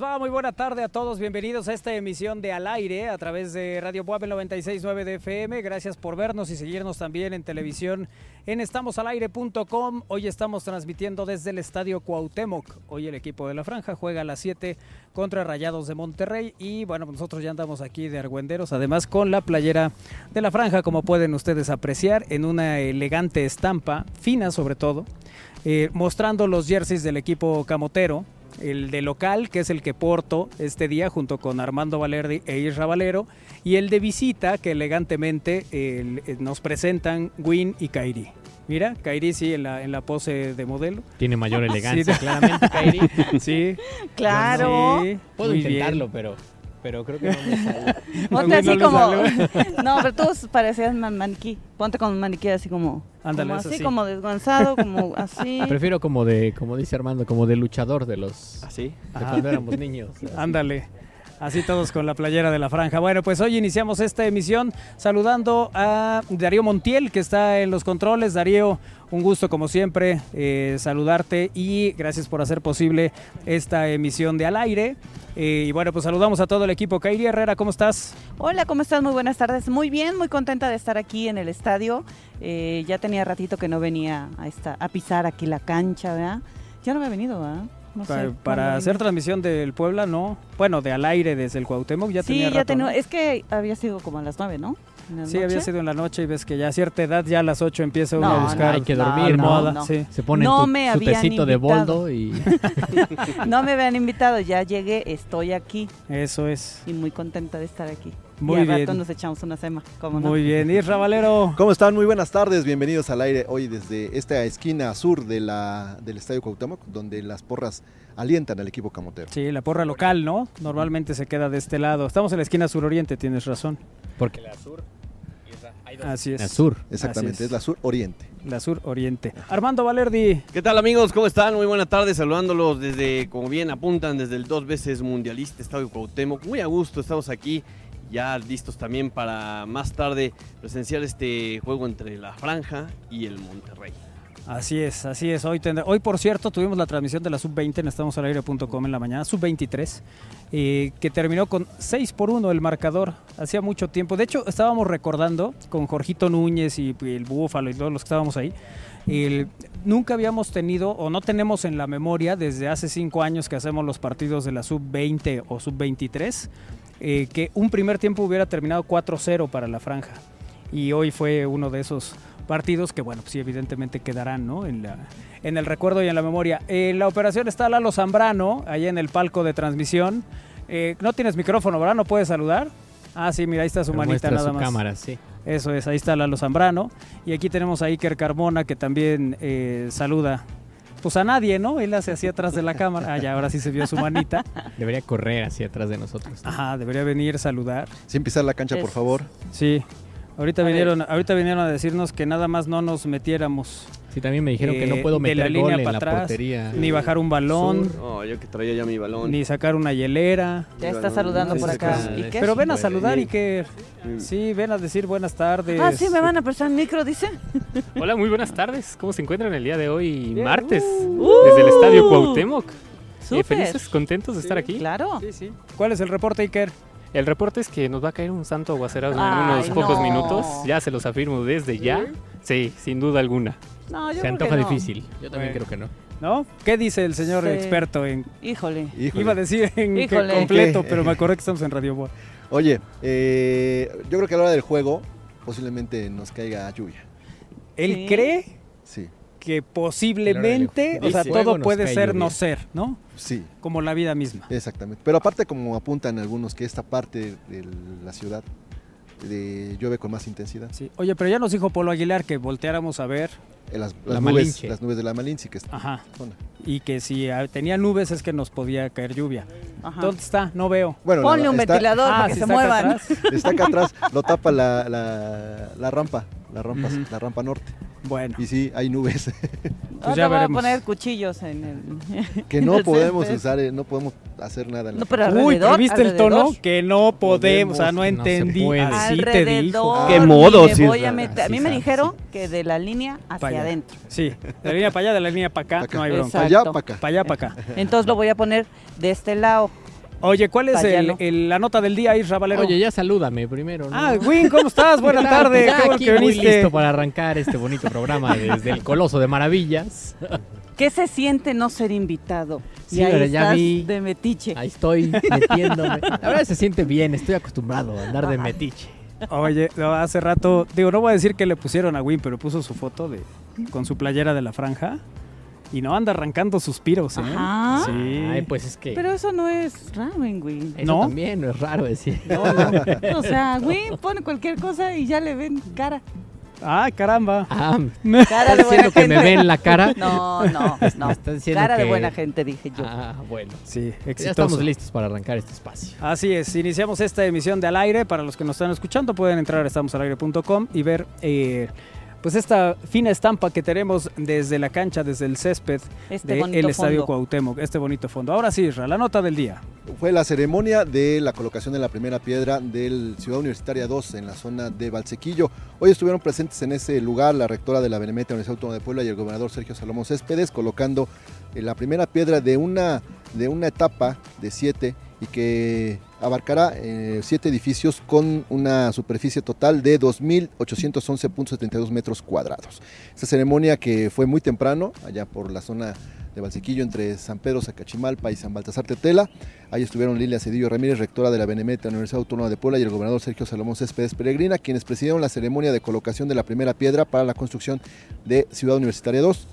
va? Muy buena tarde a todos. Bienvenidos a esta emisión de Al Aire a través de Radio Puebla 969 de FM. Gracias por vernos y seguirnos también en televisión en estamosalaire.com. Hoy estamos transmitiendo desde el Estadio Cuauhtémoc. Hoy el equipo de la Franja juega a las 7 contra Rayados de Monterrey y bueno, nosotros ya andamos aquí de argüenderos, además con la playera de la Franja, como pueden ustedes apreciar, en una elegante estampa, fina sobre todo, eh, mostrando los jerseys del equipo camotero el de local, que es el que porto este día junto con Armando Valerdi e Isra Valero, y el de visita, que elegantemente el, eh, nos presentan Win y Kairi. Mira, Kairi sí en la, en la pose de modelo. Tiene mayor elegancia, Sí. claramente, Kairi. Sí. Claro. Sí, Puedo intentarlo, bien. pero, pero creo que no me sale. Ponte No, así no como. no, pero todos parecían man- maniquí. Ponte con un maniquí así como. Ándale, como eso así, sí. como desgonzado, como así. Prefiero como de, como dice Armando, como de luchador de los... ¿Así? De Ajá. cuando éramos niños. Ándale. Así todos con la playera de la franja. Bueno, pues hoy iniciamos esta emisión saludando a Darío Montiel, que está en los controles. Darío, un gusto como siempre eh, saludarte y gracias por hacer posible esta emisión de al aire. Eh, y bueno, pues saludamos a todo el equipo. Kairi Herrera, ¿cómo estás? Hola, ¿cómo estás? Muy buenas tardes. Muy bien, muy contenta de estar aquí en el estadio. Eh, ya tenía ratito que no venía a, esta, a pisar aquí la cancha, ¿verdad? Ya no me ha venido, ¿verdad? No sé para hacer transmisión del Puebla, no. Bueno, de al aire desde el Cuauhtémoc ya Sí, tenía ya rato, tenía. Es que había sido como a las nueve, ¿no? Sí, había sido en la noche y ves que ya a cierta edad, ya a las 8 empieza uno No, a no, buscar hay que no, dormir, no, almohada. no. Sí. Se pone No tu, me su habían tecito de invitado. boldo y... No me habían invitado, ya llegué, estoy aquí Eso es. y muy contenta de estar aquí. Muy y al bien. rato nos echamos una sema, ¿cómo no? Muy bien. Isra Valero. ¿Cómo están? Muy buenas tardes, bienvenidos al aire hoy desde esta esquina sur de la, del Estadio Cuauhtémoc, donde las porras alientan al equipo camotero. Sí, la porra local, ¿no? Normalmente se queda de este lado. Estamos en la esquina suroriente, tienes razón. Porque la sur... Así es. La sur. Exactamente, es. es. la sur oriente. La suroriente. Armando Valerdi. ¿Qué tal amigos? ¿Cómo están? Muy buena tarde, saludándolos desde, como bien apuntan, desde el dos veces mundialista Estadio Cuauhtémoc. Muy a gusto, estamos aquí ya listos también para más tarde presenciar este juego entre la Franja y el Monterrey. Así es, así es. Hoy, Hoy por cierto, tuvimos la transmisión de la sub-20 en estamosalaire.com en la mañana, sub-23, eh, que terminó con 6 por 1 el marcador. Hacía mucho tiempo. De hecho, estábamos recordando con Jorgito Núñez y el Búfalo y todos los que estábamos ahí. nunca habíamos tenido o no tenemos en la memoria desde hace 5 años que hacemos los partidos de la sub-20 o sub-23 eh, que un primer tiempo hubiera terminado 4-0 para la franja. Y hoy fue uno de esos partidos que, bueno, pues sí, evidentemente quedarán ¿no? en, la- en el recuerdo y en la memoria. En la operación está Lalo Zambrano, allá en el palco de transmisión. Eh, no tienes micrófono, ¿verdad? ¿No puedes saludar? Ah, sí, mira, ahí está su Pero manita nada su más. cámara, sí. Eso es, ahí está Lalo Zambrano. Y aquí tenemos a Iker Carmona, que también eh, saluda. Pues a nadie, ¿no? Él hace así atrás de la cámara. Ah, ya, ahora sí se vio su manita. Debería correr hacia atrás de nosotros. Ajá, debería venir, saludar. Sin pisar la cancha, por favor. Sí. Ahorita A ver. vinieron, ahorita vinieron a decirnos que nada más no nos metiéramos, Sí, también me dijeron que Eh, no puedo de la meter línea gol en para la atrás, portería. ni bajar un balón, Oh, yo que traía ya mi balón. ni sacar una hielera. Ya está saludando no por acá. ¿Y? Pero ven a saludar. Iker. Mm. Sí, ven a decir buenas tardes. Ah, sí, me van a prestar micro, dice. Hola, muy buenas tardes. ¿Cómo se encuentran el día de hoy, Bien. martes? Uh. desde el Estadio Cuauhtémoc. Eh, felices, contentos de estar aquí. Claro. Sí, sí. ¿Cuál es el reporte, Iker? El reporte es que nos va a caer un santo aguacerazo en Ay, unos pocos minutos. Ya se los afirmo desde ya. Sí, sin duda alguna. No, yo Se creo antoja que no. difícil. Yo también Bueno. creo que no. ¿No? ¿Qué dice el señor Sí. experto en Híjole. Híjole. Iba a decir en Híjole. completo, ¿Qué? pero me acordé que estamos en Radio Boa. Oye, eh, yo creo que a la hora del juego posiblemente nos caiga lluvia. Él Sí. cree Sí, que posiblemente, o sea, todo puede ser lluvia. no ser, ¿no? sí, Como la vida misma. exactamente. Pero aparte como apuntan algunos que esta parte de la ciudad de llueve con más intensidad. Sí. Oye, pero ya nos dijo Polo Aguilar que volteáramos a ver, Las, La las nubes, Malinche. las nubes de la Malinche que está ajá, zona. y que si ah, tenía nubes es que nos podía caer lluvia. Ajá. ¿Dónde está? No veo. Bueno, la- Ponle un está, ventilador para que se acá muevan. atrás. está acá atrás, lo tapa la, la, la rampa, la rampa, la rampa norte. Bueno, Y sí, hay nubes. Pues ya voy a veremos. poner cuchillos en el. Que no podemos usar, eh, no podemos hacer nada. en la No, pero cancha. Uy, pero alrededor, ¿viste el tono? Que no podemos, o sea, no no entendí. puede. Así te dijo. ¿Qué modo, me sí, voy a meter. A mí me sí. dijeron que de la línea hacia adentro. Sí, de la línea para allá, de la línea para acá, Pa' acá. no hay bronca. Exacto. Para allá, para acá. Para allá, para acá. Entonces lo voy a poner de este lado. Oye, ¿cuál es el- la nota del día, Isra Valero? Oye, ya salúdame primero. ¿no? Ah, Win, ¿cómo estás? Buenas ¿Qué tal? tardes, Ya qué bueno aquí que muy viniste. listo para arrancar este bonito programa desde el Coloso de Maravillas. ¿Qué se siente no ser invitado? Sí, y ahí pero ya estás vi. de metiche. Ahí estoy metiéndome. La verdad se siente bien, estoy acostumbrado a andar de metiche. Oye, no, hace rato, digo, no voy a decir que le pusieron a Win, pero puso su foto de con su playera de la franja y no anda arrancando suspiros, ¿eh? Ajá. Sí. Ay, pues es que Pero eso no es raro en Win. eso ¿no? también no es raro decir. O sea, Win pone cualquier cosa y ya le ven cara. Ah, caramba. Ah, Cara de ¿estás buena diciendo que me gente. ven la cara? No, no, no. Me estás diciendo Cara de buena gente, dije yo. Ah, bueno. Sí, Ya exitoso. estamos listos para arrancar este espacio. Así es, iniciamos esta emisión de Al Aire. Para los que nos están escuchando, pueden entrar a estamosalaire.com y ver eh, pues esta fina estampa que tenemos desde la cancha, desde el césped Este del bonito Estadio fondo. Cuauhtémoc, este bonito fondo. Ahora sí, Isra, la nota del día. Fue la ceremonia de la colocación de la primera piedra del Ciudad Universitaria 2 en la zona de Valsequillo. Hoy estuvieron presentes en ese lugar la rectora de la Benemérita Universidad Autónoma de Puebla y el gobernador Sergio Salomón Céspedes colocando eh, la primera piedra de una, de una etapa de siete y que abarcará eh, siete edificios con una superficie total de 2.811.72 metros cuadrados. Esta ceremonia que fue muy temprano, allá por la zona de Valsequillo, entre San Pedro, Zacachimalpa y San Baltasar Tetela. Ahí estuvieron Lilia Cedillo Ramírez, rectora de la Benemérita Universidad Autónoma de Puebla, y el gobernador Sergio Salomón Céspedes Peregrina, quienes presidieron la ceremonia de colocación de la primera piedra para la construcción de Ciudad Universitaria 2.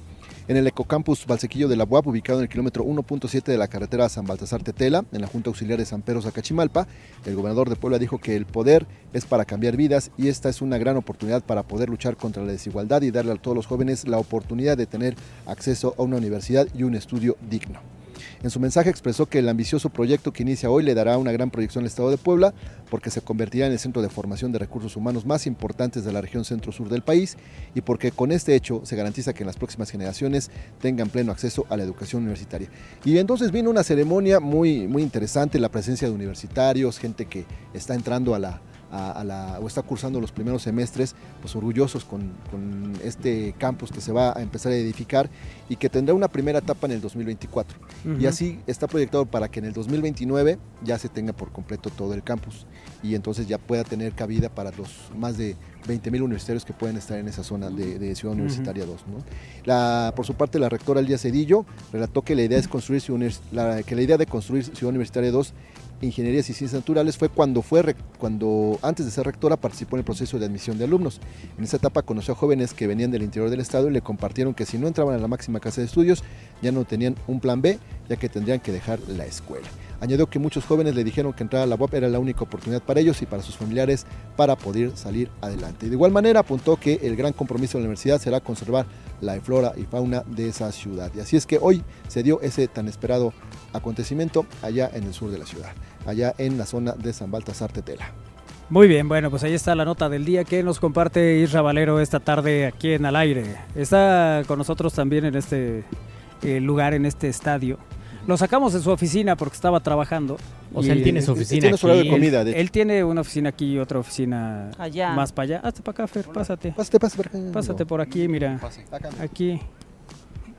En el Ecocampus Valsequillo de la UAP, ubicado en el kilómetro 1.7 de la carretera San Baltasar Tetela, en la Junta Auxiliar de San Pedro Zacachimalpa, el gobernador de Puebla dijo que el poder es para cambiar vidas y esta es una gran oportunidad para poder luchar contra la desigualdad y darle a todos los jóvenes la oportunidad de tener acceso a una universidad y un estudio digno. En su mensaje expresó que el ambicioso proyecto que inicia hoy le dará una gran proyección al Estado de Puebla porque se convertirá en el centro de formación de recursos humanos más importantes de la región centro-sur del país y porque con este hecho se garantiza que en las próximas generaciones tengan pleno acceso a la educación universitaria. Y entonces vino una ceremonia muy, muy interesante, la presencia de universitarios, gente que está entrando a la, a, a la, o está cursando los primeros semestres, pues orgullosos con, con este campus que se va a empezar a edificar y que tendrá una primera etapa en el 2024. Y así está proyectado para que en el 2029 ya se tenga por completo todo el campus y entonces ya pueda tener cabida para los más de 20 mil universitarios que pueden estar en esa zona de, de Ciudad Universitaria 2. ¿no? La, por su parte, la rectora Elía Cedillo relató que la idea, es construir, la, que la idea de construir Ciudad Universitaria 2 Ingenierías y Ciencias Naturales fue cuando fue cuando antes de ser rectora participó en el proceso de admisión de alumnos. En esa etapa conoció a jóvenes que venían del interior del estado y le compartieron que si no entraban a la máxima casa de estudios ya no tenían un plan B, ya que tendrían que dejar la escuela. Añadió que muchos jóvenes le dijeron que entrar a la UAP era la única oportunidad para ellos y para sus familiares para poder salir adelante. De igual manera apuntó que el gran compromiso de la universidad será conservar la flora y fauna de esa ciudad. Y así es que hoy se dio ese tan esperado acontecimiento allá en el sur de la ciudad, allá en la zona de San Baltasar Tetela. Muy bien, bueno, pues ahí está la nota del día que nos comparte Isra Valero esta tarde aquí en Al Aire. Está con nosotros también en este eh, lugar, en este estadio. Lo sacamos de su oficina porque estaba trabajando. O sea, él tiene su oficina tiene su de aquí. comida, de hecho. Él tiene una oficina aquí y otra oficina Allá. más para allá. Hazte para acá, Fer, pásate. Pásate, pásate por acá. Pásate por aquí, mira. Acá. Aquí.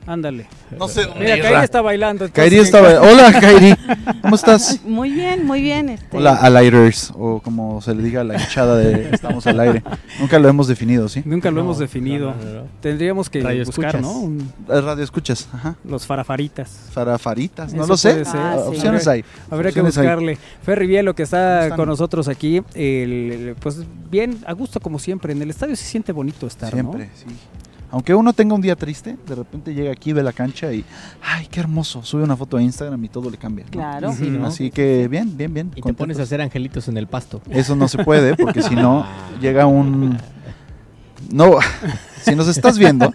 Ándale. No sé dónde Mira, ir. Kairi está bailando. Kairi ¿en estaba. qué- Hola, Kairi. ¿Cómo estás? Muy bien, muy bien. Este, Hola, Alighters, o como se le diga a la hinchada de Estamos al aire. Nunca lo hemos definido, ¿sí? Nunca lo No, hemos definido. no, no, no. Tendríamos que Radio buscar, escuchas. ¿no? Un- Eh, Radio escuchas, ajá. los farafaritas. Farafaritas, no Eso lo sé. Ah, sí. Opciones hay. Habría que Opciones hay. buscarle. Ferry Bielo, que ¿Cómo está con nosotros aquí, el- el- pues bien, a gusto como siempre. En el estadio se siente bonito estar, Siempre, sí. Aunque uno tenga un día triste, de repente llega aquí, ve la cancha y, ay, qué hermoso, sube una foto a Instagram y todo le cambia. ¿no? Claro. ¿no? Así que bien, bien, bien. Y te contentos. pones a hacer angelitos en el pasto. Eso no se puede, porque si no, llega un... No, si nos estás viendo,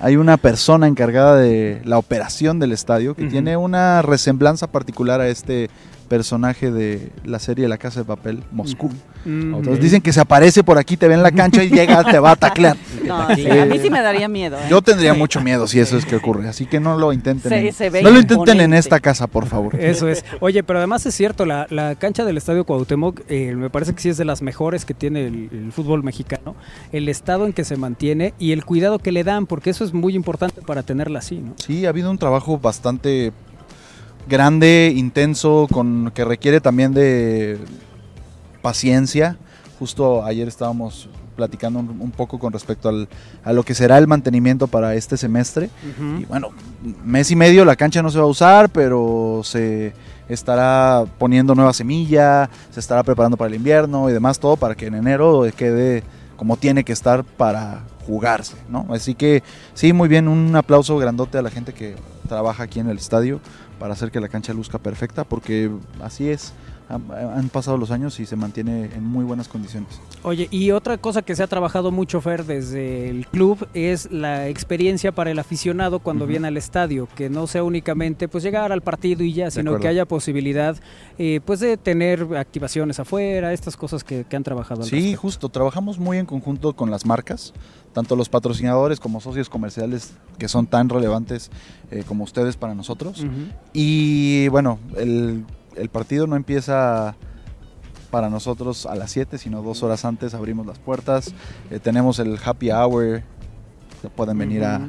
hay una persona encargada de la operación del estadio que tiene una resemblanza particular a este personaje de la serie La Casa de Papel, Moscú. Mm. Entonces dicen que se aparece por aquí, te ve en la cancha y llega, te va a taclear. No, sí, a mí sí me daría miedo. ¿eh? Yo tendría mucho miedo si eso es que ocurre, así que no lo intenten. Se- en- se ve no lo intenten en esta casa, por favor. Eso es. Oye, pero además es cierto, la, la cancha del Estadio Cuauhtémoc eh, me parece que sí es de las mejores que tiene el, el fútbol mexicano. El estado en que se mantiene y el cuidado que le dan, porque eso es muy importante para tenerla así, ¿no? Sí, ha habido un trabajo bastante grande, intenso, con que requiere también de paciencia. Justo ayer estábamos platicando un, un poco con respecto al- a lo que será el mantenimiento para este semestre. Y bueno, mes y medio la cancha no se va a usar, pero se estará poniendo nueva semilla, se estará preparando para el invierno y demás, todo para que en enero quede como tiene que estar para jugarse, ¿no? Así que sí, muy bien, un aplauso grandote a la gente que trabaja aquí en el estadio para hacer que la cancha luzca perfecta, porque así es, han, pasado los años y se mantiene en muy buenas condiciones. Oye, y otra cosa que se ha trabajado mucho, Fer, desde el club es la experiencia para el aficionado cuando viene al estadio, que no sea únicamente pues llegar al partido y ya, sino que haya posibilidad eh, pues de tener activaciones afuera, estas cosas que, que han trabajado. al Sí, respecto. justo, trabajamos muy en conjunto con las marcas, tanto los patrocinadores como socios comerciales que son tan relevantes eh, como ustedes para nosotros. Y bueno, el, el partido no empieza para nosotros a las 7, sino dos horas antes abrimos las puertas. Eh, tenemos el happy hour, pueden venir a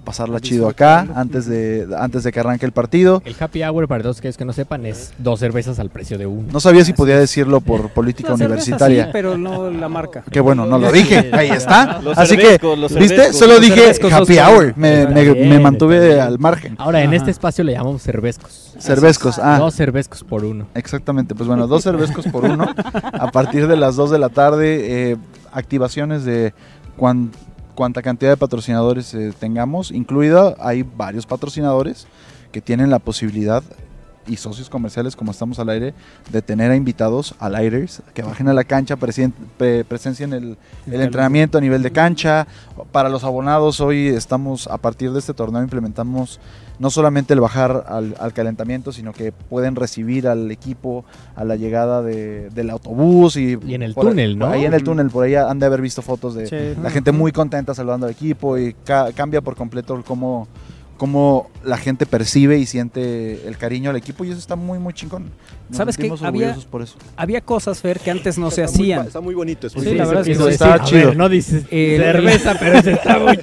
pasarla A chido acá antes de, antes de que arranque el partido. El happy hour, para todos aquellos que no sepan, es dos cervezas al precio de una. No sabía si podía decirlo por política universitaria. sí, pero no la marca. Qué bueno, no lo dije, ahí está. Los Así que, los ¿viste? Solo Los dije happy hour, me, me- Está bien, me está mantuve bien. al margen. Ahora, en Ajá. este espacio le llamamos cervezcos. Cervezcos, ah. Dos cervezcos por uno. Exactamente, pues bueno, dos cervezcos por uno. A partir de las 2 de la tarde, eh, activaciones de cuan- cuanta cantidad de patrocinadores eh, tengamos, incluida hay varios patrocinadores que tienen la posibilidad y socios comerciales como estamos al aire de tener a invitados al aire que bajen a la cancha presien- pre- presencien el, el entrenamiento a nivel de cancha para los abonados hoy estamos a partir de este torneo implementamos no solamente el bajar al, al calentamiento sino que pueden recibir al equipo a la llegada de- del autobús y, Y en el túnel, ¿no? ahí en el túnel por ahí han de haber visto fotos de Sí. la gente muy contenta saludando al equipo y ca- cambia por completo el cómo, cómo la gente percibe y siente el cariño al equipo y eso está muy muy chingón. Nos ¿Sabes qué? Había- por eso. Había cosas, Fer, que antes no se Está muy pa- hacían. Está muy bonito. es muy Sí, bonito. la verdad es que está decir, chido. ver, no dices Eh, cerveza, pero ese está muy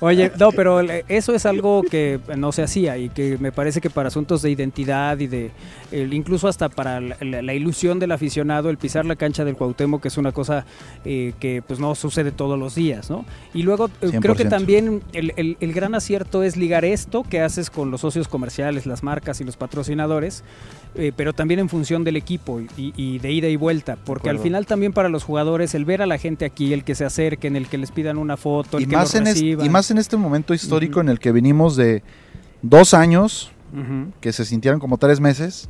Oye, no, pero eso es algo que no se hacía y que me parece que para asuntos de identidad y de el- incluso hasta para la, la- la ilusión del aficionado, el pisar la cancha del Cuauhtémoc, que es una cosa eh, que pues no sucede todos los días, ¿no? Y luego eh, creo que 100%. también el, el- el gran acierto es ligar esto que haces con los socios comerciales, las marcas y los patrocinadores, eh, pero también en función del equipo y, y de ida y vuelta, porque al final también para los jugadores el ver a la gente aquí, el que se acerquen, el que les pidan una foto, el Y que más, los en es- y más en este momento histórico en el que venimos de dos años que se sintieron como tres meses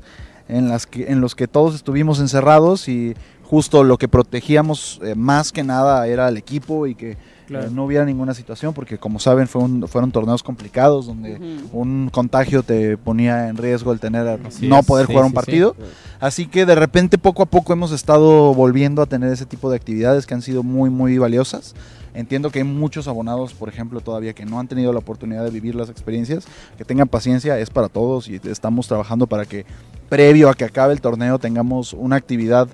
en, las que, en los que todos estuvimos encerrados y justo lo que protegíamos eh, más que nada era al equipo y que Claro. eh, no hubiera ninguna situación porque como saben fue un- fueron torneos complicados donde un contagio te ponía en riesgo el tener Así no es, poder sí, jugar un sí, partido. Así que de repente poco a poco hemos estado volviendo a tener ese tipo de actividades que han sido muy muy valiosas. Entiendo que hay muchos abonados por ejemplo todavía que no han tenido la oportunidad de vivir las experiencias. Que tengan paciencia es para todos y estamos trabajando para que previo a que acabe el torneo tengamos una actividad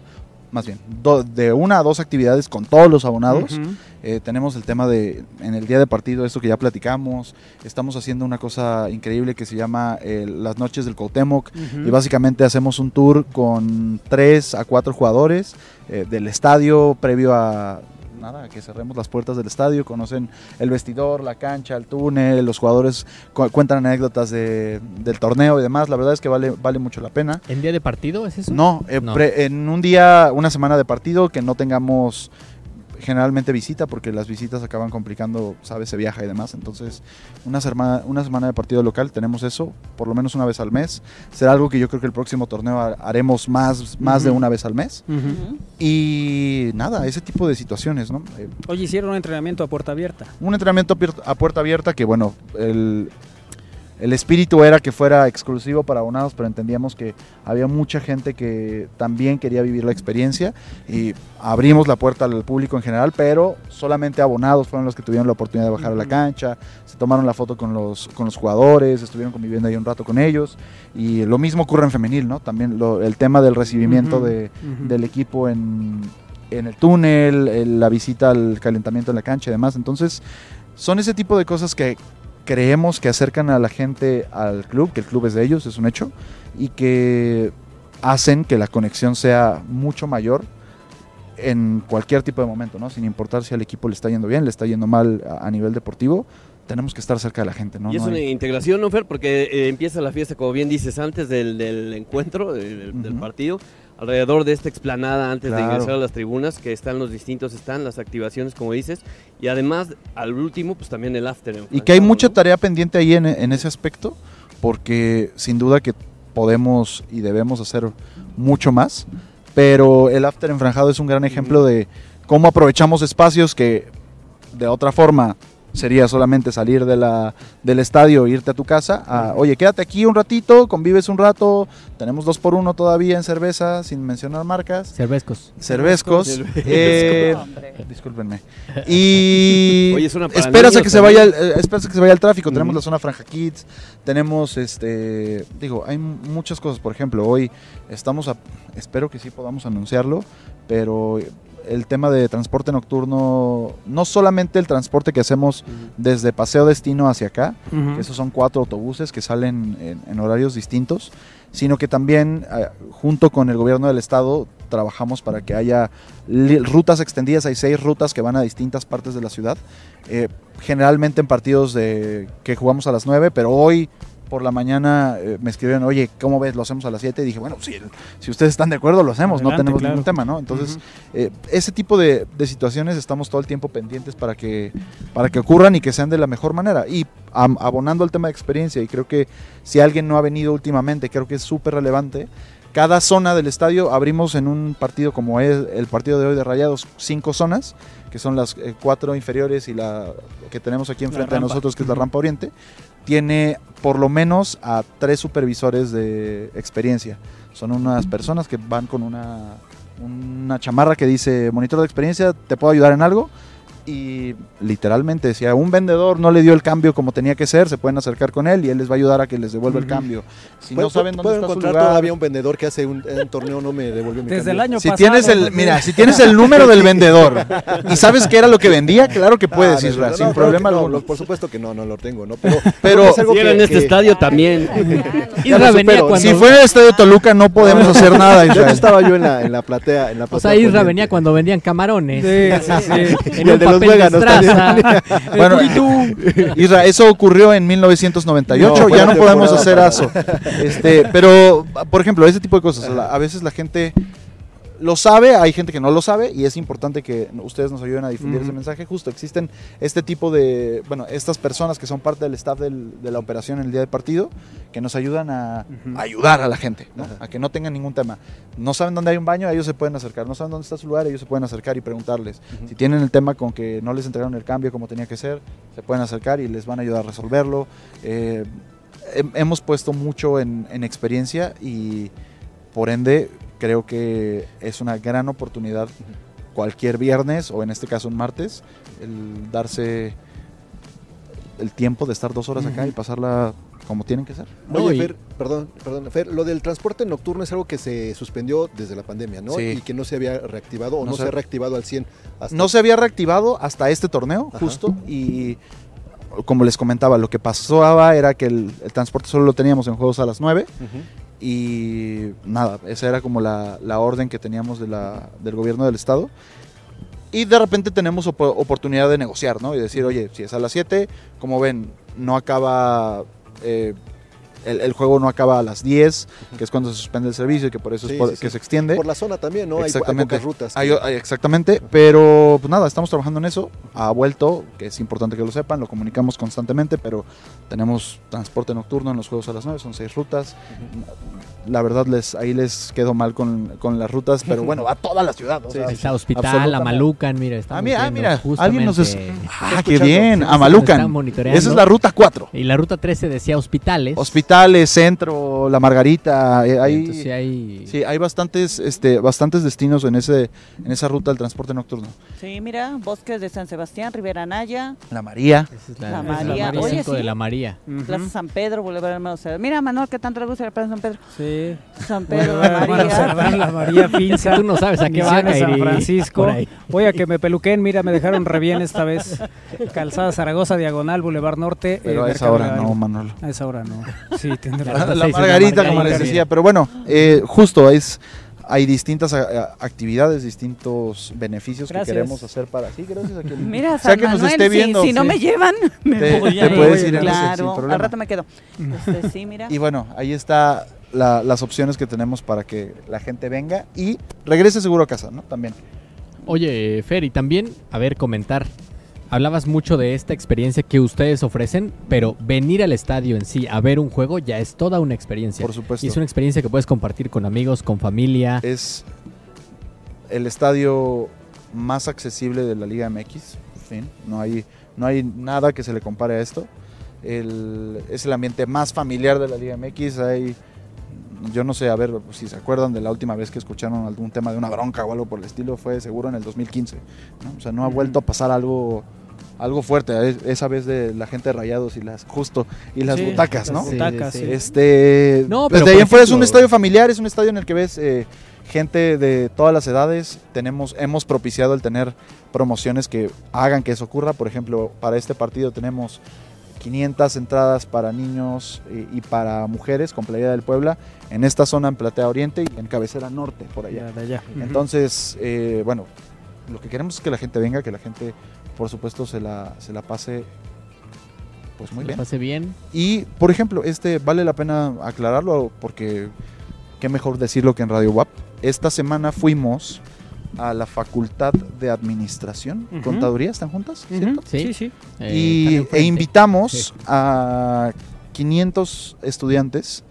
más bien do- de una a dos actividades con todos los abonados eh, tenemos el tema de, en el día de partido, esto que ya platicamos. Estamos haciendo una cosa increíble que se llama eh, las noches del. Ujú. Y básicamente hacemos un tour con tres a cuatro jugadores eh, del estadio previo a nada, que cerremos las puertas del estadio, conocen el vestidor, la cancha, el túnel, los jugadores cu- cuentan anécdotas de- del torneo y demás. La verdad es que vale, vale mucho la pena. ¿En día de partido es eso? No, eh, No. pre- en un día, una semana de partido que no tengamos generalmente visita porque las visitas acaban complicando, sabes, se viaja y demás. Entonces, una semana, una semana de partido local tenemos eso, por lo menos una vez al mes. Será algo que yo creo que el próximo torneo ha- haremos más, más de una vez al mes. Y nada, ese tipo de situaciones, ¿no? Eh, Oye, hicieron un entrenamiento a puerta abierta. un entrenamiento a puerta abierta que, bueno, el, el espíritu era que fuera exclusivo para abonados, pero entendíamos que había mucha gente que también quería vivir la experiencia y abrimos la puerta al público en general, pero solamente abonados fueron los que tuvieron la oportunidad de bajar a la cancha, se tomaron la foto con los, con los jugadores, estuvieron conviviendo ahí un rato con ellos y lo mismo ocurre en femenil, ¿no? También lo- el tema del recibimiento de, del equipo en, en el túnel, el- la visita al calentamiento en la cancha y demás. Entonces, son ese tipo de cosas que creemos que acercan a la gente al club, que el club es de ellos, es un hecho, y que hacen que la conexión sea mucho mayor en cualquier tipo de momento, ¿no? Sin importar si al equipo le está yendo bien, le está yendo mal a, a nivel deportivo, tenemos que estar cerca de la gente, ¿no? y es No una hay- integración, ¿no, Fer? Porque eh, empieza la fiesta, como bien dices, antes del, del encuentro, del, partido, alrededor de esta explanada, antes de Claro. ingresar a las tribunas, que están los distintos, están las activaciones, como dices, y además, al último, pues también el after. Y que hay enfrentado, mucha ¿no? tarea pendiente ahí en, en ese aspecto, porque sin duda que podemos y debemos hacer mucho más, pero el after enfranjado es un gran ejemplo de cómo aprovechamos espacios que de otra forma sería solamente salir de la, del estadio, irte a tu casa, a, oye, quédate aquí un ratito, convives un rato, tenemos dos por uno todavía en cerveza, sin mencionar marcas. Cervezcos. Cervezcos. Cervezcos. eh, discúlpenme. Y Oye, es una esperas a que se vaya el, eh, esperas a que se vaya el tráfico. Tenemos la zona Franja Kids, tenemos este, digo, hay muchas cosas. Por ejemplo, hoy estamos a, espero que sí podamos anunciarlo, pero el tema de transporte nocturno, no solamente el transporte que hacemos desde Paseo Destino hacia acá, que esos son cuatro autobuses que salen en, en horarios distintos, sino que también eh, junto con el gobierno del estado trabajamos para que haya rutas extendidas, hay seis rutas que van a distintas partes de la ciudad, eh, generalmente en partidos de, que jugamos a las 9, pero hoy por la mañana eh, me escribieron, oye, ¿cómo ves? Lo hacemos a las 7 y dije, bueno, si, si ustedes están de acuerdo, lo hacemos, no tenemos claro. ningún tema, ¿no? Entonces, eh, ese tipo de, de situaciones estamos todo el tiempo pendientes para que, para que ocurran y que sean de la mejor manera. Y am- abonando al tema de experiencia, y creo que si alguien no ha venido últimamente, creo que es súper relevante. Cada zona del estadio abrimos en un partido como es el partido de hoy de Rayados, cinco zonas, que son las eh, cuatro inferiores y la que tenemos aquí enfrente de nosotros, que es la rampa oriente. Tiene por lo menos a tres supervisores de experiencia. Son unas personas que van con una, una chamarra que dice monitor de experiencia, ¿te puedo ayudar en algo? Y literalmente, si a un vendedor no le dio el cambio como tenía que ser, se pueden acercar con él y él les va a ayudar a que les devuelva el cambio. Si no saben dónde está su encontrar lugar, todavía un vendedor que hace un, un torneo no me devolvió mi Desde el cambio. año si pasado. tienes el, mira, si tienes el número del vendedor y sabes qué era lo que vendía, claro que Ah, puedes, no, Isra, no, sin no, problema no, alguno. lo- por supuesto que no, no lo tengo, ¿no? Pero, Pero es algo Si era que- en este que- estadio también. Isra venía cuando... si fue en el estadio de Toluca no podemos hacer nada, Israel. estaba yo en la, en la platea. En la O platea sea, Isra venía cuando vendían camarones. Sí, sí, sí. En el un los veganos estraza. Bueno, Isra, eso ocurrió en 1998, No, fue ya no podemos hacer eso. Este, pero, por ejemplo, ese tipo de cosas, a veces la gente lo sabe, hay gente que no lo sabe y es importante que ustedes nos ayuden a difundir ese mensaje. Justo existen este tipo de, bueno, estas personas que son parte del staff del- de la operación en el día del partido, que nos ayudan a, ayudar a la gente, ¿no? A que no tengan ningún tema. No saben dónde hay un baño, ellos se pueden acercar. No saben dónde está su lugar, ellos se pueden acercar y preguntarles. Si tienen el tema con que no les entregaron el cambio como tenía que ser, se pueden acercar y les van a ayudar a resolverlo. Eh, hem- hemos puesto mucho en, en experiencia y por ende creo que es una gran oportunidad cualquier viernes o en este caso un martes el darse el tiempo de estar dos horas acá y pasarla como tienen que ser. No, Oye, y- Fer, perdón, perdón, Fer, lo del transporte nocturno es algo que se suspendió desde la pandemia, ¿no? Sí. Y que no se había reactivado o No no, se- se ha reactivado al 100 hasta No se había reactivado hasta este torneo, Ajá. justo, y como les comentaba, lo que pasaba era que el, el transporte solo lo teníamos en juegos a las 9 Ujú. Y nada, esa era como la, la orden que teníamos de la, del gobierno del estado. Y de repente tenemos opo- oportunidad de negociar, ¿no? Y decir, oye, si es a las 7, como ven, no acaba eh, el, el juego no acaba a las 10, que es cuando se suspende el servicio y que por eso Sí, es por- sí, que sí. se extiende. Por la zona también, ¿no? Hay- Hay, Exactamente. pocas rutas. Hay- hay- exactamente, pero pues nada, estamos trabajando en eso. Ha vuelto, que es importante que lo sepan, lo comunicamos constantemente, pero tenemos transporte nocturno en los juegos a las 9, son seis rutas. La verdad, les ahí les quedo mal con, con las rutas, pero bueno, va toda la ciudad. o sea, está Hospital. Amalucan, mira. estamos Ah, mira, ah, mira, alguien nos es- Ah, qué bien, Sí, a nos Malucan. están monitoreando. Esa es la ruta 4. Y la ruta 13 decía hospitales. Hospitales, centro, la Margarita, eh, hay, sí hay... sí, hay bastantes, este, bastantes destinos en ese, en esa ruta del transporte nocturno. Sí, mira, Bosques de San Sebastián, Rivera Naya, La María, es La es María. María Oye, cinco de sí. la María. Plaza San Pedro, Boulevard Hermano Cerdán. Mira, Manuel, ¿qué tanto le gusta la Plaza San Pedro? Sí. San Pedro, Boulevard la María. la María Pinza. tú no sabes a qué va a. San Francisco. Voy a que me peluquen, mira, me dejaron re bien esta vez. Calzada Zaragoza, Diagonal, Boulevard Norte. pero eh, a esa hora no, Manolo. A esa hora no. Sí, La, la Margarita, como les decía, pero bueno, eh, justo es hay distintas actividades, distintos beneficios Gracias. que queremos hacer para sí, gracias a quien Mira, sea San que nos esté si- viendo. si, no sí. me llevan, me Te- voy te puedes ir sin Claro, problema. al rato me quedo. Este, sí, mira. Y bueno, ahí está la- las opciones que tenemos para que la gente venga y regrese seguro a casa, ¿no? También. Oye, Fer, y también, a ver, comentar. Hablabas mucho de esta experiencia que ustedes ofrecen, pero venir al estadio en sí a ver un juego ya es toda una experiencia. Por supuesto. Y es una experiencia que puedes compartir con amigos, con familia. Es el estadio más accesible de la Liga MX. Fin. No hay, no hay nada que se le compare a esto. El- es el ambiente más familiar de la Liga MX. Hay, yo no sé, a ver si se acuerdan de la última vez que escucharon algún tema de una bronca o algo por el estilo, fue seguro en el 2015. ¿no? O sea, no ha vuelto a pasar algo algo fuerte, es- esa vez de la gente de Rayados y las justo y las Sí, butacas, ¿no? las butacas, Sí, Este, No, pues pero de ahí fuera es un estadio familiar, es un estadio en el que ves eh, gente de todas las edades. Tenemos, hemos propiciado el tener promociones que hagan que eso ocurra. Por ejemplo, para este partido tenemos 500 entradas para niños y, y para mujeres con Playa del Puebla en esta zona en Platea Oriente y en Cabecera Norte, por allá. Ya, de allá. Entonces, eh, bueno, lo que queremos es que la gente venga, que la gente, por supuesto, se la, se la pase pues muy bien. pase bien. Y, por ejemplo, este vale la pena aclararlo porque qué mejor decirlo que en Radio WAP. Esta semana fuimos a la Facultad de Administración. Contaduría, ¿están juntas? Sí. Sí, sí. Eh, y, e invitamos Sí. a 500 estudiantes.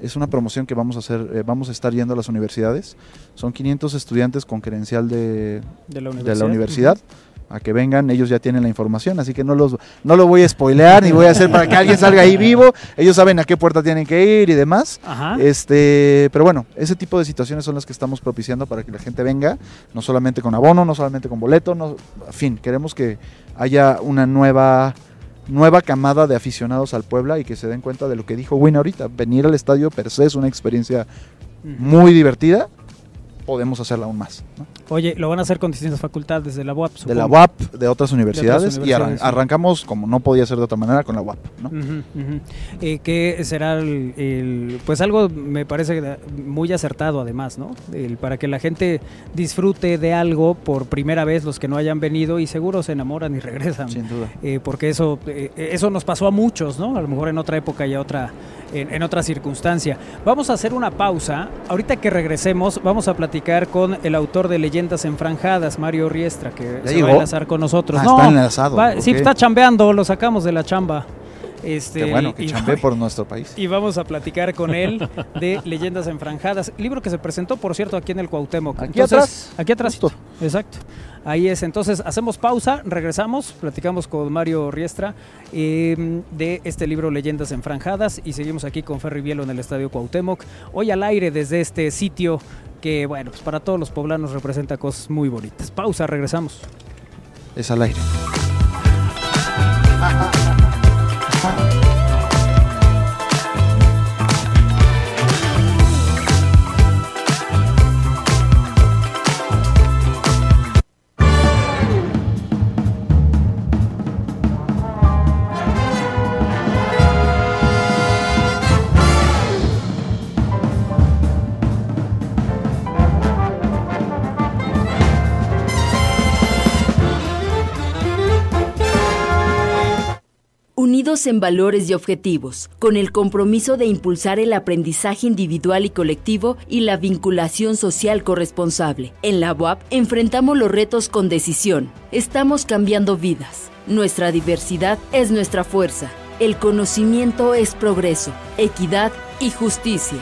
Es una promoción que vamos a hacer, eh, vamos a estar yendo a las universidades. Son 500 estudiantes con credencial de, De la de universidad. la universidad a que vengan, ellos ya tienen la información, así que no los no lo voy a spoilear ni voy a hacer para que alguien salga ahí vivo, ellos saben a qué puerta tienen que ir y demás. Ajá. Este, pero bueno, ese tipo de situaciones son las que estamos propiciando para que la gente venga, no solamente con abono, no solamente con boleto, no, en fin, queremos que haya una nueva nueva camada de aficionados al Puebla y que se den cuenta de lo que dijo Win ahorita, venir al estadio per se es una experiencia muy divertida, podemos hacerla aún más. ¿no? Oye, lo van a hacer con distintas facultades de la UAP, de la supongo. UAP, de otras universidades, y universidades, arran- sí. arrancamos como no podía ser de otra manera con la UAP, ¿no? Ujú. Eh, que será el, el- pues algo me parece muy acertado además, ¿no? El- para que la gente disfrute de algo por primera vez los que no hayan venido y seguro se enamoran y regresan. Sin duda. Eh, porque eso, eh, eso nos pasó a muchos, ¿no? A lo mejor en otra época y a otra, en, en otra circunstancia. Vamos a hacer una pausa. Ahorita que regresemos, vamos a platicar con el autor de Leyendas Enfranjadas, Mario Riestra, que ¿Ya se llegó? va a enlazar con nosotros. Ah, no, está enlazado. va- sí, está chambeando, lo sacamos de la chamba. Este, Qué bueno que chambé por nuestro país. y vamos a platicar con él de Leyendas Enfranjadas, libro que se presentó, por cierto, aquí en el Cuauhtémoc. Aquí Entonces, atrás, Aquí atrás. justo. Exacto. Ahí es. Entonces, hacemos pausa, regresamos, platicamos con Mario Riestra eh, de este libro Leyendas Enfranjadas y seguimos aquí con Ferry Bielo en el Estadio Cuauhtémoc. Hoy al aire desde este sitio que, bueno, pues para todos los poblanos representa cosas muy bonitas. Pausa, regresamos. Es al aire. unidos en valores y objetivos, con el compromiso de impulsar el aprendizaje individual y colectivo y la vinculación social corresponsable. En la UAP enfrentamos los retos con decisión. Estamos cambiando vidas. Nuestra diversidad es nuestra fuerza. El conocimiento es progreso, equidad y justicia.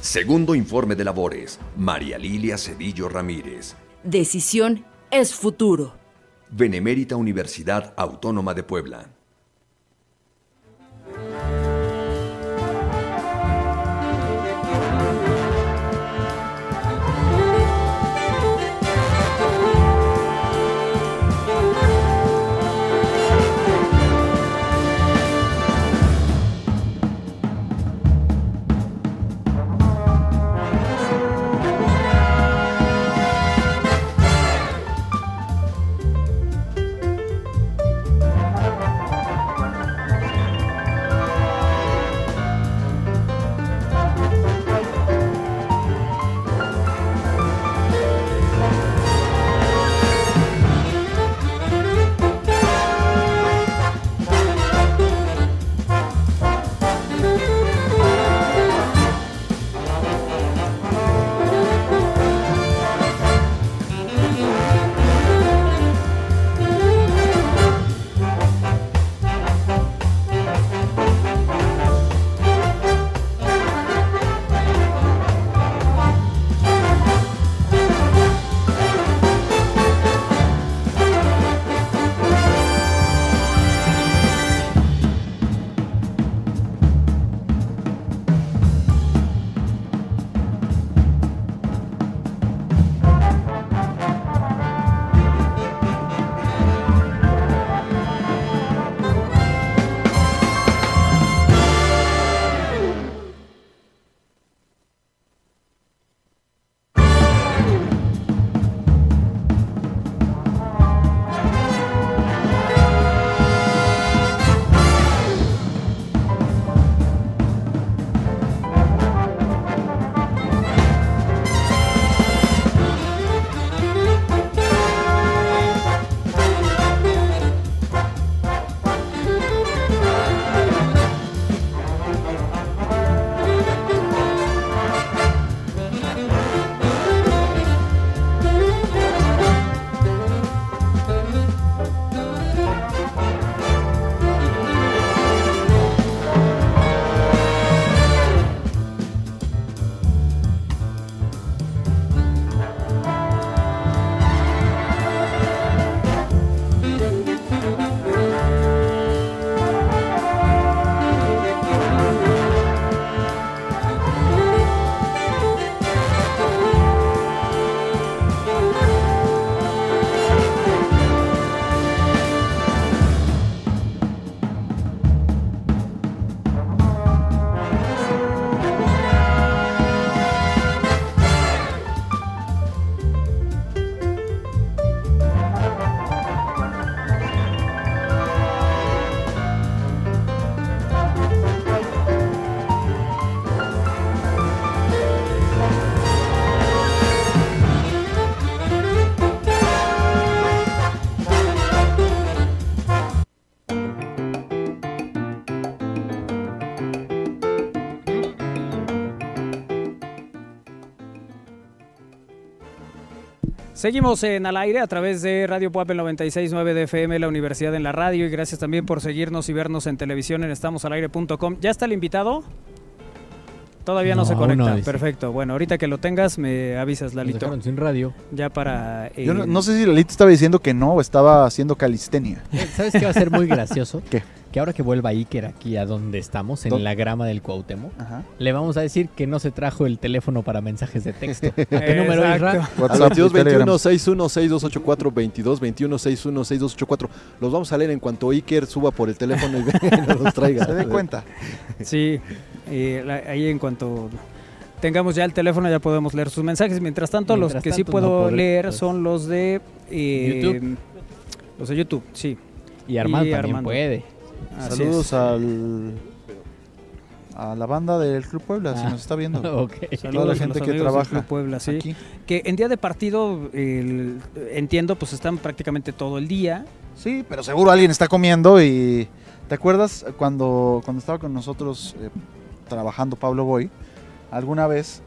Segundo informe de labores. María Lilia Cedillo Ramírez. Decisión es futuro. Benemérita Universidad Autónoma de Puebla. Bye. Seguimos en al aire a través de Radio Puebla 969 de FM, la Universidad en la Radio, y gracias también por seguirnos y vernos en televisión en estamosalaire.com. ¿Ya está el invitado? Todavía no, No, se conecta. no. Perfecto. Bueno, ahorita que lo tengas me avisas, Lalito. sin radio. Ya para... eh, Yo no, no sé si Lalito estaba diciendo que no o estaba haciendo calistenia. Eh, ¿Sabes qué va a ser muy gracioso? ¿Qué? Que ahora que vuelva Iker aquí a donde estamos, en ¿Dó- la grama del Cuauhtémoc, Ajá. le vamos a decir que no se trajo el teléfono para mensajes de texto. ¿A qué número Isra? Al WhatsApp y 22 Telegram. 21 61 6284 22 21 61 6284. Los vamos a leer en cuanto Iker suba por el teléfono y nos los traiga. Se dé cuenta. Sí, eh, la- ahí en cuanto tengamos ya el teléfono ya podemos leer sus mensajes. Mientras tanto, Mientras los que sí puedo no podré, leer pues. son los de... eh, YouTube. Los de YouTube, sí. Y Armando Y también Armando. puede. Así Saludos es. al a la banda del Club Puebla, si Ah. nos está viendo. Saludos la a gente que trabaja Club Puebla, sí. Aquí. Que en día de partido, el- entiendo, pues están prácticamente todo el día. Sí, pero seguro alguien está comiendo y ¿Te acuerdas cuando, cuando estaba con nosotros eh, trabajando Pablo Boy? Alguna vez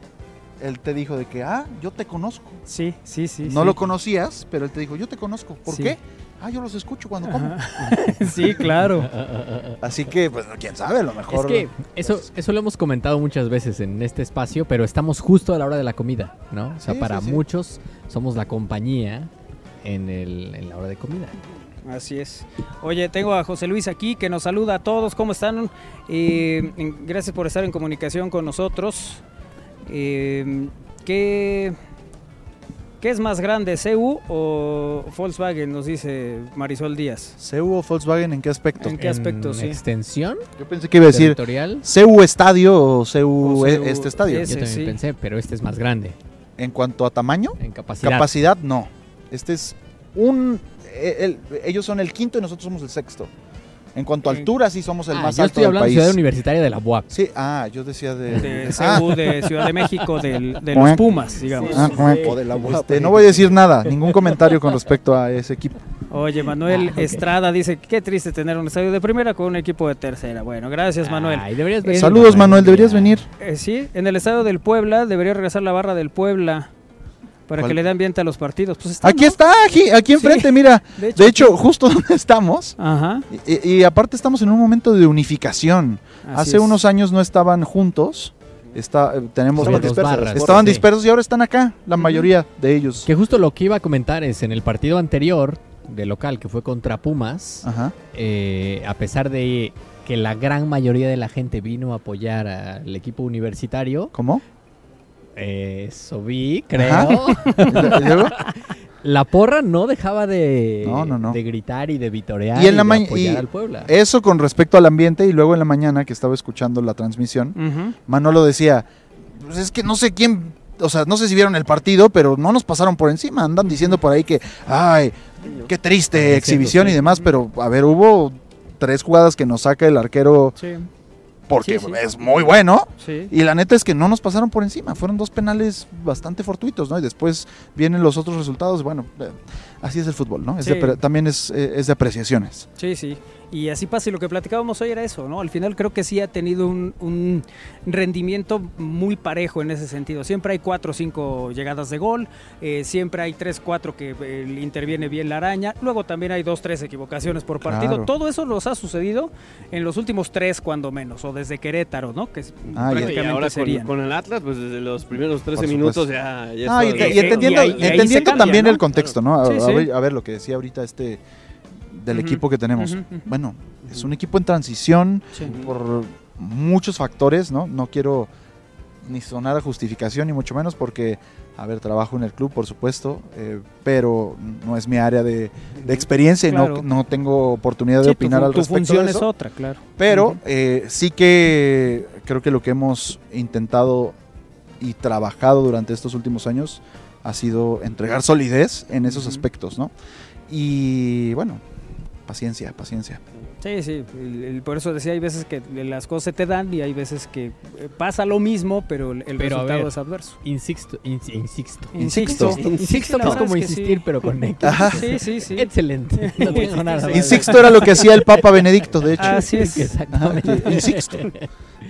él te dijo de que, ah, yo te conozco. Sí, sí, sí. no sí. lo conocías, pero él te dijo, yo te conozco. ¿Por Sí. qué? Ah, yo los escucho cuando como. sí, claro. Así que, pues, quién sabe, a lo Es mejor. que eso, eso lo hemos comentado muchas veces en este espacio, pero estamos justo a la hora de la comida, ¿no? O sea, Sí, para sí, sí. muchos somos la compañía en, el, en la hora de comida. Así es. Oye, tengo a José Luis aquí que nos saluda a todos. ¿Cómo están? Eh, gracias por estar en comunicación con nosotros. Eh, ¿qué, ¿Qué es más grande, CU o Volkswagen? Nos dice Marisol Díaz. ¿CU o Volkswagen en qué aspecto? ¿En qué aspecto, En sí? extensión Yo pensé que iba a decir. CU Estadio o CU, O e- CU este estadio. ese. Yo también sí. pensé, pero este es más grande En cuanto a tamaño, en capacidad. capacidad, no. Este es un. e- el- ellos son el quinto y nosotros somos el sexto. En cuanto a altura, sí somos el Ah, más yo alto estoy del hablando de país. Ciudad Universitaria de la UAP. Sí, ah, yo decía de. De Ah, CU de Ciudad de México, del- de los Pumas, digamos. ah, O de la UAP. este, no voy a decir nada, ningún comentario con respecto a ese equipo. Oye, Manuel Ah, ok. Estrada dice, qué triste tener un estadio de primera con un equipo de tercera. Bueno, gracias Manuel. Ay, deberías venir, Saludos, Manuel, deberías venir. Eh, sí, en el estadio del Puebla debería regresar la barra del Puebla para ¿Cuál? que le dé ambiente a los partidos. Pues está, Aquí ¿no? está, aquí, aquí enfrente, mira. De hecho, De hecho, justo donde estamos. Ajá. Y, y aparte estamos en un momento de unificación. así Hace es. unos años no estaban juntos. Está, eh, tenemos Estaban barras. Estaban Sí. dispersos y ahora están acá, la mayoría de ellos. Que justo lo que iba a comentar es en el partido anterior de local que fue contra Pumas, Ajá. eh, a pesar de que la gran mayoría de la gente vino a apoyar al equipo universitario, ¿Cómo? Eso vi, creo. ¿Y? La porra no dejaba de, No, no, no. de gritar y de vitorear Y y, en la de ma- apoyar y- al Puebla. Eso con respecto al ambiente y luego en la mañana que estaba escuchando la transmisión, Ujú. Manolo decía, pues es que no sé quién, o sea, no sé si vieron el partido, pero no nos pasaron por encima, andan diciendo por ahí que, ay, qué triste exhibición y demás, pero a ver, hubo tres jugadas que nos saca el arquero Sí, porque Sí, sí. es muy bueno. sí. Y la neta es que no nos pasaron por encima, fueron dos penales bastante fortuitos, ¿no? Y después vienen los otros resultados, bueno, eh, así es el fútbol, ¿no? Es de también es, eh, es de apreciaciones. Sí, sí. Y así pasa, y lo que platicábamos hoy era eso, ¿no? Al final creo que sí ha tenido un, un rendimiento muy parejo en ese sentido. Siempre hay cuatro o cinco llegadas de gol, eh, siempre hay tres, cuatro que eh, interviene bien la araña, luego también hay dos, tres equivocaciones por partido. Claro. Todo eso nos ha sucedido en los últimos tres, cuando menos, o desde Querétaro, ¿no? Que es- Ah, ya. Y prácticamente ahora con, serían. con el Atlas, pues desde los primeros 13 Por minutos ya, ya Ah, y, entendiendo, y ahí- y ahí se entendiendo cambia, también ¿no? el contexto, ¿no? A, Sí, a sí. ver, a ver, lo que decía ahorita este del equipo que tenemos. Bueno, es un equipo en transición Sí. por muchos factores, ¿no? No quiero ni sonar a justificación, ni mucho menos, porque, a ver, trabajo en el club, por supuesto, eh, pero no es mi área de, de experiencia y no, no tengo oportunidad de Sí, tu, opinar fun- al tu respecto. función de es eso. otra, claro. Pero eh, sí que creo que lo que hemos intentado y trabajado durante estos últimos años ha sido entregar solidez en esos aspectos, ¿no? Y bueno, paciencia, paciencia. Sí, sí, el- el- por eso decía, hay veces que las cosas se te dan y hay veces que eh, pasa lo mismo, pero el, el Pero, resultado ver, es adverso. Insisto, ins- insisto. Insisto. Insisto que es como insistir, sí. pero con X. Ajá. Sí, sí, sí. Excelente. No tengo nada más. Insisto era lo que hacía el Papa Benedicto, de hecho. Así es. Exactamente. Ajá, insisto.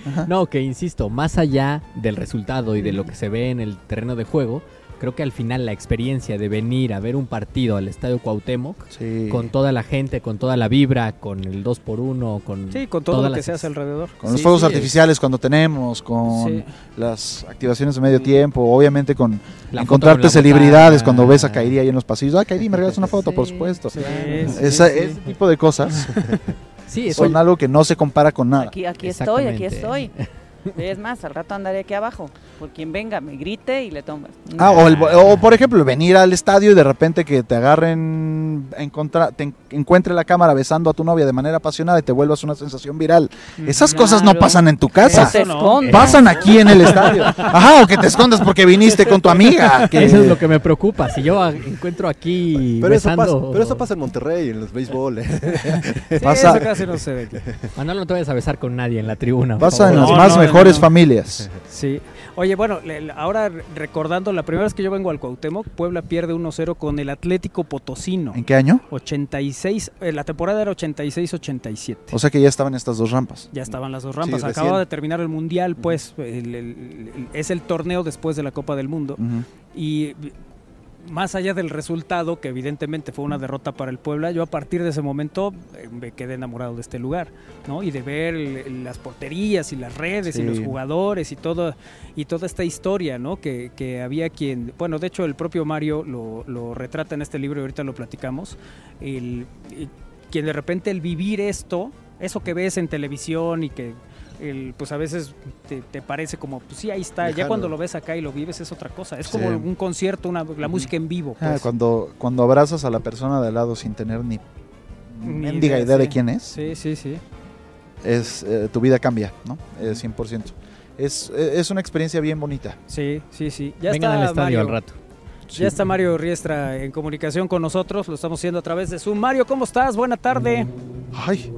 Ajá. No, que insisto, más allá del resultado y de lo que se ve en el terreno de juego, creo que al final la experiencia de venir a ver un partido al Estadio Cuauhtémoc, Sí. con toda la gente, con toda la vibra, con el 2 por 1 con Sí, con todo lo que las se hace alrededor. Con los fuegos sí, artificiales cuando tenemos, con Sí. las activaciones de medio tiempo, obviamente con La encontrarte con celebridades cuando ves a Kairi ahí en los pasillos. Ah, Kairi, me regalas una foto, por supuesto. Esa- sí. Ese tipo de cosas Sí, son algo que no se compara con nada. Aquí, aquí estoy, aquí estoy. Es más, al rato andaré aquí abajo. Por quien venga, me grite y le tomas. Ah, o, el- o, por ejemplo, venir al estadio y de repente que te agarren, encontra, te en- encuentre la cámara besando a tu novia de manera apasionada y te vuelvas una sensación viral. Esas cosas no pasan en tu casa. Eso no. Pasan aquí en el estadio. Ajá, o que te escondas porque viniste con tu amiga. que- Eso es lo que me preocupa. Si yo encuentro aquí Pero eso, besando... pasa, pero eso pasa en Monterrey, en los béisbol. ¿eh? Sí, pasa- eso casi no se ve. Manolo, no te vayas a besar con nadie en la tribuna. Pasa en las No, más no, mejores no. familias. Sí. Oye, bueno, le- ahora recordando, la primera vez que yo vengo al Cuauhtémoc, Puebla pierde 1-0 con el Atlético Potosino. ¿En qué año? 86, eh, la temporada era 86-87. O sea que ya estaban estas dos rampas. Ya estaban las dos rampas. Sí, Acababa de terminar el Mundial, pues el- el- el- es el torneo después de la Copa del Mundo. Y más allá del resultado, que evidentemente fue una derrota para el Puebla, yo a partir de ese momento eh, me quedé enamorado de este lugar, ¿no? Y de ver el- las porterías y las redes y los jugadores y todo y toda esta historia, ¿no? Que, que había quien, bueno, de hecho el propio Mario lo, lo retrata en este libro y ahorita lo platicamos, el, y quien de repente el vivir esto, eso que ves en televisión y que el, pues a veces te, te parece como, pues sí, ahí está, ya cuando lo ves acá y lo vives es otra cosa, es Sí. como un concierto, una, la música en vivo. Ah, Pues. cuando, cuando abrazas a la persona de al lado sin tener ni Ni mendiga idea, idea de sí. quién es, Sí, sí, sí. es eh, tu vida cambia, ¿no? Eh, 100%. Es, eh, es una experiencia bien bonita. Sí, sí, sí. Ya Vengan está al estadio Mario, al rato. Ya está Mario Riestra en comunicación con nosotros, lo estamos haciendo a través de Zoom. Mario, ¿cómo estás? Buena tarde. Ay,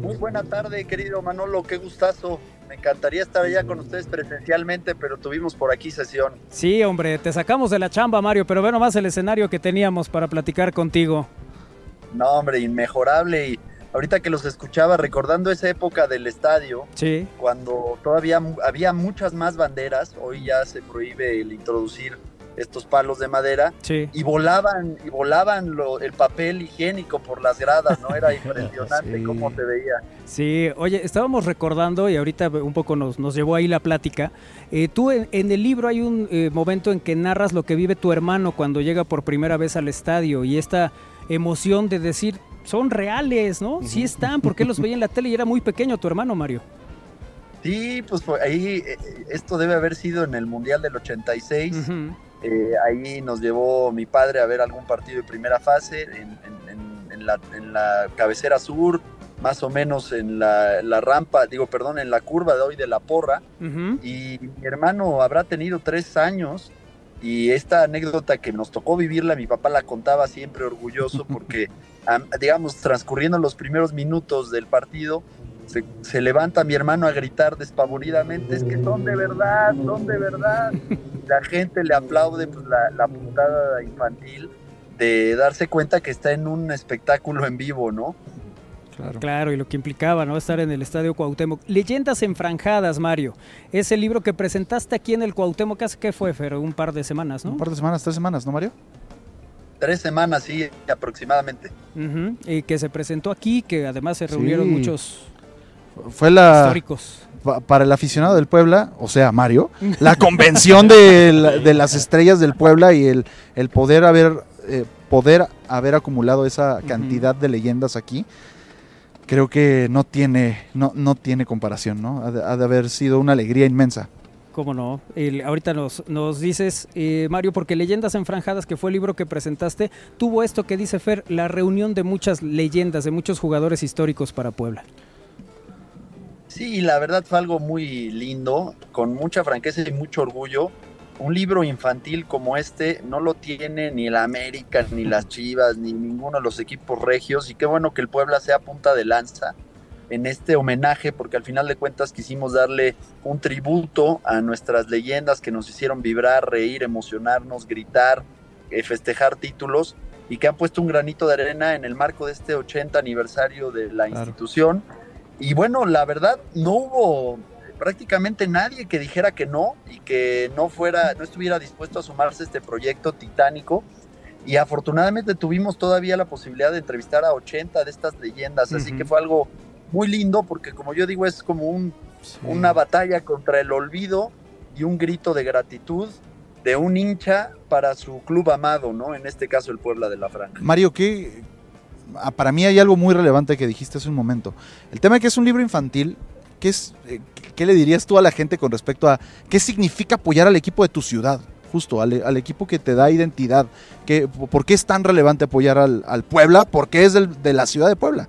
Muy buena tarde, querido Manolo, qué gustazo. Me encantaría estar allá con ustedes presencialmente, pero tuvimos por aquí sesión. Sí, hombre, te sacamos de la chamba, Mario, pero ve nomás el escenario que teníamos para platicar contigo. No, hombre, inmejorable. Y ahorita que los escuchaba, recordando esa época del estadio, Sí, cuando todavía había muchas más banderas, hoy ya se prohíbe el introducir estos palos de madera, sí. y volaban, y volaban lo- el papel higiénico por las gradas, ¿no? Era impresionante Sí. cómo se veía. Sí, oye, estábamos recordando y ahorita un poco nos, nos llevó ahí la plática. Eh, tú en, en el libro hay un eh, momento en que narras lo que vive tu hermano cuando llega por primera vez al estadio y esta emoción de decir, son reales, ¿no? Sí están, porque los veía en la tele y era muy pequeño tu hermano, Mario. Sí, pues ahí, eh, esto debe haber sido en el Mundial del 86. Ujú. Eh, ahí nos llevó mi padre a ver algún partido de primera fase en, en- en- en la, en la cabecera sur, más o menos en la, la rampa, digo, perdón, en la curva de hoy de la porra. Y mi hermano habrá tenido tres años y esta anécdota que nos tocó vivirla, mi papá la contaba siempre orgulloso porque, am- digamos, transcurriendo los primeros minutos del partido, se, se levanta mi hermano a gritar despavoridamente, es que son de verdad, son de verdad. La gente le aplaude pues, la, la puntada infantil de darse cuenta que está en un espectáculo en vivo, ¿no? claro. Claro, y lo que implicaba, ¿no? Estar en el Estadio Cuauhtémoc. Leyendas enfranjadas, Mario. Es el libro que presentaste aquí en el Cuauhtémoc hace, ¿qué fue, Fer? Un par de semanas, ¿no? Un par de semanas, tres semanas, ¿no, Mario? Tres semanas, sí, aproximadamente. Y que se presentó aquí, que además se reunieron Sí. muchos Fue la... históricos. pa- para el aficionado del Puebla, o sea, Mario, la convención de, la- de las estrellas del Puebla y el, el poder haber eh, poder haber acumulado esa cantidad de leyendas aquí, creo que no tiene, no, no tiene comparación, ¿no? Ha de, ha de haber sido una alegría inmensa. ¿Cómo no? El- ahorita nos, nos dices, eh, Mario, porque Leyendas Enfranjadas, que fue el libro que presentaste, tuvo esto que dice Fer, la reunión de muchas leyendas, de muchos jugadores históricos para Puebla. Sí, la verdad fue algo muy lindo, con mucha franqueza y mucho orgullo. Un libro infantil como este no lo tiene ni la América, ni las Chivas, ni ninguno de los equipos regios. Y qué bueno que el Puebla sea punta de lanza en este homenaje, porque al final de cuentas quisimos darle un tributo a nuestras leyendas que nos hicieron vibrar, reír, emocionarnos, gritar, eh, festejar títulos y que han puesto un granito de arena en el marco de este 80 aniversario de la Claro. institución. Y bueno, la verdad, no hubo prácticamente nadie que dijera que no y que no fuera, no estuviera dispuesto a sumarse a este proyecto titánico. Y afortunadamente tuvimos todavía la posibilidad de entrevistar a 80 de estas leyendas, así que fue algo muy lindo porque como yo digo es como un, una batalla contra el olvido y un grito de gratitud de un hincha para su club amado, ¿no? En este caso el Puebla de la Franja. Mario, ¿qué, para mí hay algo muy relevante que dijiste hace un momento. El tema de que es un libro infantil, ¿qué, es, eh, ¿qué le dirías tú a la gente con respecto a qué significa apoyar al equipo de tu ciudad? Justo, al, al equipo que te da identidad. ¿Qué, ¿Por qué es tan relevante apoyar al, al Puebla? Porque es de la ciudad de Puebla.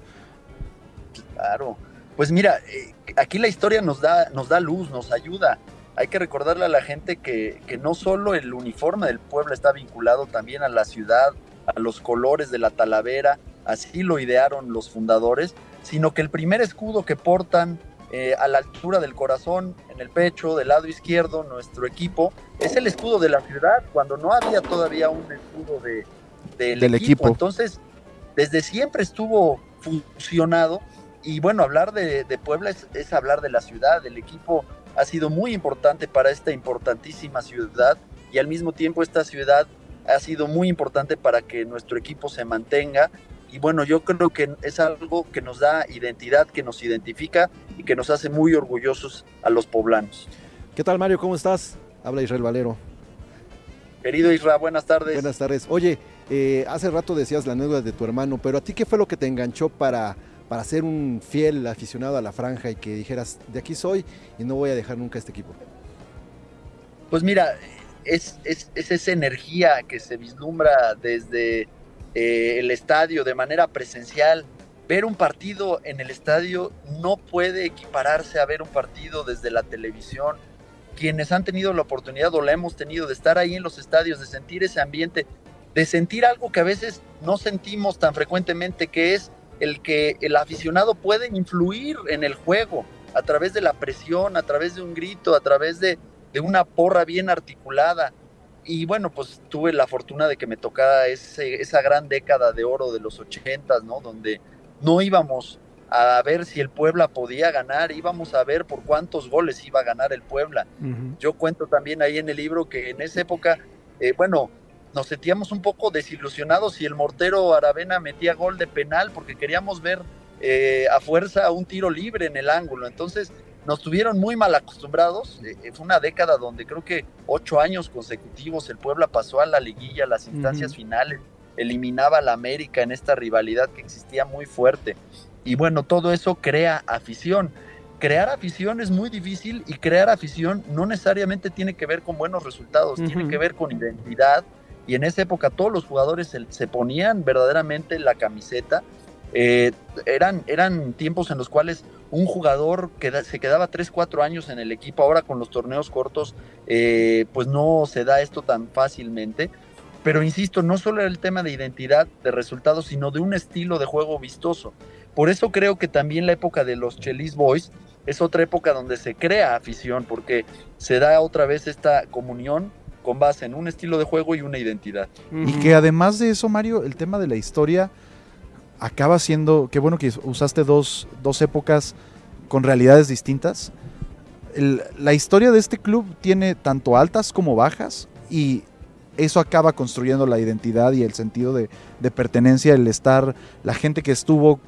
Claro. Pues mira, eh, aquí la historia nos da, nos da luz, nos ayuda. Hay que recordarle a la gente que, que no solo el uniforme del pueblo está vinculado también a la ciudad, a los colores de la talavera, así lo idearon los fundadores, sino que el primer escudo que portan eh, a la altura del corazón, en el pecho, del lado izquierdo, nuestro equipo. Es el escudo de la ciudad, cuando no había todavía un escudo de, del, equipo. Entonces, desde siempre estuvo funcionado. Y bueno, hablar de, Puebla es, es, hablar de la ciudad. El equipo ha sido muy importante para esta importantísima ciudad y al mismo tiempo esta ciudad ha sido muy importante para que nuestro equipo se mantenga y bueno, yo creo que es algo que nos da identidad, que nos identifica y que nos hace muy orgullosos a los poblanos. ¿Qué tal Mario? ¿Cómo estás? Habla Israel Valero. Querido Israel, buenas tardes. Buenas tardes. Oye, eh, hace rato decías la anécdota de tu hermano, pero a ti qué fue lo que te enganchó para, para ser un fiel aficionado a la franja y que dijeras, de aquí soy y no voy a dejar nunca este equipo? Pues mira, es, es, es esa energía que se vislumbra desde eh, el estadio de manera presencial. Ver un partido en el estadio no puede equipararse a ver un partido desde la televisión. Quienes han tenido la oportunidad o la hemos tenido de estar ahí en los estadios, de sentir ese ambiente, de sentir algo que a veces no sentimos tan frecuentemente, que es el que el aficionado puede influir en el juego a través de la presión, a través de un grito, a través de, de una porra bien articulada y bueno, pues tuve la fortuna de que me tocara ese, esa gran década de oro de los ochentas, ¿no? Donde no íbamos a ver si el Puebla podía ganar, íbamos a ver por cuántos goles iba a ganar el Puebla. Yo cuento también ahí en el libro que en esa época, eh, bueno, nos sentíamos un poco desilusionados si el mortero Aravena metía gol de penal porque queríamos ver eh, a fuerza un tiro libre en el ángulo. Entonces, nos tuvieron muy mal acostumbrados. Eh, eh, fue una década donde creo que ocho años consecutivos el Puebla pasó a la liguilla, a las instancias finales, eliminaba a la América en esta rivalidad que existía muy fuerte. Y bueno, todo eso crea afición. Crear afición es muy difícil y crear afición no necesariamente tiene que ver con buenos resultados, tiene que ver con identidad. Y en esa época todos los jugadores se, ponían verdaderamente la camiseta. Eh, eran, eran tiempos en los cuales un jugador que se quedaba 3, 4 años en el equipo, ahora con los torneos cortos, eh, pues no se da esto tan fácilmente. Pero insisto, no solo era el tema de identidad, de resultados, sino de un estilo de juego vistoso. Por eso creo que también la época de los Chelis Boys es otra época donde se crea afición, porque se da otra vez esta comunión con base en un estilo de juego y una identidad. Y que además de eso, Mario, el tema de la historia acaba siendo, qué bueno que usaste dos, dos épocas con realidades distintas. la historia de este club tiene tanto altas como bajas y eso acaba construyendo la identidad y el sentido de, pertenencia, el estar, la gente que estuvo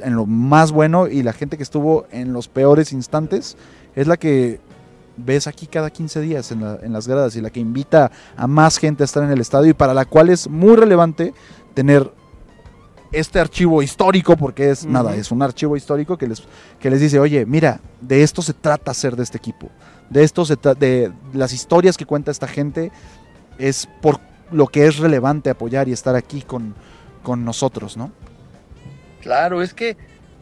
en lo más bueno y la gente que estuvo en los peores instantes es la que ves aquí cada 15 días en, en, las gradas y la que invita a más gente a estar en el estadio y para la cual es muy relevante tener este archivo histórico, porque es nada, es un archivo histórico que les, que les dice, oye, mira, de esto se trata ser de este equipo, de esto se de las historias que cuenta esta gente, es por lo que es relevante apoyar y estar aquí con, con nosotros, ¿no? Claro, es que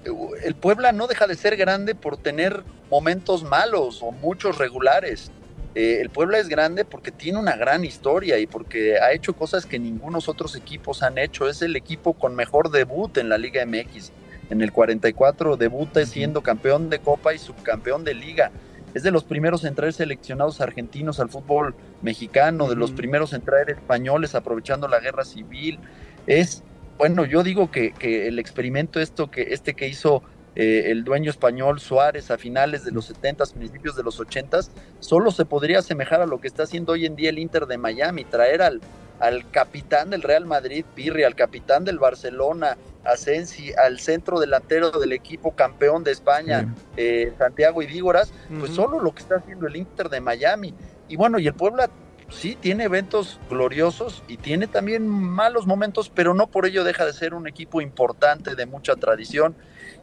uh, el Puebla no deja de ser grande por tener momentos malos o muchos regulares. Eh, el Puebla es grande porque tiene una gran historia y porque ha hecho cosas que ningunos otros equipos han hecho. Es el equipo con mejor debut en la Liga MX. En el 44 debuta siendo campeón de Copa y subcampeón de Liga. Es de los primeros en traer seleccionados argentinos al fútbol mexicano, de los primeros en traer españoles aprovechando la guerra civil. Es, bueno, yo digo que, que el experimento esto que, este que hizo eh, el dueño español Suárez a finales de los 70, principios de los 80, solo se podría asemejar a lo que está haciendo hoy en día el Inter de Miami, traer al, al capitán del Real Madrid, Pirri, al capitán del Barcelona, Asensi, al centro delantero del equipo campeón de España, eh, Santiago Idígoras, pues solo lo que está haciendo el Inter de Miami. Y bueno, y el Puebla sí tiene eventos gloriosos y tiene también malos momentos, pero no por ello deja de ser un equipo importante de mucha tradición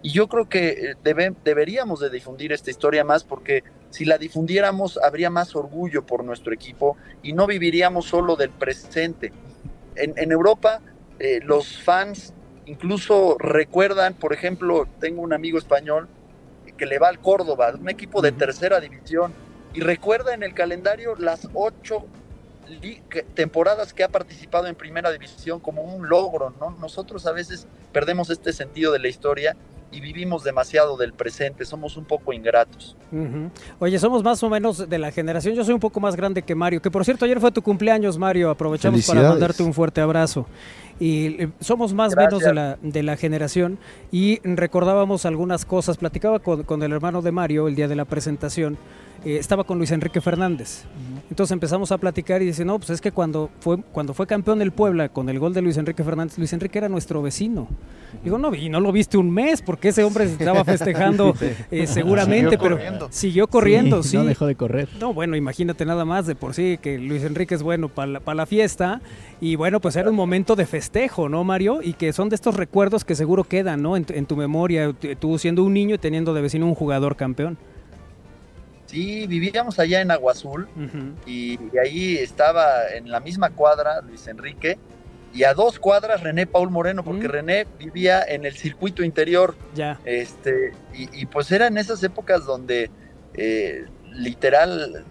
y yo creo que eh, deberíamos de difundir esta historia más porque si la difundiéramos habría más orgullo por nuestro equipo y no viviríamos solo del presente. En, Europa eh, los fans incluso recuerdan, por ejemplo, tengo un amigo español que le va al Córdoba, un equipo de tercera división, y recuerda en el calendario las ocho temporadas que ha participado en primera división como un logro, ¿no? Nosotros a veces perdemos este sentido de la historia y vivimos demasiado del presente, somos un poco ingratos. Oye, somos más o menos de la generación, yo soy un poco más grande que Mario, que por cierto ayer fue tu cumpleaños Mario, aprovechamos para mandarte un fuerte abrazo. Y eh, somos más o menos de la, de la generación y recordábamos algunas cosas, platicaba con, con el hermano de Mario el día de la presentación, eh, estaba con Luis Enrique Fernández. Entonces empezamos a platicar y dice, no, pues es que cuando fue, cuando fue campeón del Puebla con el gol de Luis Enrique Fernández, Luis Enrique era nuestro vecino. Digo, no, y no lo viste un mes, porque ese hombre estaba festejando eh, seguramente, Siguió pero corriendo. siguió corriendo, sí. No dejó de correr. No, bueno, imagínate nada más de por sí que Luis Enrique es bueno para la, pa' la fiesta y bueno, pues era un momento de festejo, ¿no, Mario? Y que son de estos recuerdos que seguro quedan, ¿no? En, tu- en tu memoria, tú siendo un niño y teniendo de vecino un jugador campeón. Sí, vivíamos allá en Agua Azul y ahí estaba en la misma cuadra Luis Enrique y a dos cuadras René Paul Moreno, porque Mm. René vivía en el circuito interior. Ya. Este, y, y pues era en esas épocas donde eh, literal,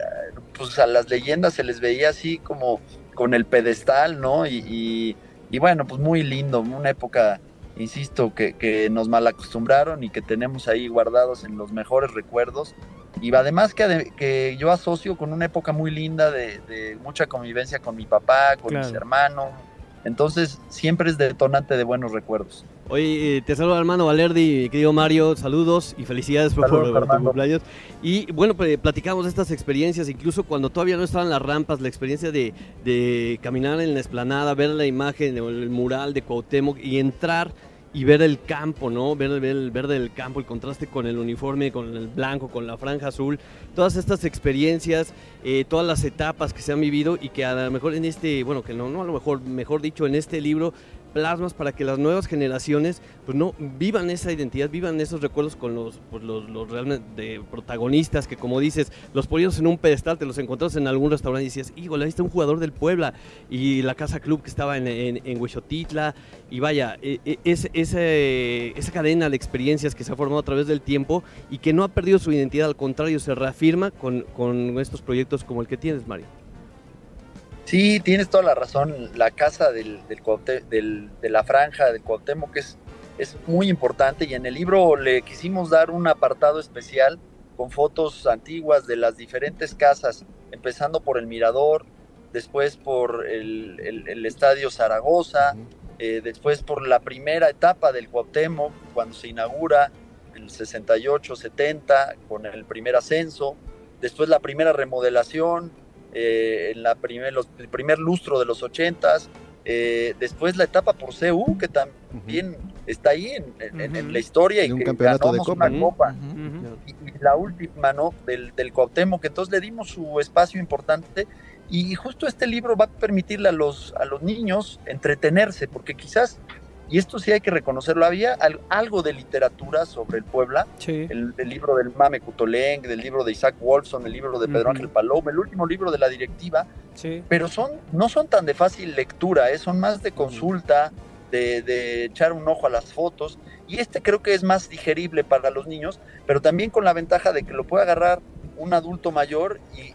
pues a las leyendas se les veía así como con el pedestal, ¿no? Y, y- y bueno, pues muy lindo, una época, insisto, que, que nos mal acostumbraron y que tenemos ahí guardados en los mejores recuerdos. Y además que, que yo asocio con una época muy linda de, de mucha convivencia con mi papá, con mis Claro. hermanos. Entonces siempre es detonante de buenos recuerdos. Oye, eh, te saludo hermano Valerdi, querido Mario, saludos y felicidades por, Saludos, por tu cumpleaños. Y bueno, pues, platicamos de estas experiencias, incluso cuando todavía no estaban las rampas, la experiencia de, de caminar en la esplanada, ver la imagen, el mural de Cuauhtémoc y entrar y ver el campo, ¿no? Ver, ver el verde del campo, el contraste con el uniforme, con el blanco, con la franja azul, todas estas experiencias, eh, todas las etapas que se han vivido y que a lo mejor en este, bueno, que no, no a lo mejor, mejor dicho, en este libro plasmas para que las nuevas generaciones pues no vivan esa identidad, vivan esos recuerdos con los, pues, los, de protagonistas que como dices, los ponías en un pedestal, te los encontrabas en algún restaurante y decías, híjole, ahí está un jugador del Puebla y la Casa Club que estaba en, en, en Huexotitla y vaya, e- e- es, esa cadena de experiencias que se ha formado a través del tiempo y que no ha perdido su identidad, al contrario, se reafirma con, con estos proyectos como el que tienes, Mario. Sí, tienes toda la razón. La casa del, del, de la franja del Cuauhtémoc es, es muy importante y en el libro le quisimos dar un apartado especial con fotos antiguas de las diferentes casas, empezando por el Mirador, después por el, el- el Estadio Zaragoza, eh, después por la primera etapa del Cuauhtémoc, cuando se inaugura el 68-70 con el primer ascenso, después la primera remodelación, eh, en la primer, los- el primer lustro de los 80s, eh, después la etapa por CU, que también está ahí en, en- la historia y De un que campeonato de ganamos Copa. una copa. Y, y la última, ¿no? Del, del Cuauhtémoc, entonces le dimos su espacio importante y justo este libro va a permitirle a los, a los niños entretenerse, porque quizás, y esto sí hay que reconocerlo, había al- algo de literatura sobre el Puebla, Sí. el, el libro del Mame Cutoleng, del libro de Isaac Wolfson, el libro de Pedro Ujú. Ángel Paloma, el último libro de la directiva, Sí. pero son, no son tan de fácil lectura, ¿eh? son más de consulta, de, de echar un ojo a las fotos, y este creo que es más digerible para los niños, pero también con la ventaja de que lo puede agarrar un adulto mayor y,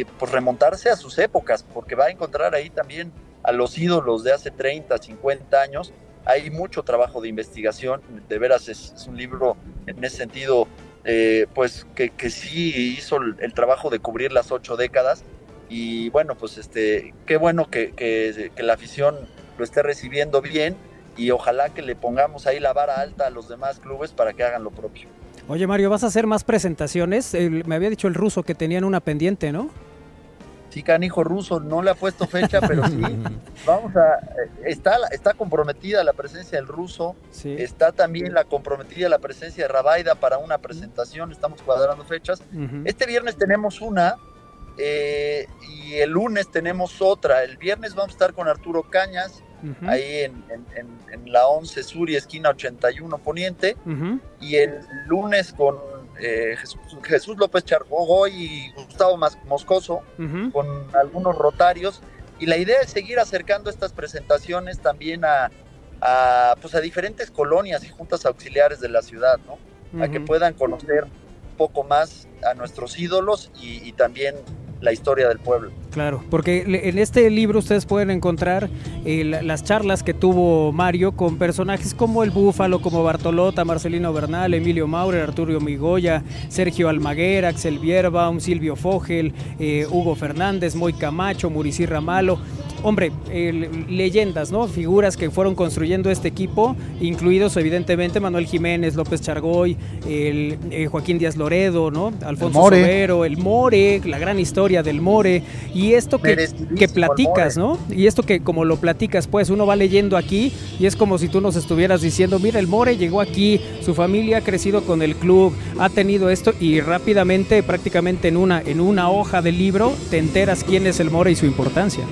y, pues remontarse a sus épocas, porque va a encontrar ahí también a los ídolos de hace 30, 50 años. Hay mucho trabajo de investigación, de veras es, un libro en ese sentido, eh, pues que, sí hizo el, trabajo de cubrir las ocho décadas y bueno, pues este, qué bueno que, la afición lo esté recibiendo bien y ojalá que le pongamos ahí la vara alta a los demás clubes para que hagan lo propio. Oye Mario, ¿vas a hacer más presentaciones? Me había dicho el ruso que tenían una pendiente, ¿no? Sí, canijo ruso, no le ha puesto fecha, pero sí, vamos a, eh, está, está comprometida la presencia del ruso, Sí. está también la comprometida la presencia de Rabaida para una presentación, estamos cuadrando fechas. Este viernes tenemos una eh, y el lunes tenemos otra. El viernes vamos a estar con Arturo Cañas, ahí en, en- en- en la 11 Sur y esquina 81 Poniente. Y el lunes con eh, Jesús, Jesús López Chargogoy y Gustavo Moscoso, con algunos rotarios. Y la idea es seguir acercando estas presentaciones también a, a, pues a diferentes colonias y juntas auxiliares de la ciudad, ¿no? a que puedan conocer un poco más a nuestros ídolos y, y también la historia del pueblo. Claro, porque en este libro ustedes pueden encontrar eh, la- las charlas que tuvo Mario con personajes como el Búfalo, como Bartolota, Marcelino Bernal, Emilio Maurer, Arturo Migoya, Sergio Almaguer, Axel Bierbaum, Silvio Fogel, eh, Hugo Fernández, Moy Camacho, Muricy Ramalo. Hombre, eh, le- leyendas, ¿no? Figuras que fueron construyendo este equipo, incluidos evidentemente Manuel Jiménez, López Chargoy, el, eh, Joaquín Díaz Loredo, ¿no? Alfonso More. Sobero, el More, la gran historia del More. Y esto que, que el platicas. ¿no? Y esto que como lo platicas, pues uno va leyendo aquí y es como si tú nos estuvieras diciendo, mira, el More llegó aquí, su familia ha crecido con el club, ha tenido esto y rápidamente, prácticamente en una, en una hoja del libro, te enteras quién es el More y su importancia.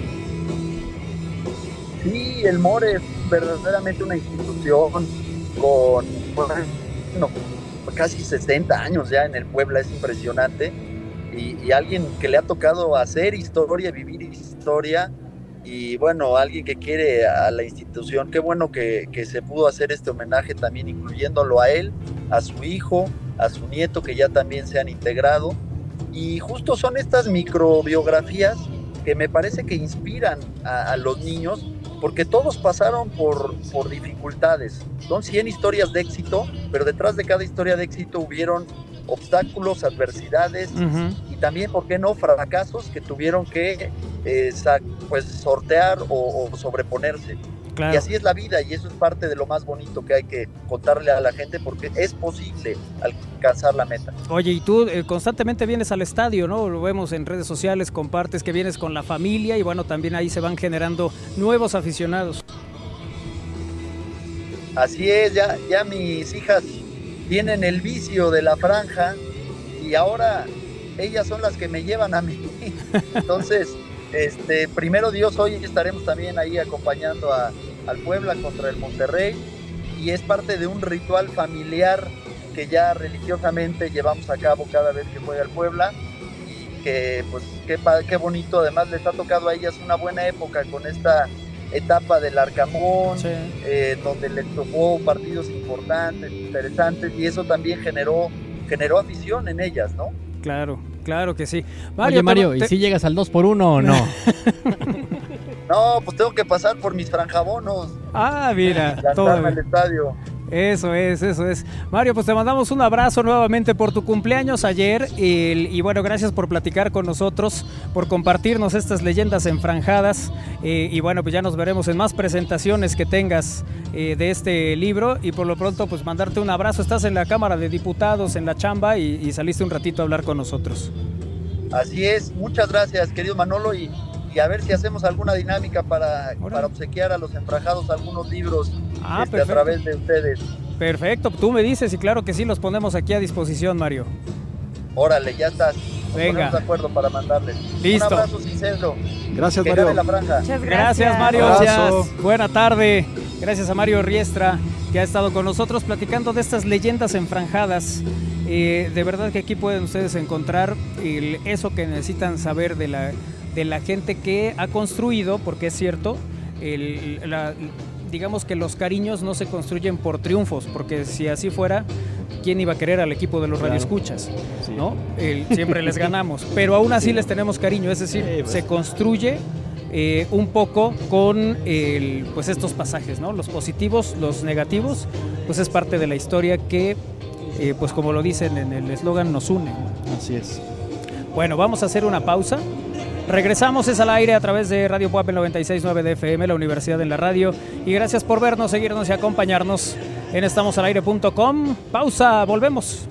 El More es verdaderamente una institución con bueno, casi 60 años ya en el Puebla, es impresionante. Y, y alguien que le ha tocado hacer historia, vivir historia, y bueno, alguien que quiere a la institución. Qué bueno que, que se pudo hacer este homenaje también, incluyéndolo a él, a su hijo, a su nieto, que ya también se han integrado. Y justo son estas microbiografías que me parece que inspiran a, a los niños porque todos pasaron por, por dificultades. Son 100 historias de éxito, pero detrás de cada historia de éxito hubieron obstáculos, adversidades y también, ¿por qué no?, fracasos que tuvieron que eh, pues, sortear o, o sobreponerse. Claro. Y así es la vida y eso es parte de lo más bonito que hay que contarle a la gente porque es posible alcanzar la meta. Oye, y tú eh, constantemente vienes al estadio, ¿no? Lo vemos en redes sociales, compartes que vienes con la familia y bueno, también ahí se van generando nuevos aficionados. Así es, ya, ya mis hijas tienen el vicio de la franja y ahora ellas son las que me llevan a mí. Entonces, este, primero Dios, hoy estaremos también ahí acompañando a, al Puebla contra el Monterrey y es parte de un ritual familiar que ya religiosamente llevamos a cabo cada vez que juega el Puebla y que pues qué, qué bonito, además les ha tocado a ellas una buena época con esta etapa del Arcamón, eh, donde les tocó partidos importantes, interesantes, y eso también generó, generó afición en ellas, ¿no? Claro, claro que sí. Oye, te- Mario, te- ¿y si llegas al 2 por 1 o no? No, pues tengo que pasar por mis franjabonos. Ah, mira, todo al estadio. Eso es, eso es. Mario, pues te mandamos un abrazo nuevamente por tu cumpleaños ayer y bueno, gracias por platicar con nosotros, por compartirnos estas leyendas enfranjadas eh, y bueno, pues ya nos veremos en más presentaciones que tengas eh, de este libro y por lo pronto pues mandarte un abrazo. Estás en la Cámara de Diputados, en la chamba y, y saliste un ratito a hablar con nosotros. Así es, muchas gracias, querido Manolo, y, y a ver si hacemos alguna dinámica para, para obsequiar a los enfrajados algunos libros Ah, este, a perfecto. través de ustedes. Perfecto, tú me dices y claro que sí, los ponemos aquí a disposición, Mario. Órale, ya estás. Nos Venga. de acuerdo para mandarles. Listo. Un abrazo sincero. Gracias, que Mario. la franja. Gracias, Mario. Gracias. Buena tarde. Gracias a Mario Riestra, que ha estado con nosotros platicando de estas leyendas enfranjadas. Eh, de verdad que aquí pueden ustedes encontrar el- eso que necesitan saber de la, de la gente que ha construido, porque es cierto, el- la- digamos que los cariños no se construyen por triunfos, porque si así fuera, ¿quién iba a querer al equipo de los Claro. radioescuchas? ¿no? El- siempre les ganamos, pero aún así les tenemos cariño, es decir, Sí, pues. se construye eh, un poco con el, pues estos pasajes, ¿no? Los positivos, los negativos, pues es parte de la historia que, eh, pues como lo dicen en el eslogan, nos une. Así es. Bueno, vamos a hacer una pausa. Regresamos, es al aire a través de Radio Puap 96.9 de FM, la Universidad en la Radio. Y gracias por vernos, seguirnos y acompañarnos en estamosalaire.com. Pausa, volvemos.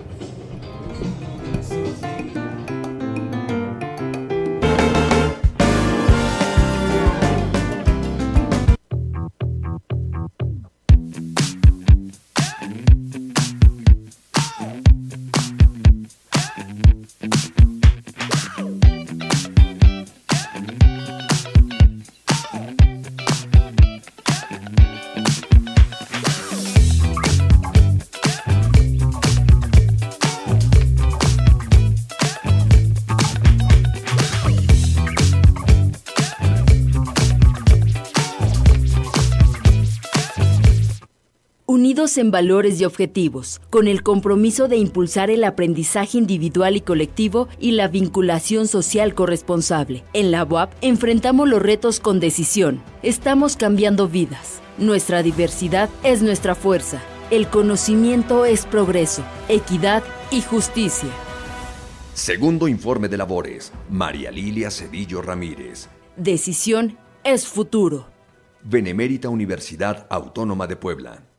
Unidos en valores y objetivos, con el compromiso de impulsar el aprendizaje individual y colectivo y la vinculación social corresponsable. En la UAP enfrentamos los retos con decisión. Estamos cambiando vidas. Nuestra diversidad es nuestra fuerza. El conocimiento es progreso, equidad y justicia. Segundo informe de labores, María Lilia Cedillo Ramírez. Decisión es futuro. Benemérita Universidad Autónoma de Puebla.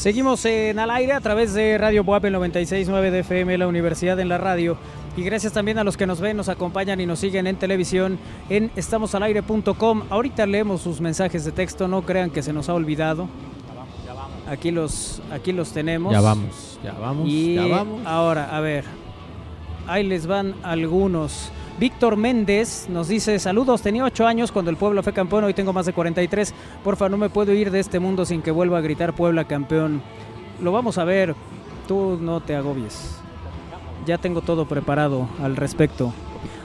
Seguimos en al aire a través de Radio Boab 96.9 de FM, la Universidad en la Radio. Y gracias también a los que nos ven, nos acompañan y nos siguen en televisión en estamosalaire.com. Ahorita leemos sus mensajes de texto, no crean que se nos ha olvidado. Aquí los, aquí los tenemos. Ya vamos, ya vamos, Y ya vamos. ahora, a ver, ahí les van algunos. Víctor Méndez nos dice, saludos, tenía ocho años cuando el Puebla fue campeón, hoy tengo más de 43. Porfa, no me puedo ir de este mundo sin que vuelva a gritar Puebla campeón. Lo vamos a ver, tú no te agobies. Ya tengo todo preparado al respecto.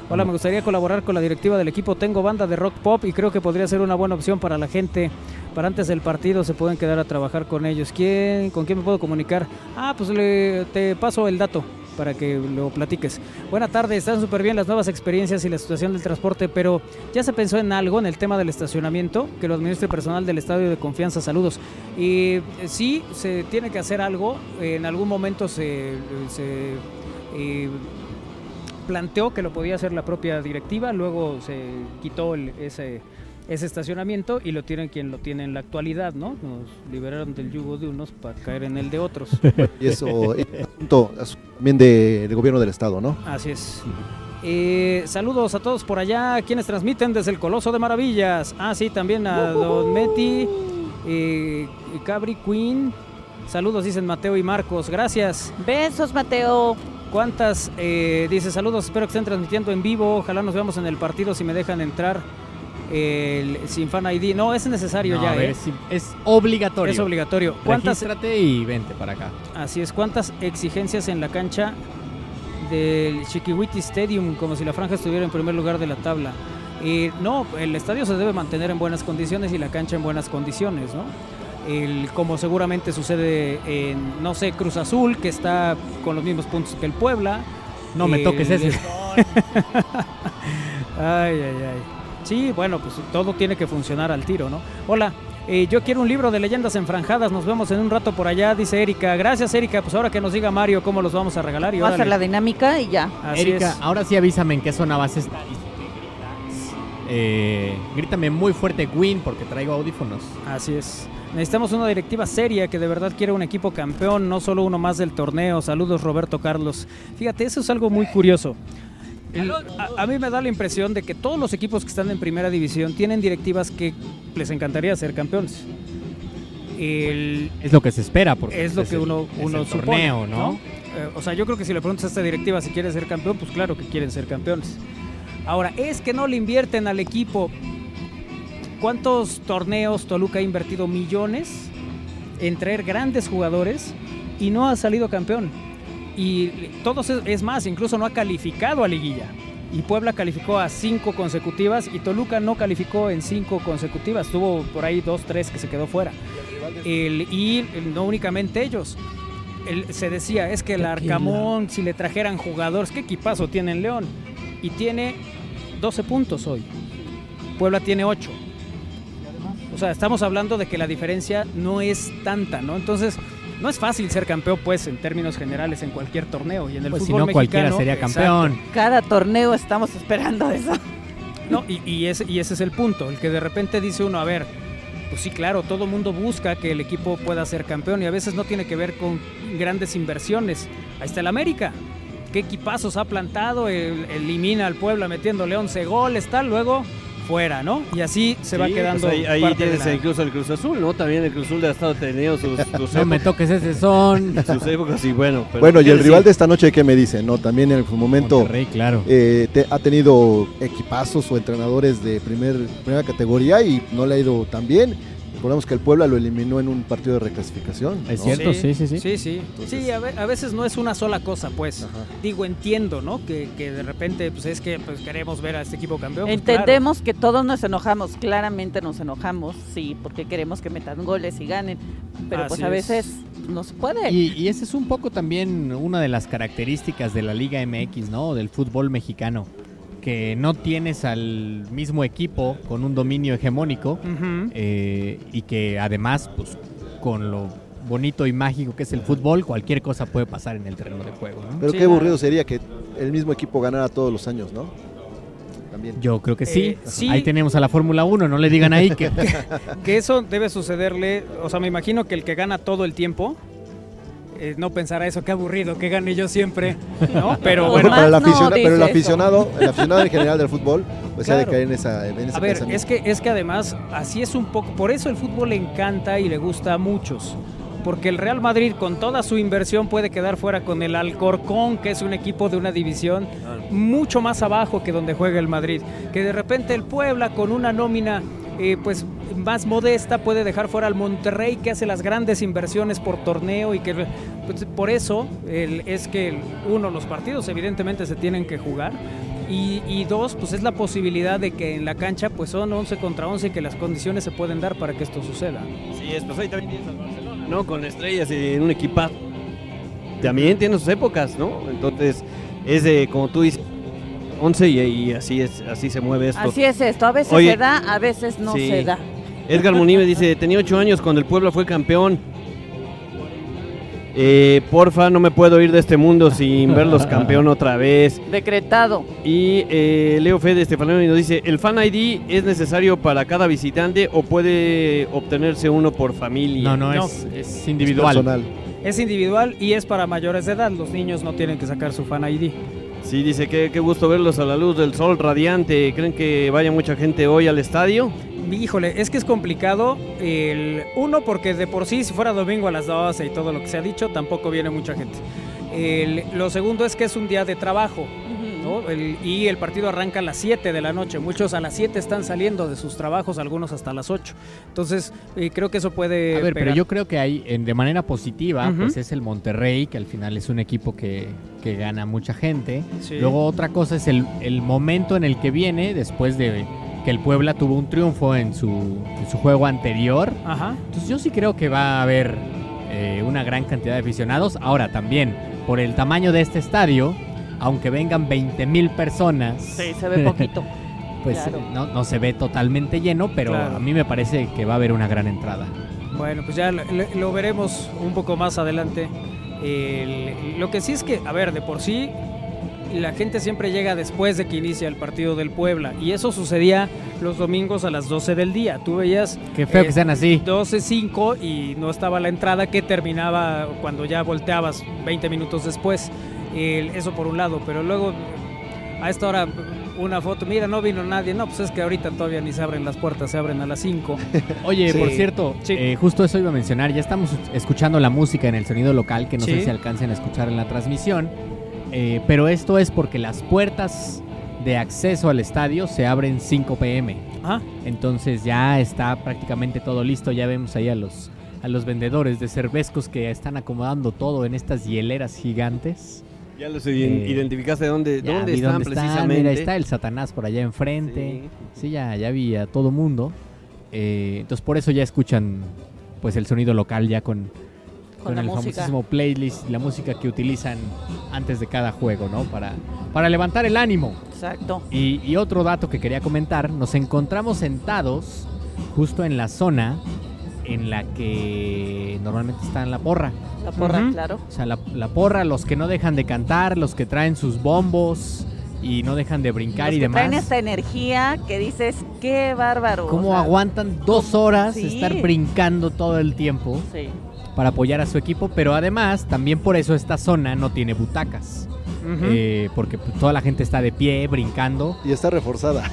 Hola, me gustaría colaborar con la directiva del equipo. Tengo banda de rock pop y creo que podría ser una buena opción para la gente. Para antes del partido se pueden quedar a trabajar con ellos. ¿Quién, ¿Con quién me puedo comunicar? Ah, pues le, te paso el dato para que lo platiques. Buena tarde, están súper bien las nuevas experiencias y la situación del transporte, pero ya se pensó en algo, en el tema del estacionamiento, que lo administre personal del estadio de confianza. Saludos. Y eh, sí, se tiene que hacer algo. En algún momento se, eh, planteó que lo podía hacer la propia directiva, luego se quitó el- ese, ese estacionamiento y lo tienen quien lo tiene en la actualidad, ¿no? Nos liberaron del yugo de unos para caer en el de otros. Y eso es asunto asunto también de, del gobierno del estado, ¿no? Así es. Eh, saludos a todos por allá, quienes transmiten desde el Coloso de Maravillas. Ah, sí, también a Don Meti, eh, Cabri Queen. Saludos, dicen Mateo y Marcos. Gracias. Besos, Mateo. ¿Cuántas? eh, dice saludos, espero que estén transmitiendo en vivo. Ojalá nos veamos en el partido si me dejan entrar. El, sin fan ID. No, es necesario No, ya, a ver, ¿eh? es, obligatorio. Es obligatorio. ¿Cuántas, Regístrate y vente para acá. Así es, ¿cuántas exigencias en la cancha del Chiquihuiti Stadium, como si la franja estuviera en primer lugar de la tabla? Eh, no, el estadio se debe mantener en buenas condiciones y la cancha en buenas condiciones, ¿no? El, como seguramente sucede en, no sé, Cruz Azul, que está con los mismos puntos que el Puebla. No me toques ese. ay, ay, ay. Sí, bueno, pues todo tiene que funcionar al tiro, ¿no? Hola, eh, yo quiero un libro de leyendas enfranjadas. Nos vemos en un rato por allá, dice Erika. Gracias, Erika. Pues ahora que nos diga Mario cómo los vamos a regalar. Y Vamos a hacer la dinámica y ya. Así Erika, es. ahora sí avísame en qué zona vas a estar. eh, grítame muy fuerte Win porque traigo audífonos. Así es. Necesitamos una directiva seria que de verdad quiera un equipo campeón, no solo uno más del torneo. Saludos, Roberto Carlos. Fíjate, eso es algo muy curioso. El- a, a mí me da la impresión de que todos los equipos que están en primera división tienen directivas que les encantaría ser campeones. El- Es lo que se espera porque es lo es que el- uno, es uno el supone, torneo, ¿no? Eh, o sea, yo creo que si le preguntas a esta directiva si quiere ser campeón, pues claro que quieren ser campeones. Ahora, es que no le invierten al equipo. ¿Cuántos torneos Toluca ha invertido millones en traer grandes jugadores y no ha salido campeón? Y todos es, más, incluso no ha calificado a liguilla. Y Puebla calificó a cinco consecutivas y Toluca no calificó en cinco consecutivas. Tuvo por ahí dos, tres que se quedó fuera. El, y no únicamente ellos. El- se decía, es que el Arcamón, si le trajeran jugadores, ¿qué equipazo tiene en León? Y tiene 12 puntos hoy. Puebla tiene 8. O sea, estamos hablando de que la diferencia no es tanta, ¿no? Entonces, no es fácil ser campeón, pues, en términos generales, en cualquier torneo. Y en el Pues si fútbol no, cualquiera mexicano, sería exacto. campeón. Cada torneo estamos esperando eso. No, y, y ese, y ese es el punto, el que de repente dice uno, a ver, pues sí, claro, todo mundo busca que el equipo pueda ser campeón y a veces no tiene que ver con grandes inversiones. Ahí está el América. ¿Qué equipazos ha plantado? El- elimina al Puebla metiéndole 11 goles, tal, luego fuera, ¿no? Y así se va Sí, quedando. pues ahí ahí parte de tienes la- incluso el Cruz Azul, ¿no? También el Cruz Azul ha estado teniendo sus, sus No me épocas- toques ese son. sus épocas y bueno. pero Bueno, y ¿qué el rival de esta noche, ¿qué me dice? No, también en su momento Monterrey, claro. eh, te- ha tenido equipazos o entrenadores de primer, primera categoría y no le ha ido tan bien. Recordemos que el Puebla lo eliminó en un partido de reclasificación. Es cierto, sí, sí, sí. Sí, sí. Entonces- Sí, a, ve- a veces no es una sola cosa, pues. Ajá. Digo, entiendo, ¿no? Que, que de repente, pues es que pues, queremos ver a este equipo campeón. pues, claro. Entendemos que todos nos enojamos, claramente nos enojamos, sí, porque queremos que metan goles y ganen, pero pues a es. veces no se puede. Y, y esa es un poco también una de las características de la Liga MX, ¿no? Del fútbol mexicano. Que no tienes al mismo equipo con un dominio hegemónico eh, y que además, pues, con lo bonito y mágico que es el fútbol, cualquier cosa puede pasar en el terreno de juego, ¿no? Pero Sí, qué aburrido sería que el mismo equipo ganara todos los años, ¿no? También. Yo creo que sí. Eh, sí. Ahí tenemos a la Fórmula 1, no le digan ahí que... Que eso debe sucederle, o sea, me imagino que el que gana todo el tiempo eh, no pensará eso, qué aburrido, que gane yo siempre, ¿no? Pero bueno, para el no pero el aficionado, el aficionado en general del fútbol, pues ha de Claro. caer en esa, en ese a ver, es que, es que además así es un poco, por eso el fútbol le encanta y le gusta a muchos. Porque el Real Madrid con toda su inversión puede quedar fuera con el Alcorcón, que es un equipo de una división mucho más abajo que donde juega el Madrid. Que de repente el Puebla con una nómina eh, pues más modesta puede dejar fuera al Monterrey que hace las grandes inversiones por torneo y que pues, por eso el- es que uno los partidos evidentemente se tienen que jugar y, y dos pues es la posibilidad de que en la cancha pues son 11 contra 11 y que las condiciones se pueden dar para que esto suceda. Sí, es, pues ahí también tienes al Barcelona, ¿no? Con estrellas y en un equipazo. También tiene sus épocas, ¿no? Entonces, es de, como tú dices, 11 y, y así es, así se mueve esto. Así es esto, a veces Oye, se da, a veces no sí. se da. Edgar Munive dice, tenía 8 años cuando el Puebla fue campeón. Eh, porfa, no me puedo ir de este mundo sin verlos campeón otra vez. Decretado. Y eh, Leo Fede Estefanoni nos dice, ¿el Fan ID es necesario para cada visitante o puede obtenerse uno por familia? No, no, No. Es, es individual. Personal. Es individual y es para mayores de edad. Los niños no tienen que sacar su fan ID. Sí, dice que qué gusto verlos a la luz del sol radiante. ¿Creen que vaya mucha gente hoy al estadio? Híjole, es que es complicado. El, uno, porque de por sí, si fuera domingo a las 12 y todo lo que se ha dicho, tampoco viene mucha gente. El- lo segundo es que es un día de trabajo. ¿No? El- y el partido arranca a las 7 de la noche. Muchos a las 7 están saliendo de sus trabajos, algunos hasta las 8. Entonces, eh, creo que eso puede. A ver, pero yo creo que hay, en- de manera positiva, pues es el Monterrey, que al final es un equipo que, que gana mucha gente. Sí. Luego otra cosa es el, el momento en el que viene, después de que el Puebla tuvo un triunfo en su, en su juego anterior. Ajá. Entonces yo sí creo que va a haber eh, una gran cantidad de aficionados. Ahora también, por el tamaño de este estadio, aunque vengan 20 mil personas, Sí, se ve poquito. pues Claro. eh, no, no se ve totalmente lleno, pero Claro. a mí me parece que va a haber una gran entrada. Bueno, pues ya lo, lo veremos un poco más adelante. El- lo que sí es que, a ver, de por sí, la gente siempre llega después de que inicia el partido del Puebla. Y eso sucedía los domingos a las 12 del día. Tú veías Qué feo Eh, que sean así. 12.05 y no estaba la entrada que terminaba cuando ya volteabas 20 minutos después. Eso por un lado, pero luego a esta hora una foto, mira, no vino nadie. No, pues es que ahorita todavía ni se abren las puertas, se abren a las 5. Oye, Sí. por cierto, Sí. eh, justo eso iba a mencionar, ya estamos escuchando la música en el sonido local, que no sé si alcancen a escuchar en la transmisión, eh, pero esto es porque las puertas de acceso al estadio se abren 5 pm. Ajá. Entonces ya está prácticamente todo listo, ya vemos ahí a los, a los vendedores de cervezcos que están acomodando todo en estas hieleras gigantes. Ya los iden- Eh, identificaste dónde, Ya dónde están dónde están, precisamente. Mira, está el Satanás por allá enfrente. Sí. Sí, ya, ya vi a todo mundo. Eh, entonces por eso ya escuchan pues el sonido local ya con, Con el música. famosísimo playlist, la música que utilizan antes de cada juego, ¿no? Para, para levantar el ánimo. Exacto. Y, y otro dato que quería comentar, nos encontramos sentados justo en la zona en la que normalmente está la porra. La porra, claro. O sea, la, la porra, los que no dejan de cantar, los que traen sus bombos y no dejan de brincar Los y que traen demás. esta energía que dices, qué bárbaro. ¿Cómo o sea, aguantan dos horas Sí. estar brincando todo el tiempo Sí. para apoyar a su equipo? Pero además, también por eso esta zona no tiene butacas. Eh, porque toda la gente está de pie, brincando. Y está reforzada.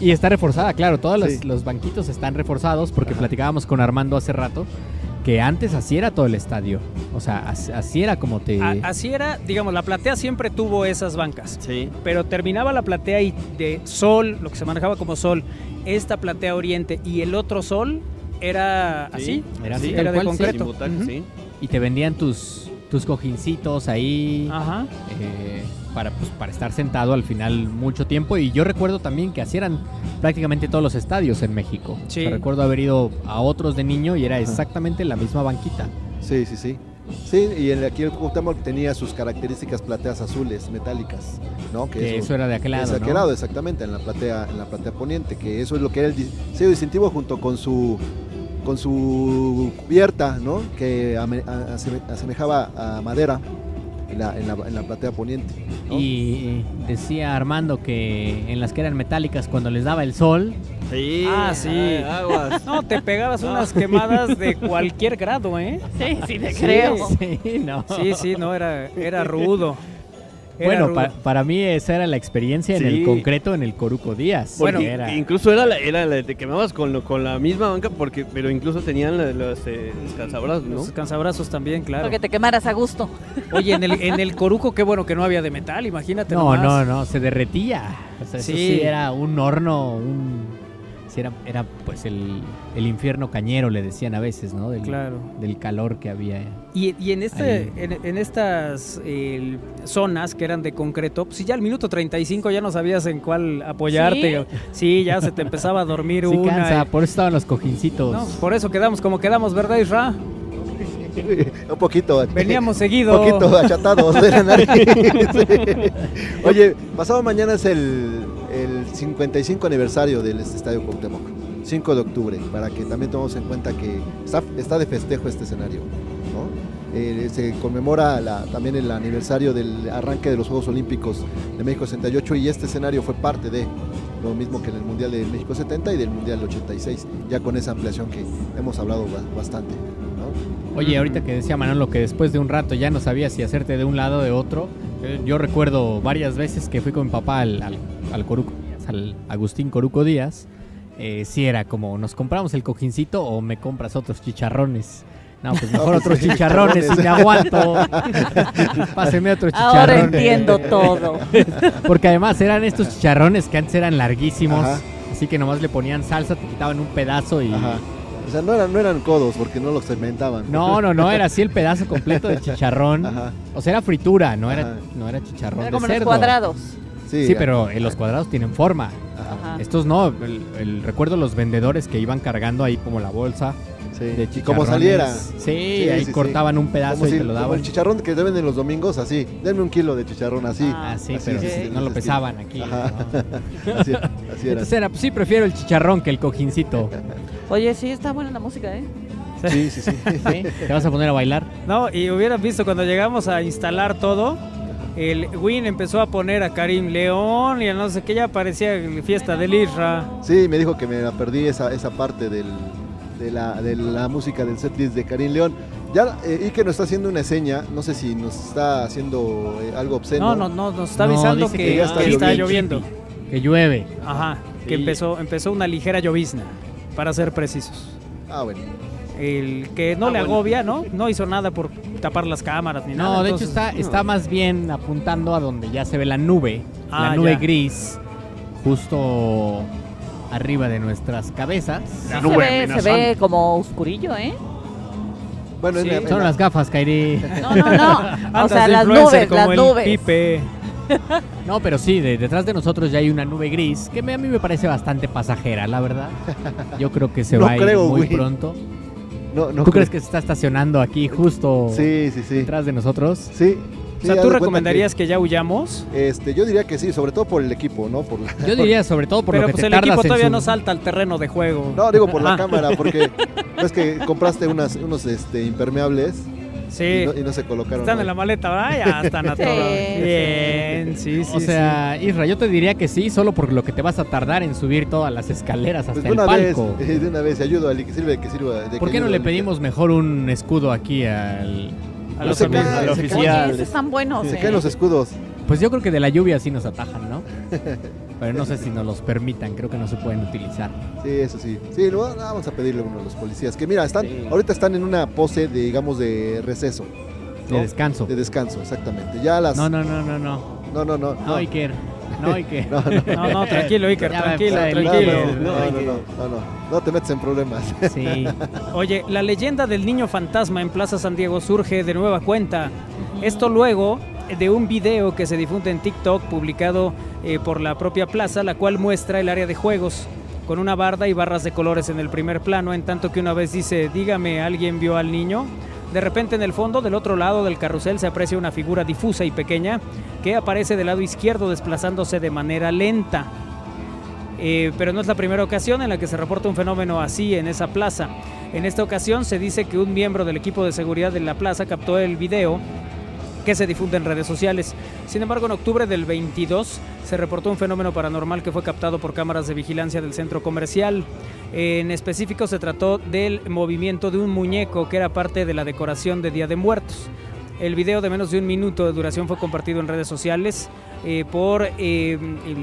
Y está reforzada, claro. Todos los, Sí. los banquitos están reforzados porque platicábamos con Armando hace rato que antes así era todo el estadio. O sea, as- así era como te... A- así era, digamos, la platea siempre tuvo esas bancas. Sí. Pero terminaba la platea y de sol, lo que se manejaba como sol, esta platea oriente y el otro sol era así. Era sí, así, era de concreto. Sí. Y te vendían tus, tus cojincitos ahí. Ajá. eh, para, pues, para estar sentado al final mucho tiempo. Y yo recuerdo también que así eran prácticamente todos los estadios en México. O Sí. sea, recuerdo haber ido a otros de niño y era exactamente la misma banquita. Sí, sí, sí. Sí, y en aquí el Cuauhtémoc tenía sus características plateas azules, metálicas, ¿no? Que eso era de aquel lado, de aquel ¿no? lado, exactamente, en la platea, en la platea poniente, que eso es lo que era el sello distintivo junto con su con su cubierta, ¿no? Que ame- a- aseme- asemejaba a madera en la, en la, en la platea poniente. ¿no? Y decía Armando que en las que eran metálicas, cuando les daba el sol, Sí. Ah, sí. ay, aguas. No, te pegabas unas quemadas de cualquier grado, ¿eh? Sí, sí, te Sí, creo. sí, no. Sí, sí, no, era, era rudo. Era Bueno, pa- para mí esa era la experiencia en el concreto en el Coruco Díaz. Bueno, que era, incluso era la, era la de quemabas con, lo- con la misma banca, porque, pero incluso tenían la- los eh, descansabrazos, ¿no? Los cansabrazos también, claro. Para que te quemaras a gusto. Oye, en el, en el coruco, qué bueno que no había de metal, imagínate. No, nomás. no, no, se derretía. O sea, eso Sí. sí era un horno, un... sí era, era pues el, el infierno cañero, le decían a veces, ¿no? Del, Claro. del calor que había. Y, y en, este, en, en estas eh, zonas que eran de concreto, pues si ya al minuto 35 ya no sabías en cuál apoyarte. Sí, ya se te empezaba a dormir Sí una. cansa, y- por eso estaban los cojincitos. No, por eso quedamos como quedamos, ¿verdad, Isra? Un poquito. Veníamos Un seguido. poquito achatados de la nariz. Oye, pasado mañana es el, el 55 aniversario del Estadio Cuauhtémoc. 5 de octubre, para que también tomemos en cuenta que está, está de festejo este escenario. ¿no? eh, se conmemora también el aniversario del arranque de los Juegos Olímpicos de México 68 y este escenario fue parte de lo mismo que en el Mundial de México 70 y del Mundial 86, ya con esa ampliación que hemos hablado ba- bastante. Oye, ahorita que decía Manolo que después de un rato ya no sabías si hacerte de un lado o de otro, yo recuerdo varias veces que fui con mi papá al, al, al Coruco Díaz, al Agustín Coruco Díaz, eh, si era como, ¿nos compramos el cojincito o me compras otros chicharrones? No, pues mejor pues, otros chicharrones, si me aguanto. Páseme otro chicharrón. Ahora entiendo todo. Porque además eran estos chicharrones que antes eran larguísimos, Ajá. así que nomás le ponían salsa, te quitaban un pedazo y... Ajá. O sea, no eran, no eran codos porque no los segmentaban. No, no, no, era así el pedazo completo de chicharrón. Ajá. O sea, era fritura, no era, Ajá. no era chicharrón Era de como los cerdo. cuadrados. Sí, pero en los cuadrados tienen forma. Ajá. Ajá. Estos no, el, el- recuerdo los vendedores que iban cargando ahí como la bolsa Sí. de chicharrones. como saliera. Sí, ahí sí, sí. cortaban un pedazo Como y si- te lo como daban. el chicharrón que te venden los domingos, así. Denme un kilo de chicharrón, así. Ah, sí, Así, pero sí, sí, no lo pesaban aquí. Ajá. ¿no? así, así era. Entonces era, pues sí, prefiero el chicharrón que el cojincito. Oye, sí, está buena la música, ¿eh? Sí, sí, sí. ¿Sí? ¿Te vas a poner a bailar? No, y hubieran visto cuando llegamos a instalar todo, el Win empezó a poner a Karim León y a no sé qué, ya parecía fiesta del Isra. Sí, me dijo que me la perdí esa, esa parte del, de, la, de la música del setlist de Karim León. Ya, eh, Ike nos está haciendo una seña, no sé si nos está haciendo eh, algo obsceno. No, no, no, nos está No, avisando dice que, que ya está que está lloviendo. Que llueve. Ajá, que empezó, empezó una ligera llovizna, para ser precisos. Ah, bueno. El que no Ah, le bueno. agobia, ¿no? No hizo nada por tapar las cámaras ni nada. No, de hecho está, no. está más bien apuntando a donde ya se ve la nube. Ah, la nube ya. gris, justo arriba de nuestras cabezas. Sí se, ve, se ve como oscurillo, ¿eh? Bueno, en Sí. la- en Son la- las gafas, Kairi. No, no, no. O sea, las nubes, como las el nubes. Pipe. No, pero sí, de- detrás de nosotros ya hay una nube gris que me- a mí me parece bastante pasajera, la verdad. Yo creo que se No va a ir muy güey. pronto. no, no ¿Tú creo. crees que se está estacionando aquí justo Sí, sí, sí. detrás de nosotros? Sí. O sí, sea, ¿tú recomendarías que, ya huyamos? este, yo diría que sí, sobre todo por el equipo, ¿no? Por la, Yo diría sobre todo por Pero lo que pues te el equipo todavía su- no salta al terreno de juego. No, digo por la Ah. cámara, porque es que compraste unas, unos este, impermeables Sí. y, no, y no se colocaron. Están en la maleta, ¿verdad? Ya están a Sí, todo. sí. Bien, sí, sí. O sea, Isra, yo te diría que sí, solo por lo que te vas a tardar en subir todas las escaleras hasta Pues de el una vez, palco. eh, de una vez, ayudo a Ali, que sirve, que sirva. de ¿Por qué no le pedimos mejor un escudo aquí al... A No los se amigos. cae, al se oficial. Oye, están buenos, Se ¿eh? caen los escudos. Pues yo creo que de la lluvia sí nos atajan, ¿no? Pero no sé si nos los permitan, creo que no se pueden utilizar. Sí, eso sí. Sí, lo- vamos a pedirle a uno de los policías. Que mira, están, Sí. ahorita están en una pose de, digamos, de receso. De ¿no? descanso. De descanso, exactamente. Ya las. No, no, no, no, no. No, no, no. No, Iker. No, Iker. No, no. No, no, tranquilo, Iker, tranquilo, tranquilo. no, no, no, no, no. No te metes en problemas. Sí. Oye, la leyenda del niño fantasma en Plaza San Diego surge de nueva cuenta. Esto luego de un video que se difunde en TikTok publicado eh, por la propia plaza, la cual muestra el área de juegos con una barda y barras de colores en el primer plano, en tanto que una vez dice, dígame, ¿alguien vio al niño? De repente en el fondo, del otro lado del carrusel, se aprecia una figura difusa y pequeña que aparece del lado izquierdo desplazándose de manera lenta. Eh, pero no es la primera ocasión en la que se reporta un fenómeno así en esa plaza. En esta ocasión se dice que un miembro del equipo de seguridad de la plaza captó el video que se difunde en redes sociales. Sin embargo, en octubre del 22 se reportó un fenómeno paranormal que fue captado por cámaras de vigilancia del centro comercial. En específico se trató del movimiento de un muñeco que era parte de la decoración de Día de Muertos. El video de menos de un minuto de duración fue compartido en redes sociales eh, por eh,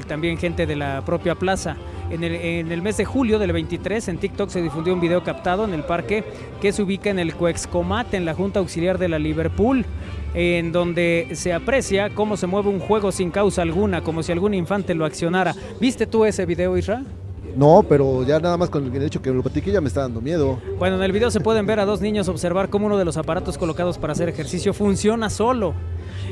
también gente de la propia plaza. En el, mes de julio del 23 en TikTok se difundió un video captado en el parque que se ubica en el Coexcomat, en la Junta Auxiliar de la Liverpool, en donde se aprecia cómo se mueve un juego sin causa alguna, como si algún infante lo accionara. ¿Viste tú ese video, Isra? No, pero ya nada más con el hecho que lo platiqué ya me está dando miedo. Bueno, en el video se pueden ver a dos niños observar cómo uno de los aparatos colocados para hacer ejercicio funciona solo.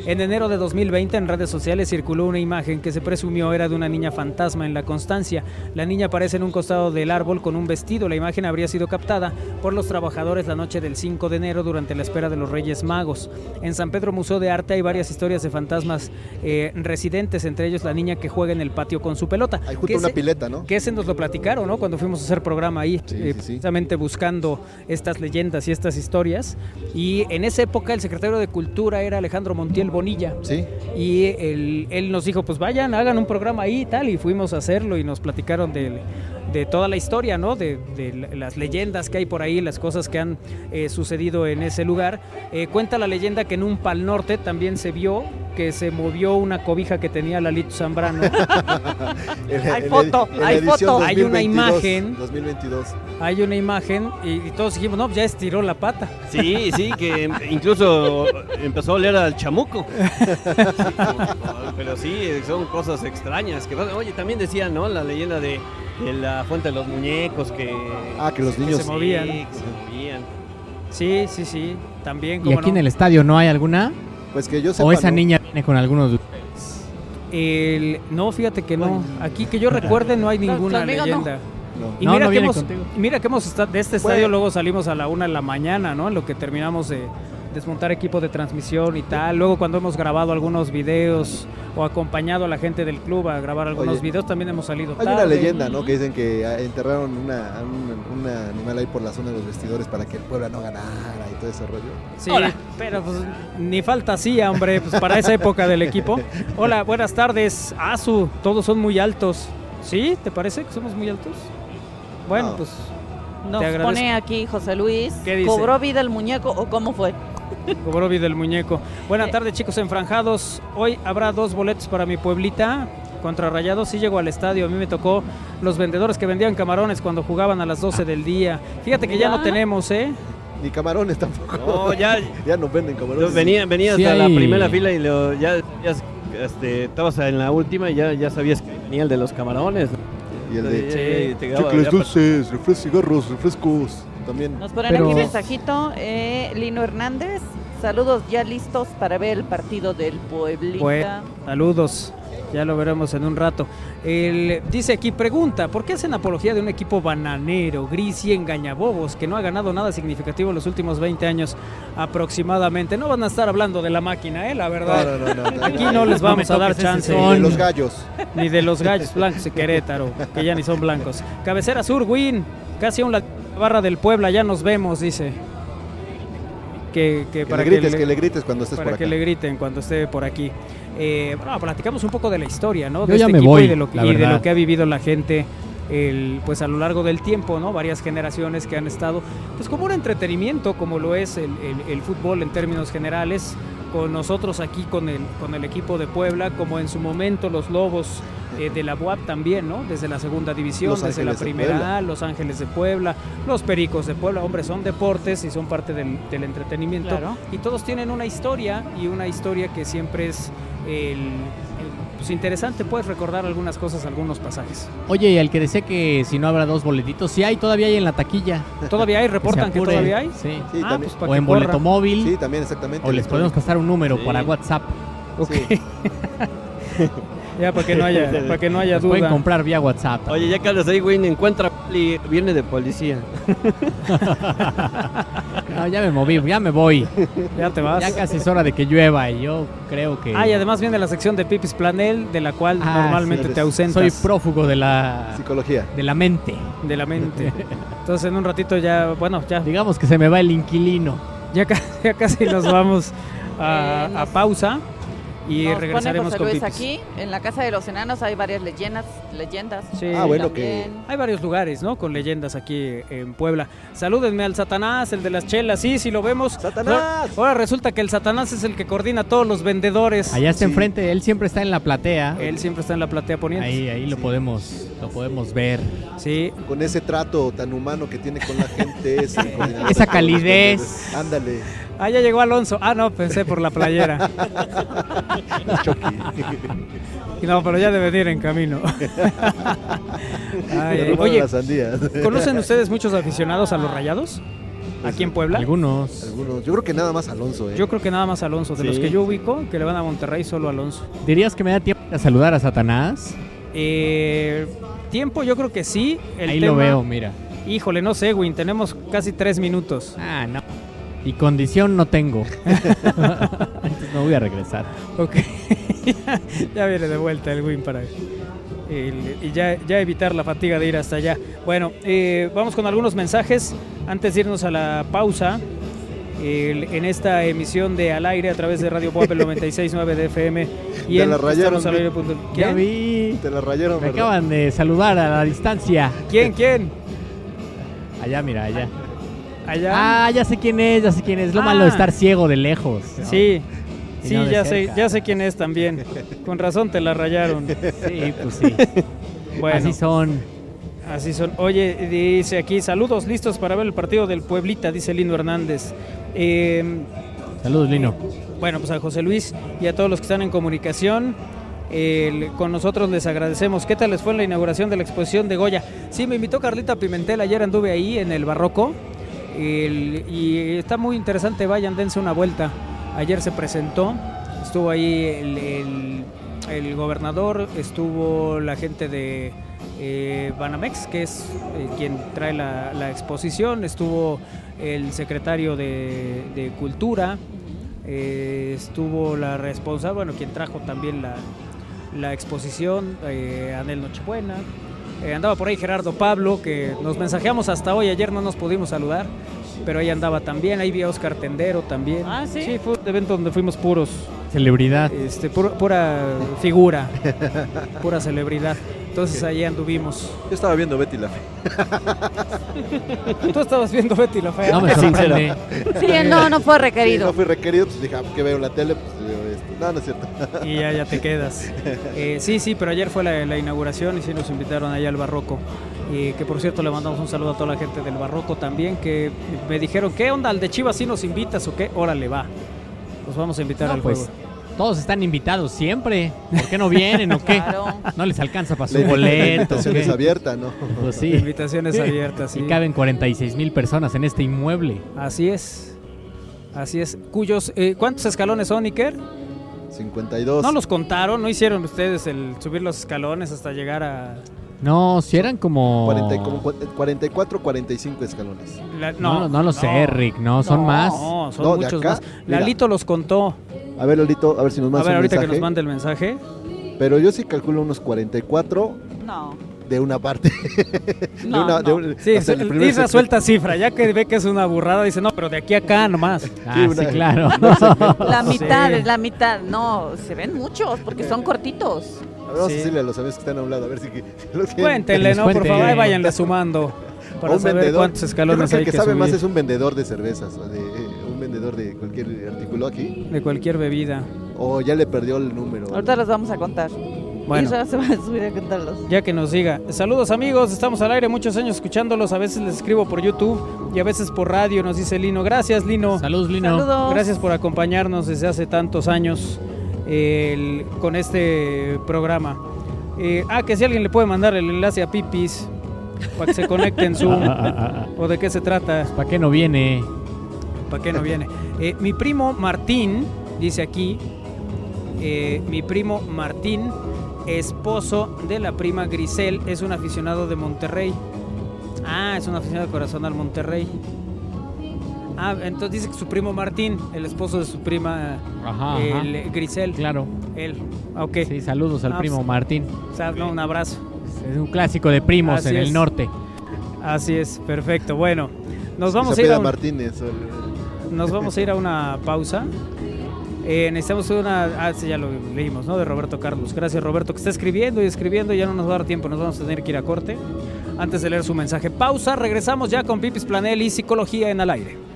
En enero de 2020 en redes sociales circuló una imagen que se presumió era de una niña fantasma en la Constancia. La niña aparece en un costado del árbol con un vestido. La imagen habría sido captada por los trabajadores la noche del 5 de enero durante la espera de los Reyes Magos. En San Pedro Museo de Arte hay varias historias de fantasmas eh, residentes, entre ellos la niña que juega en el patio con su pelota. Hay justo una pileta, ¿no? que ese nos lo platicaron, ¿no? Cuando fuimos a hacer programa ahí, Sí, eh, sí, sí. precisamente buscando estas leyendas y estas historias. Y en esa época el secretario de Cultura era Alejandro Montiel Bonilla. Sí. Y él, él nos dijo, pues vayan, hagan un programa ahí y tal. Y fuimos a hacerlo y nos platicaron del- de toda la historia, ¿no? De, de la- las leyendas que hay por ahí, las cosas que han eh, sucedido en ese lugar. Eh, cuenta la leyenda que en un Pal Norte también se vio que se movió una cobija que tenía Lalito Zambrano. En- Hay en- foto, hay foto. Hay una 2022, imagen. 2022. Hay una imagen y, y todos dijimos, no, ya estiró la pata. Sí, sí, que incluso empezó a oler al chamuco. Sí, como- pero sí, son cosas extrañas. Que, oye, también decían, ¿no? La leyenda de, de la fuente de los muñecos que... Ah, que los Que niños. se movían. Sí, que se movían. Sí, sí, sí, también. ¿Y aquí en el estadio no hay alguna? Pues que yo sepa. ¿O esa ¿no? niña viene con algunos de ustedes? El- no, fíjate que no. Aquí que yo recuerde no hay ninguna conmigo leyenda. No. Y No, mira, no que hemos, contigo. y mira que hemos estado de este estadio, Bueno. luego salimos a la una de la mañana, ¿no? En lo que terminamos de desmontar equipo de transmisión y tal. Luego cuando hemos grabado algunos videos o acompañado a la gente del club a grabar algunos Oye, videos, también hemos salido Hay una leyenda, ¿no? Que dicen que enterraron una, un, un animal ahí por la zona de los vestidores para que el Puebla no ganara y todo ese rollo. Sí, pero pues ni falta así, hombre, pues para esa época del equipo. Hola, buenas tardes. Azu, todos son muy altos. ¿Sí? ¿Te parece que somos muy altos? Bueno, No. pues Nos Te agradezco. pone aquí José Luis. ¿Qué dice? ¿Cobró vida el muñeco o cómo fue? Cobró vida el muñeco. Buenas Eh. tardes, chicos enfranjados. Hoy habrá dos boletos para mi pueblita. Contra Rayados sí llegó al estadio. A mí me tocó los vendedores que vendían camarones cuando jugaban a las 12 del día. Fíjate que ya no tenemos, ¿eh? Ni camarones tampoco. No, ya, ya no venden camarones. venía, venías Sí a la primera fila y lo, ya, ya este, estabas en la última y ya, ya sabías que venía el de los camarones. Y el de Sí, chicles dulces, refrescos, cigarros, refrescos. También. Nos ponen Pero- aquí mensajito. eh, Lino Hernández. Saludos ya listos para ver el partido del Pueblita. Pues, saludos. Ya lo veremos en un rato. El- dice aquí, pregunta, ¿por qué hacen apología de un equipo bananero, gris y engañabobos que no ha ganado nada significativo en los últimos 20 años aproximadamente? No van a estar hablando de la máquina, ¿eh? La verdad. No, no, no. Aquí no les vamos a dar chance. De son. los gallos. Ni de los gallos blancos de Querétaro, que ya ni son blancos. Cabecera Sur, Win. Casi a un la barra del Puebla, ya nos vemos, dice. Que, que Que para le grites, le- que le grites cuando estés para por que acá. le griten cuando esté por aquí. Eh, bueno, platicamos un poco de la historia, ¿no? Yo De ya este me equipo voy, y, de lo, que- la y de lo que ha vivido la gente el, pues a lo largo del tiempo, ¿no? Varias generaciones que han estado, pues como un entretenimiento, como lo es el, el- el fútbol en términos generales, con nosotros aquí con el, con el equipo de Puebla, como en su momento los Lobos eh, de la UAP también, ¿no? Desde la segunda división, Los desde la Ángeles primera, Los Ángeles de Puebla, los Pericos de Puebla, hombre, son deportes y son parte del, del entretenimiento. Claro. Y todos tienen una historia y una historia que siempre es el- pues interesante, puedes recordar algunas cosas, algunos pasajes. Oye, y al que decía que si no habrá dos boletitos, sí hay, todavía hay en la taquilla. ¿Todavía hay? ¿Reportan que, todavía hay? Sí. Sí, Ah, también. pues, O en corra. boleto móvil. Sí, también exactamente. O les podemos pasar un número Sí. para WhatsApp. Ok. ya, para que no haya, para que no haya Los pueden duda. comprar vía WhatsApp. Oye, ya que andas ahí, güey, encuentra y viene de policía. No, ya me moví, ya me voy. Ya te vas. Ya casi es hora de que llueva y yo creo que Ah, y además viene la sección de Pipis Planel, de la cual Ah, normalmente sí, te ausentas soy prófugo de la Psicología. de la mente. de la mente. Entonces en un ratito ya, bueno, ya, Digamos que se me va el inquilino. ya, ya casi nos vamos a, pausa y Nos regresaremos pone con José Luis Pipis. aquí. En la Casa de los Enanos hay varias leyendas. leyendas. Sí. Ah, bueno, También. Hay varios lugares, ¿no? Con leyendas aquí en Puebla. Salúdenme al Satanás, el de las chelas. Sí, sí lo vemos. ¡Satanás! Ahora, resulta que el Satanás es el que coordina a todos los vendedores. Allá está Sí. enfrente, él siempre está en la platea. Él siempre está en la platea poniente. Ahí, ahí lo podemos, lo podemos ver. Sí. Con ese trato tan humano que tiene con la gente. ese Esa calidez. Ándale. Ah, ya llegó Alonso. Ah, no, pensé por la playera. No, pero ya debe de ir en camino. Ay, Oye. ¿conocen ustedes muchos aficionados a los rayados? aquí en Puebla. Algunos. Algunos. Yo creo que nada más Alonso, ¿eh? Yo creo que nada más Alonso. De los que yo ubico, que le van a Monterrey, solo Alonso. ¿Dirías que me da tiempo a saludar a Satanás? Eh, tiempo, yo creo que sí. El Ahí lo tema- veo, mira. Híjole, no sé, Win. Tenemos casi tres minutos. Ah, no. Y condición no tengo. Entonces no voy a regresar. Ok. ya viene de vuelta el Win para. el- y ya, ya evitar la fatiga de ir hasta allá. Bueno, eh, vamos con algunos mensajes antes de irnos a la pausa. El- en esta emisión de Al Aire a través de Radio Puebla 96.9 de FM y Te en la rayaron, Ya ¿Quién? vi. Te la rayaron, Me ¿verdad? acaban de saludar a la distancia. ¿Quién? ¿Quién? Allá, mira, allá. Allá. Ah, ya sé quién es, ya sé quién es. Lo Ah. malo de estar ciego de lejos. ¿no? Sí, sí, no ya sé, ya sé quién es también. Con razón te la rayaron. Sí, pues sí. Bueno, Así son. así son. Oye, dice aquí, saludos, listos para ver el partido del Pueblita, dice Lino Hernández. Eh, Saludos, Lino. bueno, pues a José Luis y a todos los que están en comunicación. con nosotros les agradecemos. ¿Qué tal les fue en la inauguración de la exposición de Goya? Sí, me invitó Carlita Pimentel, ayer anduve ahí en el Barroco y está muy interesante, vayan, dense una vuelta. Ayer se presentó, estuvo ahí el, el- gobernador, estuvo la gente de eh, Banamex, que es eh, quien trae la, la exposición, estuvo el secretario de, de Cultura, eh, estuvo la responsable, bueno, quien trajo también la, la exposición, Anel Nochebuena. Eh, andaba por ahí Gerardo Pablo, que nos mensajeamos hasta hoy, ayer no nos pudimos saludar, pero ahí andaba también, ahí vi a Oscar Tendero también. Ah, ¿sí? Sí, fue un evento donde fuimos puros, Celebridad. este, pura, pura figura, pura celebridad. Entonces ahí anduvimos. Yo estaba viendo Betty la Fe. Tú estabas viendo Betty la Fea. No me sorprende. Sí, no, no fue Sí, requerido. no fui requerido, pues dije, ah, ¿qué veo en la tele? Pues veo. No, no es cierto. Y ya, ya te quedas. Eh, sí, sí, pero ayer fue la, la inauguración y sí nos invitaron allá al Barroco. Y que por cierto le mandamos un saludo a toda la gente del Barroco también, que me dijeron, ¿qué onda? ¿Al de Chivas sí nos invitas o qué? Órale, va. Los vamos a invitar No, al pues, juego. Todos están invitados siempre. ¿Por qué no vienen o qué? Claro. No les alcanza para su La boleto. ¿o invitación es abierta, ¿no? Pues sí. Invitaciones abiertas, sí. Y caben 46 mil personas en este inmueble. Así es. Así es. Cuyos, eh, ¿Cuántos escalones son, Iker? 52. No los contaron, no hicieron ustedes el subir los escalones hasta llegar a... No, si eran como. 40 y como cua- 44, 45 escalones. la- No, no, lo sé, Rick. No, son No, más. No, son No, muchos acá, más. mira. Lalito los contó. A ver, Lolito, a ver si nos A mandas ver, un ahorita que mensaje. nos mande el mensaje. Pero yo sí calculo unos 44 No. De una parte. de No, una, de no. un- Sí, hasta el primer Isra sector. suelta cifra, ya que ve que es una burrada, dice, no, pero de aquí a acá nomás. Ah, Sí, sí, una- claro. La Sí. mitad, es la mitad. No, se ven muchos porque son cortitos. A ver, vamos Sí. a decirle a los amigos que están a un lado, a ver si, los tienen. Cuéntenle, ¿no? Por favor, ahí váyanle sumando para un saber vendedor. cuántos Yo escalones creo que hay el que, que sabe más es un vendedor de cervezas, o de, eh, un vendedor de cualquier artículo aquí. de cualquier bebida. O ya le perdió el número. Ahorita los vamos a contar. Bueno. Isra se va a subir a contarlos. Ya que nos diga. Saludos amigos, estamos al aire muchos años escuchándolos. A veces les escribo por YouTube y a veces por radio, nos dice Lino. Gracias, Lino. Saludos, Lino. Saludos. Gracias por acompañarnos desde hace tantos años el- con este programa. Eh, ah, que si alguien le puede mandar el enlace a Pipis para que se conecte en Zoom. ¿O de qué se trata? ¿Para qué no viene? ¿Para qué no viene? Eh, mi primo Martín, dice aquí, eh, mi primo Martín, esposo de la prima Grisel, es un aficionado de Monterrey. Ah, es un aficionado de corazón al Monterrey. Ah, entonces dice que su primo Martín, el esposo de su prima Ajá, ajá. el, Grisel. Claro. Él. Ok. Sí, saludos al Ah, primo pues- Martín. O sea, no, un abrazo. Es un clásico de primos Así en es. el norte. Así es, perfecto. Bueno, nos vamos a ir a un- Martínez. el- Nos vamos a ir a una pausa. Eh, necesitamos una. Ah, sí, ya lo leímos, ¿no? De Roberto Carlos. Gracias, Roberto, que está escribiendo y escribiendo. Ya no nos va a dar tiempo, nos vamos a tener que ir a corte. Antes de leer su mensaje. Pausa, regresamos ya con Pipis Planel y Psicología en al aire.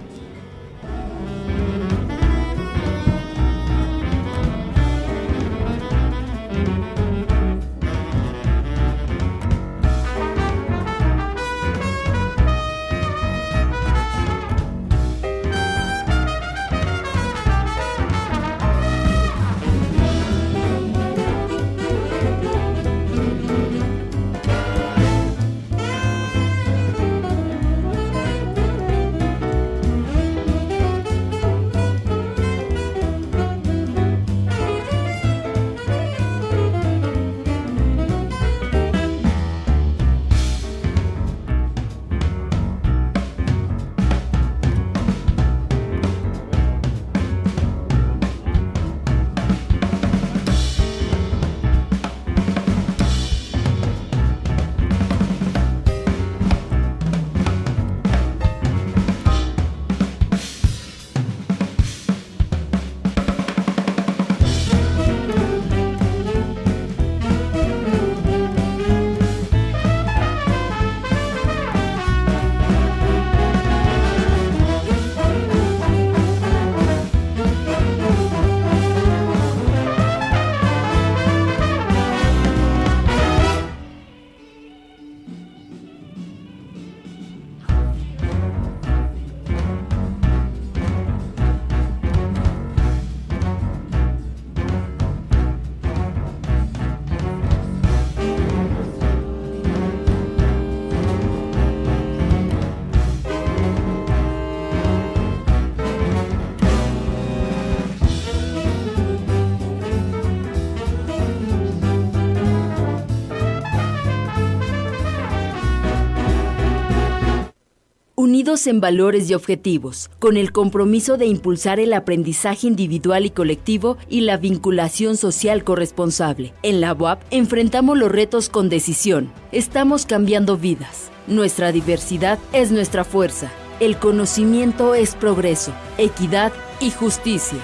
En valores y objetivos, con el compromiso de impulsar el aprendizaje individual y colectivo y la vinculación social corresponsable. En la UAP enfrentamos los retos con decisión. Estamos cambiando vidas. Nuestra diversidad es nuestra fuerza. El conocimiento es progreso, equidad y justicia.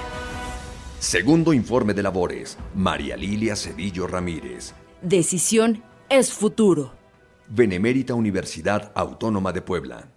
Segundo informe de labores. María Lilia Cedillo Ramírez. Decisión es futuro. Benemérita Universidad Autónoma de Puebla.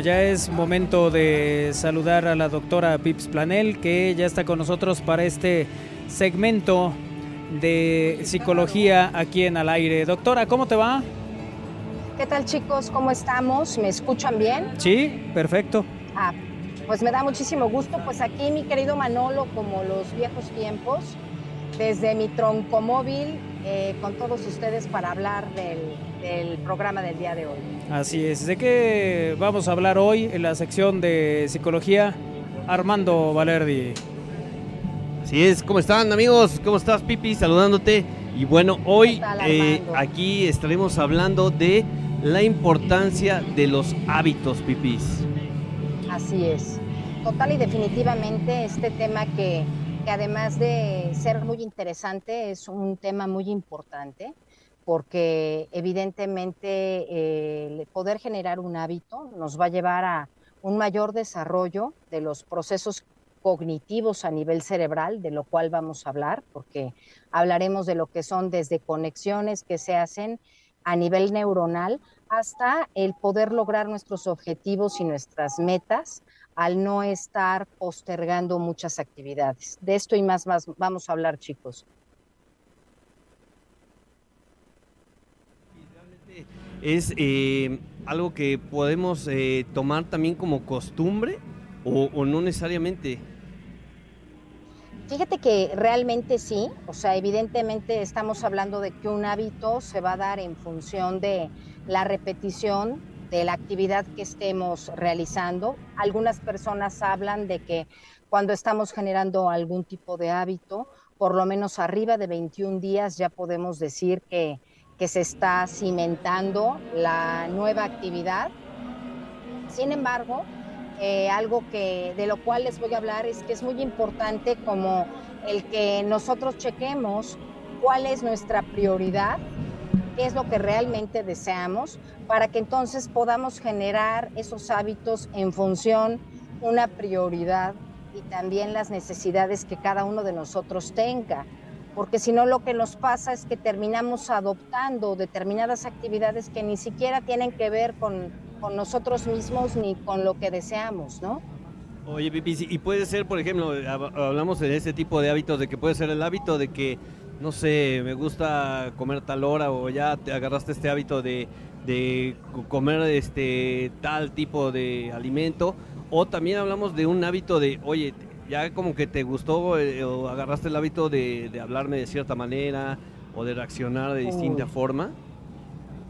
Bueno, ya es momento de saludar a la doctora Pips Planel, que ya está con nosotros para este segmento de psicología aquí en Al Aire. Doctora, ¿cómo te va? ¿Qué tal chicos? ¿Cómo estamos? ¿Me escuchan bien? Sí, perfecto. Ah, pues me da muchísimo gusto. Pues aquí mi querido Manolo, como los viejos tiempos, desde mi troncomóvil eh, con todos ustedes para hablar del, del programa del día de hoy. Así es. ¿De qué vamos a hablar hoy en la sección de psicología? Armando Valerdi. Así es, ¿cómo están amigos? ¿Cómo estás Pipi? Saludándote. Y bueno, hoy tal, eh, aquí estaremos hablando de la importancia de los hábitos, Pipis. Así es. Total y definitivamente este tema que, que además de ser muy interesante, es un tema muy importante porque evidentemente el poder generar un hábito nos va a llevar a un mayor desarrollo de los procesos cognitivos a nivel cerebral, de lo cual vamos a hablar, porque hablaremos de lo que son desde conexiones que se hacen a nivel neuronal hasta el poder lograr nuestros objetivos y nuestras metas al no estar postergando muchas actividades. De esto y más, más vamos a hablar, chicos. ¿Es eh, algo que podemos eh, tomar también como costumbre o, o no necesariamente? Fíjate que realmente sí, o sea, evidentemente estamos hablando de que un hábito se va a dar en función de la repetición de la actividad que estemos realizando. Algunas personas hablan de que cuando estamos generando algún tipo de hábito, por lo menos arriba de 21 días ya podemos decir que, que se está cimentando la nueva actividad. Sin embargo, eh, algo que de lo cual les voy a hablar es que es muy importante como el que nosotros chequemos cuál es nuestra prioridad, qué es lo que realmente deseamos, para que entonces podamos generar esos hábitos en función una prioridad y también las necesidades que cada uno de nosotros tenga. Porque si no, lo que nos pasa es que terminamos adoptando determinadas actividades que ni siquiera tienen que ver con, con nosotros mismos ni con lo que deseamos, ¿no? Oye, Pipi, y puede ser, por ejemplo, hab- hablamos de ese tipo de hábitos, de que puede ser el hábito de que no sé, me gusta comer tal hora o ya te agarraste este hábito de, de comer este tal tipo de alimento o también hablamos de un hábito de, oye, ya como que te gustó eh, o agarraste el hábito de, de, hablarme de cierta manera o de reaccionar de distinta forma.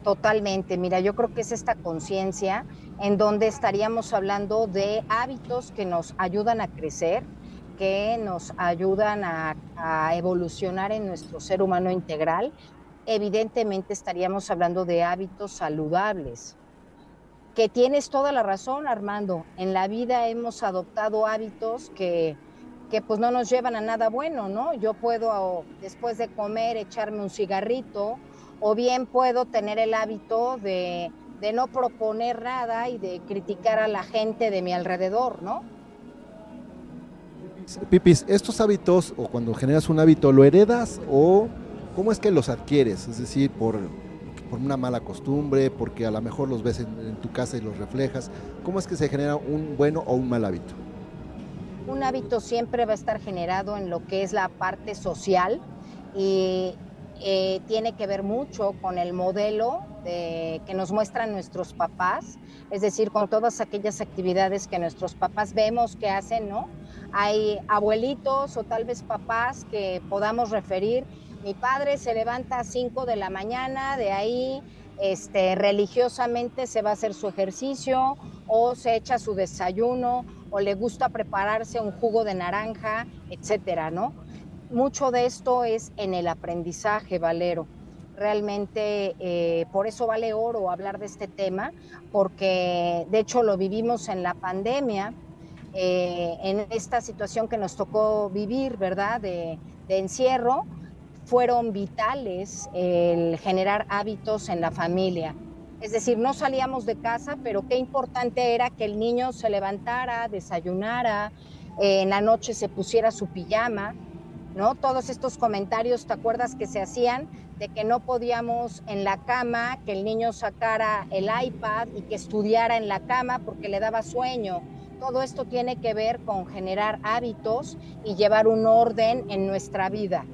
Totalmente, mira, yo creo que es esta conciencia en donde estaríamos hablando de hábitos que nos ayudan a crecer, que nos ayudan a, a, evolucionar en nuestro ser humano integral. Evidentemente estaríamos hablando de hábitos saludables, que tienes toda la razón, Armando. En la vida hemos adoptado hábitos que, que pues no nos llevan a nada bueno, ¿no? Yo puedo después de comer echarme un cigarrito o bien puedo tener el hábito de, de no proponer nada y de criticar a la gente de mi alrededor, ¿no? Pipis, ¿estos hábitos o cuando generas un hábito lo heredas o cómo es que los adquieres? Es decir, por, por una mala costumbre, porque a lo mejor los ves en, tu casa y los reflejas. ¿Cómo es que se genera un bueno o un mal hábito? Un hábito siempre va a estar generado en lo que es la parte social y eh, tiene que ver mucho con el modelo de, que nos muestran nuestros papás, es decir, con todas aquellas actividades que nuestros papás vemos que hacen, ¿no? Hay abuelitos o tal vez papás que podamos referir. Mi padre se levanta a 5 de la mañana, de ahí este, religiosamente se va a hacer su ejercicio o se echa su desayuno o le gusta prepararse un jugo de naranja, etcétera, ¿no? mucho de esto es en el aprendizaje, Valero. Realmente eh, por eso vale oro hablar de este tema, porque de hecho lo vivimos en la pandemia, eh, en esta situación que nos tocó vivir, ¿verdad? De, de encierro, fueron vitales el generar hábitos en la familia. Es decir, no salíamos de casa, pero qué importante era que el niño se levantara, desayunara, eh, en la noche se pusiera su pijama, ¿no? Todos estos comentarios, ¿te acuerdas que se hacían de que no podíamos en la cama, que el niño sacara el iPad y que estudiara en la cama porque le daba sueño? Todo esto tiene que ver con generar hábitos y llevar un orden en nuestra vida.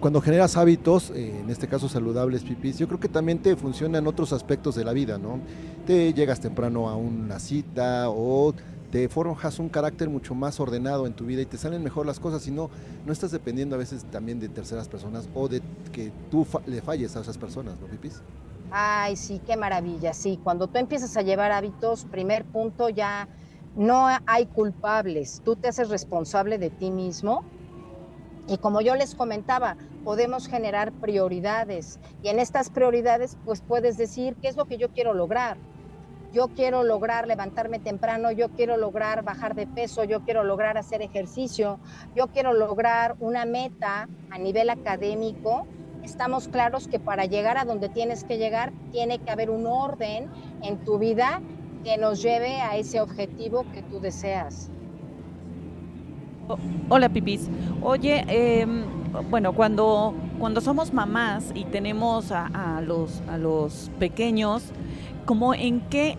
Cuando generas hábitos, eh, en este caso saludables, pipis, yo creo que también te funcionan otros aspectos de la vida, ¿no? Te llegas temprano a una cita o te forjas un carácter mucho más ordenado en tu vida y te salen mejor las cosas y no, no estás dependiendo a veces también de terceras personas o de que tú le falles a esas personas, ¿no, Pipis? Ay, sí, qué maravilla, sí. Cuando tú empiezas a llevar hábitos, primer punto, ya no hay culpables. Tú te haces responsable de ti mismo. Y como yo les comentaba, podemos generar prioridades. Y en estas prioridades, pues puedes decir qué es lo que yo quiero lograr yo quiero lograr levantarme temprano, yo quiero lograr bajar de peso, yo quiero lograr hacer ejercicio, yo quiero lograr una meta a nivel académico, estamos claros que para llegar a donde tienes que llegar tiene que haber un orden en tu vida que nos lleve a ese objetivo que tú deseas. Hola Pipis. Oye, eh, bueno, cuando, cuando somos mamás y tenemos a, los, a los pequeños, como en qué,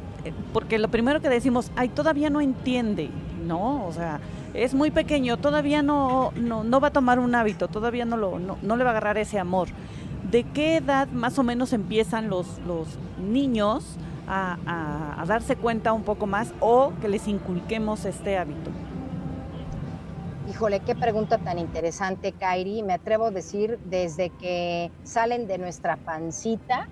porque lo primero que decimos, ay, todavía no entiende, ¿no? O sea, es muy pequeño, todavía no, no, no va a tomar un hábito, todavía no, lo, no, no, le va a agarrar ese amor. ¿De qué edad más o menos empiezan los, los niños a, a, a darse cuenta un poco más o que les inculquemos este hábito? Híjole, qué pregunta tan interesante, Kairi. Me atrevo a decir desde que salen de nuestra pancita,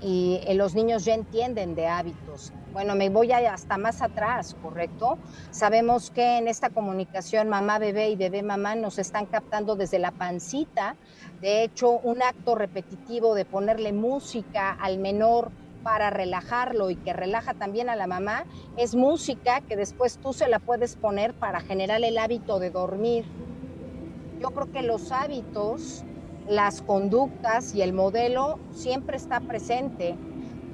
y eh, los niños ya entienden de hábitos. Bueno, me voy hasta más atrás, ¿correcto? Sabemos que en esta comunicación mamá-bebé y bebé-mamá nos están captando desde la pancita. De hecho, un acto repetitivo de ponerle música al menor para relajarlo y que relaja también a la mamá es música que después tú se la puedes poner para generar el hábito de dormir. Yo creo que los hábitos las conductas y el modelo siempre está presente.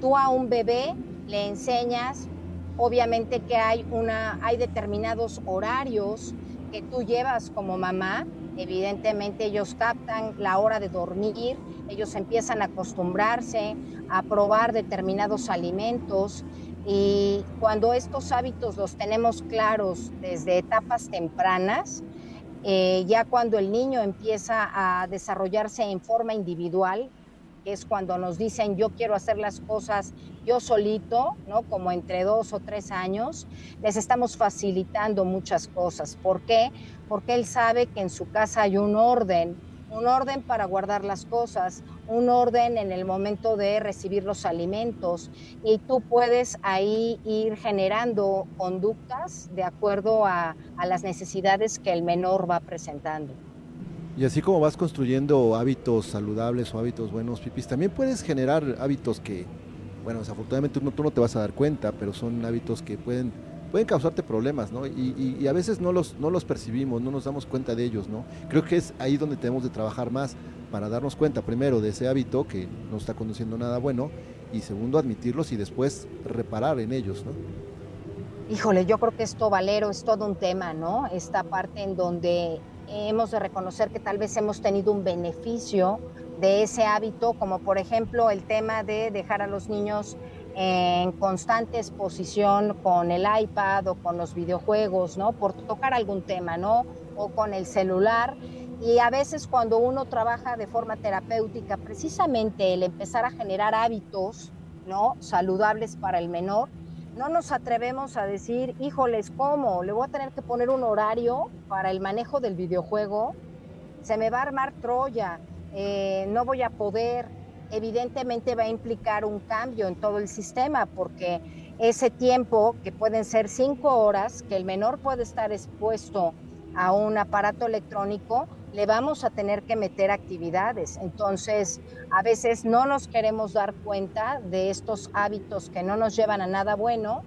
Tú a un bebé le enseñas, obviamente que hay, una, hay determinados horarios que tú llevas como mamá, evidentemente ellos captan la hora de dormir, ellos empiezan a acostumbrarse a probar determinados alimentos y cuando estos hábitos los tenemos claros desde etapas tempranas, Eh, ya cuando el niño empieza a desarrollarse en forma individual, que es cuando nos dicen yo quiero hacer las cosas yo solito, ¿no? Como entre dos o tres años, les estamos facilitando muchas cosas. ¿Por qué? Porque él sabe que en su casa hay un orden, un orden para guardar las cosas, un orden en el momento de recibir los alimentos y tú puedes ahí ir generando conductas de acuerdo a, a las necesidades que el menor va presentando. Y así como vas construyendo hábitos saludables o hábitos buenos, Pipis, también puedes generar hábitos que, bueno, desafortunadamente tú no, te vas a dar cuenta, pero son hábitos que pueden, pueden causarte problemas, ¿no? Y, a veces no los, no los percibimos, no nos damos cuenta de ellos, ¿no? Creo que es ahí donde tenemos de trabajar más para darnos cuenta, primero, de ese hábito que no está conduciendo nada bueno, y segundo, admitirlos y después reparar en ellos, ¿no? Híjole, yo creo que esto, Valero, es todo un tema, ¿no? Esta parte en donde hemos de reconocer que tal vez hemos tenido un beneficio de ese hábito, como por ejemplo el tema de dejar a los niños en constante exposición con el iPad o con los videojuegos, ¿no? Por tocar algún tema, ¿no? O con el celular. Y a veces cuando uno trabaja de forma terapéutica, precisamente el empezar a generar hábitos, ¿no? Saludables para el menor, no nos atrevemos a decir, híjoles, ¿cómo? Le voy a tener que poner un horario para el manejo del videojuego. Se me va a armar Troya, eh, no voy a poder. Evidentemente va a implicar un cambio en todo el sistema porque ese tiempo, que pueden ser cinco horas, que el menor puede estar expuesto a un aparato electrónico, le vamos a tener que meter actividades. Entonces, a veces no nos queremos dar cuenta de estos hábitos que no nos llevan a nada bueno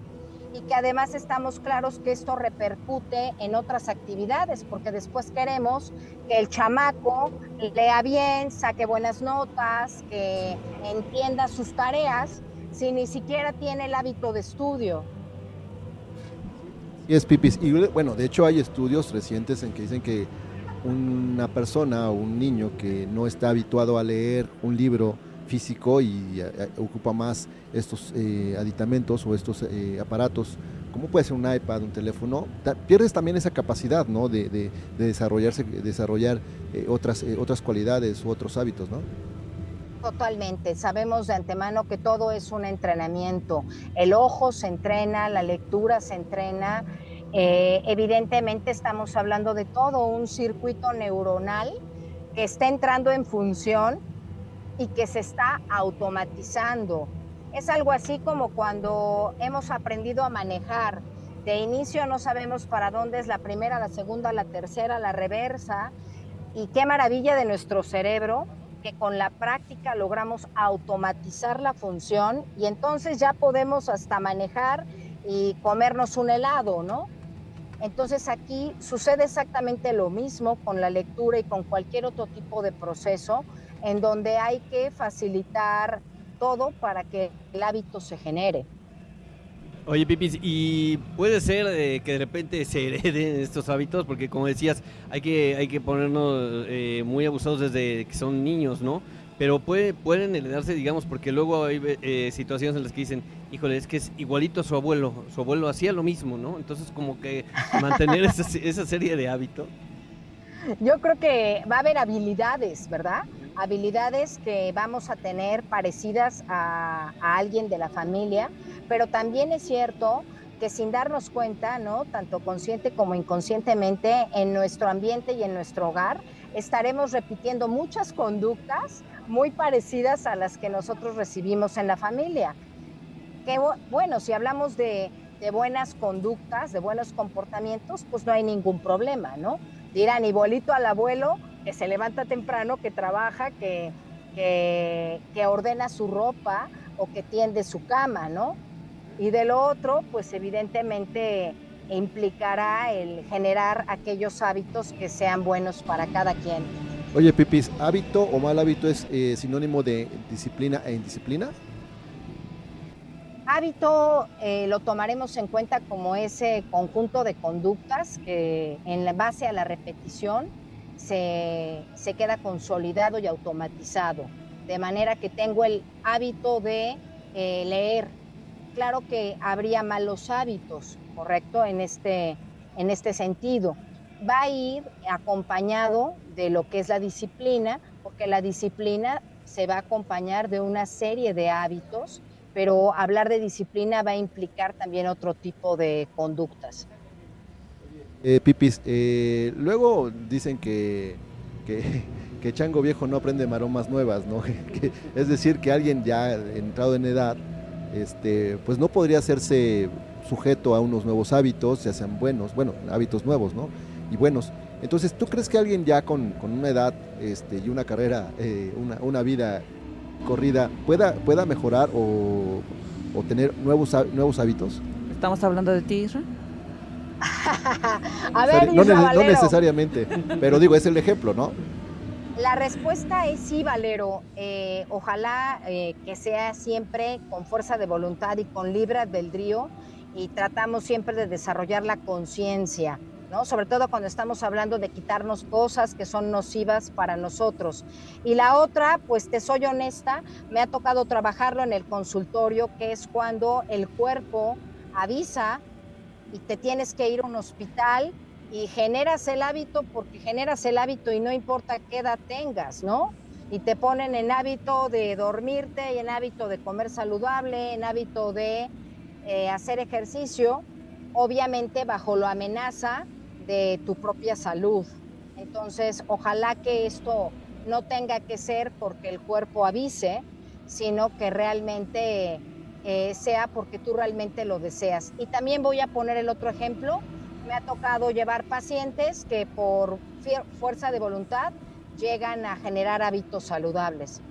y que además estamos claros que esto repercute en otras actividades, porque después queremos que el chamaco lea bien, saque buenas notas, que entienda sus tareas, si ni siquiera tiene el hábito de estudio. Y es pipis. Y bueno, de hecho hay estudios recientes en que dicen que una persona o un niño que no está habituado a leer un libro físico y eh, eh, ocupa más estos eh, aditamentos o estos aparatos, como puede ser un iPad, un teléfono, pierdes también esa capacidad ¿no? de, desarrollarse, desarrollar otras, otras cualidades u otros hábitos, ¿no? Totalmente. Sabemos de antemano que todo es un entrenamiento. El ojo se entrena, la lectura se entrena eh, evidentemente estamos hablando de todo un circuito neuronal que está entrando en función y que se está automatizando. Es algo así como cuando hemos aprendido a manejar. De inicio no sabemos para dónde es la primera, la segunda, la tercera, la reversa. Y qué maravilla de nuestro cerebro que con la práctica logramos automatizar la función y entonces ya podemos hasta manejar y comernos un helado, ¿no? Entonces aquí sucede exactamente lo mismo con la lectura y con cualquier otro tipo de proceso en donde hay que facilitar todo para que el hábito se genere. Oye, Pipis, ¿y puede ser eh, que de repente se hereden estos hábitos? Porque como decías, hay que, hay que ponernos eh, muy abusados desde que son niños, ¿no? Pero puede, pueden heredarse, digamos, porque luego hay eh, situaciones en las que dicen, híjole, es que es igualito a su abuelo, su abuelo hacía lo mismo, ¿no? Entonces como que mantener esa, esa serie de hábitos. Yo creo que va a haber habilidades, ¿verdad? Habilidades que vamos a tener parecidas a, a alguien de la familia, pero también es cierto que sin darnos cuenta, ¿no? Tanto consciente como inconscientemente, en nuestro ambiente y en nuestro hogar, estaremos repitiendo muchas conductas muy parecidas a las que nosotros recibimos en la familia. Que bueno, si hablamos de, buenas conductas, de buenos comportamientos, pues no hay ningún problema, ¿no? Dirán igualito al abuelo que se levanta temprano, que trabaja, que, que, que ordena su ropa o que tiende su cama, ¿no? Y de lo otro, pues evidentemente implicará el generar aquellos hábitos que sean buenos para cada quien. Oye, Pipis, ¿hábito o mal hábito es eh, sinónimo de disciplina e indisciplina? Hábito eh, lo tomaremos en cuenta como ese conjunto de conductas que en base a la repetición se, queda consolidado y automatizado, de manera que tengo el hábito de eh, leer. Claro que habría malos hábitos, ¿correcto? En este, en este sentido va a ir acompañado de lo que es la disciplina, porque la disciplina se va a acompañar de una serie de hábitos, pero hablar de disciplina va a implicar también otro tipo de conductas. Eh, Pipis, eh, luego dicen que, que, Chango Viejo no aprende maromas nuevas, ¿no? es decir, que alguien ya entrado en edad, este, pues no podría hacerse sujeto a unos nuevos hábitos, ya sean buenos, bueno, hábitos nuevos, ¿no? Y buenos. Entonces, ¿tú crees que alguien ya con, con una edad este, y una carrera, eh, una, una, vida corrida, pueda, pueda mejorar o, o, tener nuevos, nuevos hábitos? ¿Estamos hablando de ti, Isra? a ver, no, necesariamente, pero digo, es el ejemplo, ¿no? La respuesta es sí, Valero. Eh, ojalá eh, que sea siempre con fuerza de voluntad y con libre albedrío y tratamos siempre de desarrollar la conciencia. ¿no? Sobre todo cuando estamos hablando de quitarnos cosas que son nocivas para nosotros. Y la otra, pues te soy honesta, me ha tocado trabajarlo en el consultorio, que es cuando el cuerpo avisa y te tienes que ir a un hospital y generas el hábito porque generas el hábito y no importa qué edad tengas, ¿no? Y te ponen en hábito de dormirte, y en hábito de comer saludable, en hábito de eh, hacer ejercicio, obviamente bajo la amenaza de tu propia salud. Entonces, ojalá que esto no tenga que ser porque el cuerpo avise, sino que realmente eh, sea porque tú realmente lo deseas. Y también voy a poner el otro ejemplo. Me ha tocado llevar pacientes que por fuerza de voluntad llegan a generar hábitos saludables.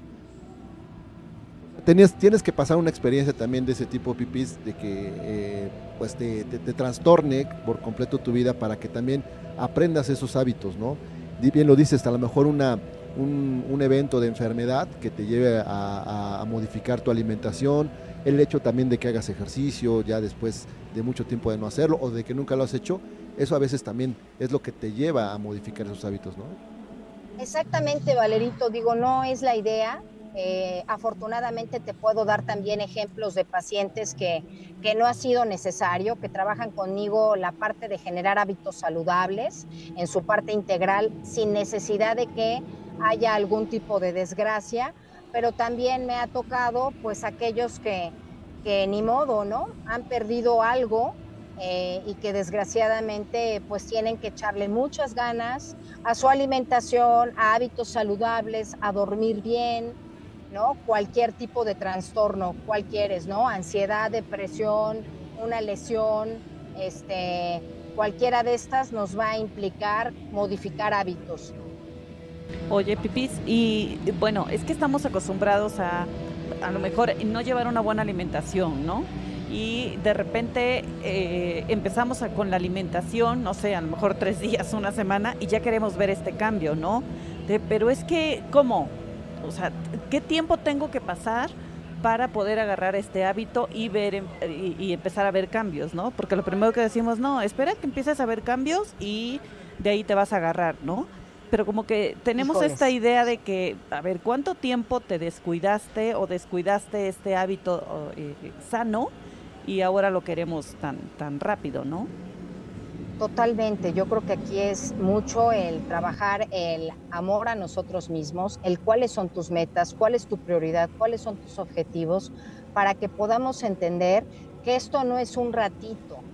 Tienes, que pasar una experiencia también de ese tipo, Pipis, de que eh, pues te, te, trastorne por completo tu vida para que también aprendas esos hábitos, ¿no? Bien lo dices, a lo mejor una, un, un evento de enfermedad que te lleve a, a, modificar tu alimentación, el hecho también de que hagas ejercicio ya después de mucho tiempo de no hacerlo o de que nunca lo has hecho, eso a veces también es lo que te lleva a modificar esos hábitos, ¿no? Exactamente, Valerito, digo, no es la idea, eh, afortunadamente te puedo dar también ejemplos de pacientes que, que, no ha sido necesario, que trabajan conmigo la parte de generar hábitos saludables en su parte integral sin necesidad de que haya algún tipo de desgracia, pero también me ha tocado pues aquellos que, que ni modo, ¿no? Han perdido algo eh, y que desgraciadamente pues tienen que echarle muchas ganas a su alimentación, a hábitos saludables, a dormir bien, ¿no? Cualquier tipo de trastorno, cualquiera, ¿no? Ansiedad, depresión, una lesión, este, cualquiera de estas nos va a implicar modificar hábitos. Oye, Pipis, y bueno, es que estamos acostumbrados a a lo mejor no llevar una buena alimentación, ¿no? Y de repente eh, empezamos a, con la alimentación, no sé, a lo mejor tres días, una semana, y ya queremos ver este cambio, ¿no? Pero es que, ¿cómo? O sea, ¿qué tiempo tengo que pasar para poder agarrar este hábito y ver em, y, empezar a ver cambios, ¿no? Porque lo primero que decimos, no, espera que empieces a ver cambios y de ahí te vas a agarrar, ¿no? Pero como que tenemos esta idea de que, a ver, ¿cuánto tiempo te descuidaste o descuidaste este hábito eh, sano y ahora lo queremos tan, tan rápido, ¿no? Totalmente, yo creo que aquí es mucho el trabajar el amor a nosotros mismos, el cuáles son tus metas, cuál es tu prioridad, cuáles son tus objetivos, para que podamos entender que esto no es un ratito,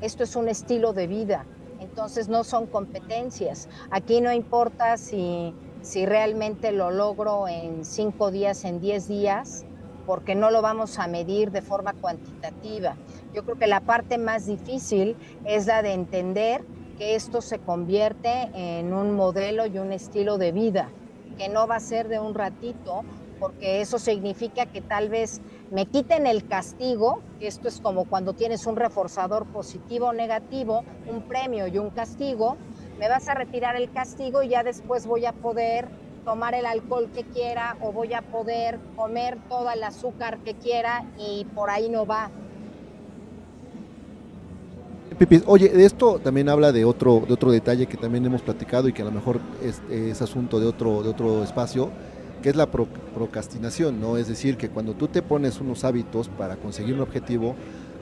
esto es un estilo de vida, entonces no son competencias. Aquí no importa si, si realmente lo logro en cinco días, en diez días, porque no lo vamos a medir de forma cuantitativa. Yo creo que la parte más difícil es la de entender que esto se convierte en un modelo y un estilo de vida, que no va a ser de un ratito, porque eso significa que tal vez me quiten el castigo, esto es como cuando tienes un reforzador positivo o negativo, un premio y un castigo, me vas a retirar el castigo y ya después voy a poder tomar el alcohol que quiera o voy a poder comer todo el azúcar que quiera y por ahí no va. Pipis, oye, esto también habla de otro, de otro detalle que también hemos platicado y que a lo mejor es, es asunto de otro, de otro espacio, que es la procrastinación, ¿no? Es decir, que cuando tú te pones unos hábitos para conseguir un objetivo,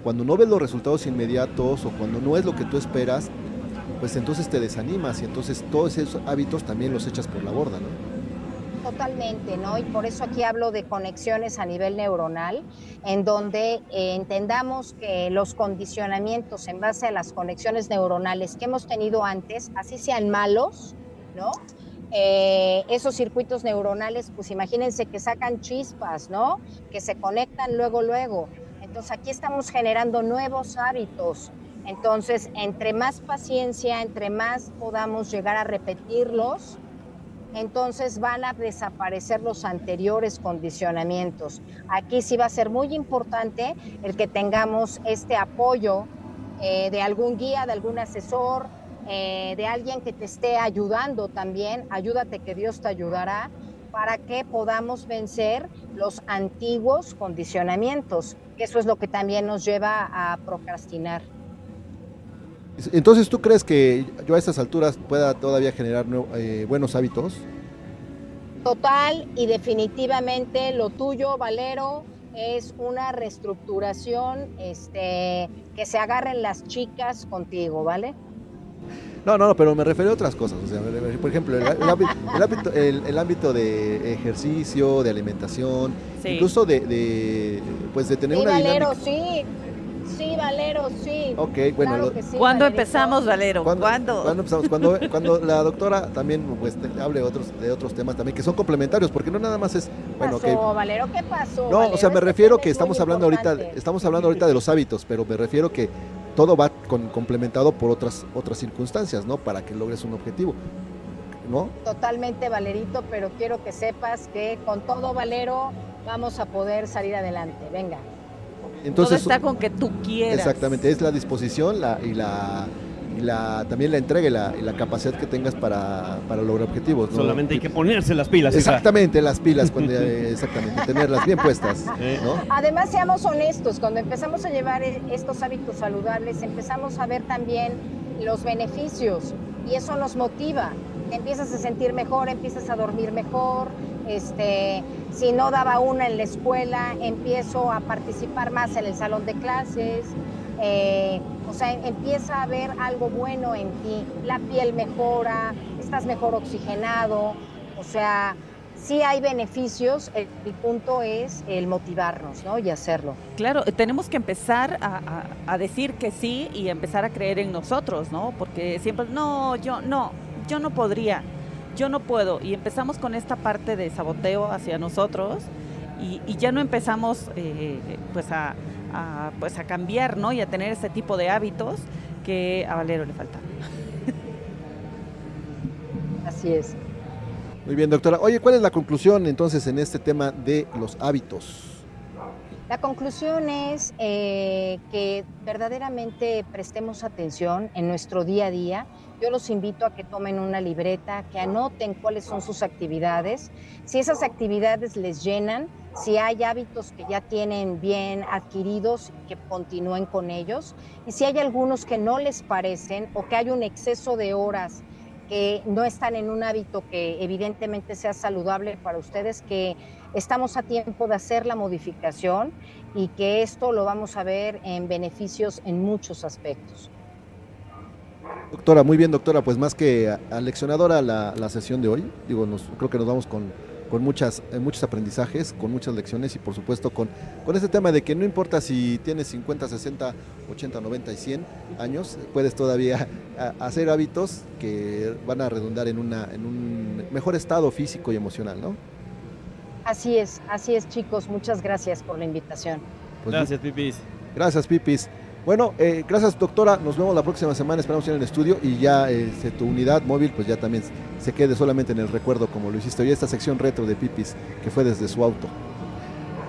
cuando no ves los resultados inmediatos o cuando no es lo que tú esperas, pues entonces te desanimas y entonces todos esos hábitos también los echas por la borda, ¿no? Totalmente, ¿no? Y por eso aquí hablo de conexiones a nivel neuronal, en donde eh, entendamos que los condicionamientos en base a las conexiones neuronales que hemos tenido antes, así sean malos, ¿no? Eh, esos circuitos neuronales, pues imagínense que sacan chispas, ¿no? Que se conectan luego, luego. Entonces aquí estamos generando nuevos hábitos. Entonces, entre más paciencia, entre más podamos llegar a repetirlos, entonces van a desaparecer los anteriores condicionamientos. Aquí sí va a ser muy importante el que tengamos este apoyo eh, de algún guía, de algún asesor, eh, de alguien que te esté ayudando también. Ayúdate que Dios te ayudará para que podamos vencer los antiguos condicionamientos, eso es lo que también nos lleva a procrastinar. Entonces, ¿tú crees que yo a estas alturas pueda todavía generar eh, buenos hábitos? Total y definitivamente lo tuyo, Valero, es una reestructuración este, que se agarren las chicas contigo, ¿vale? No, no, no, pero me refiero a otras cosas. O sea, por ejemplo, el, ámbito, de ejercicio, de alimentación, incluso de, pues de tener sí, una Valero, sí sí, Valero, sí. Ok, bueno. ¿Cuándo empezamos, Valero? ¿Cuándo? ¿Cuándo? empezamos? Cuando, cuando la doctora también pues, hable otros, de otros temas también que son complementarios, porque no nada más es... Bueno, ¿Qué pasó, Valero? ¿Qué pasó? No, o sea, me refiero que estamos hablando ahorita, estamos hablando ahorita de los hábitos, pero me refiero que todo va con, complementado por otras, otras circunstancias, ¿no? Para que logres un objetivo. ¿No? Totalmente, Valerito, pero quiero que sepas que con todo, Valero, vamos a poder salir adelante. Venga. Entonces, Todo está con que tú quieras. Exactamente, es la disposición la, y la la, también la entrega y la, la capacidad que tengas para, lograr objetivos. Solamente hay que ponerse las pilas. Exactamente, las pilas, cuando, exactamente, tenerlas bien puestas. Además, seamos honestos, cuando empezamos a llevar e, estos hábitos saludables, empezamos a ver también los beneficios y eso nos motiva. Te empiezas a sentir mejor, empiezas a dormir mejor, este, si no daba una en la escuela, empiezo a participar más en el salón de clases. Eh, o sea, empieza a ver algo bueno en ti. La piel mejora, estás mejor oxigenado. O sea, sí hay beneficios. El, punto es el motivarnos, ¿no? Y hacerlo. Claro, tenemos que empezar a, a, decir que sí y empezar a creer en nosotros, ¿no? Porque siempre, no, yo no, yo no podría yo no puedo. Y empezamos con esta parte de saboteo hacia nosotros y, ya no empezamos eh, pues, a, pues a cambiar ¿no? y a tener ese tipo de hábitos que a Valero le faltan. Así es. Muy bien, doctora. Oye, ¿cuál es la conclusión entonces en este tema de los hábitos? La conclusión es eh, que verdaderamente prestemos atención en nuestro día a día yo los invito a que tomen una libreta, que anoten cuáles son sus actividades. Si esas actividades les llenan, si hay hábitos que ya tienen bien adquiridos, que continúen con ellos. Y si hay algunos que no les parecen o que hay un exceso de horas que no están en un hábito que evidentemente sea saludable para ustedes, que estamos a tiempo de hacer la modificación y que esto lo vamos a ver en beneficios en muchos aspectos. Doctora, muy bien, doctora, pues más que aleccionadora la, la sesión de hoy. Digo, nos, creo que nos vamos con, con muchas, eh, muchos aprendizajes, con muchas lecciones y por supuesto con, con este tema de que no importa si tienes 50, 60, 80, 90 y 100 años, puedes todavía hacer hábitos que van a redundar en, una, en un mejor estado físico y emocional, ¿no? Así es, así es chicos, muchas gracias por la invitación. Pues gracias Pipis. Gracias Pipis. Bueno, eh, gracias doctora, nos vemos la próxima semana, esperamos en el estudio y ya este, tu unidad móvil pues ya también se quede solamente en el recuerdo como lo hiciste hoy, esta sección retro de Pipis que fue desde su auto.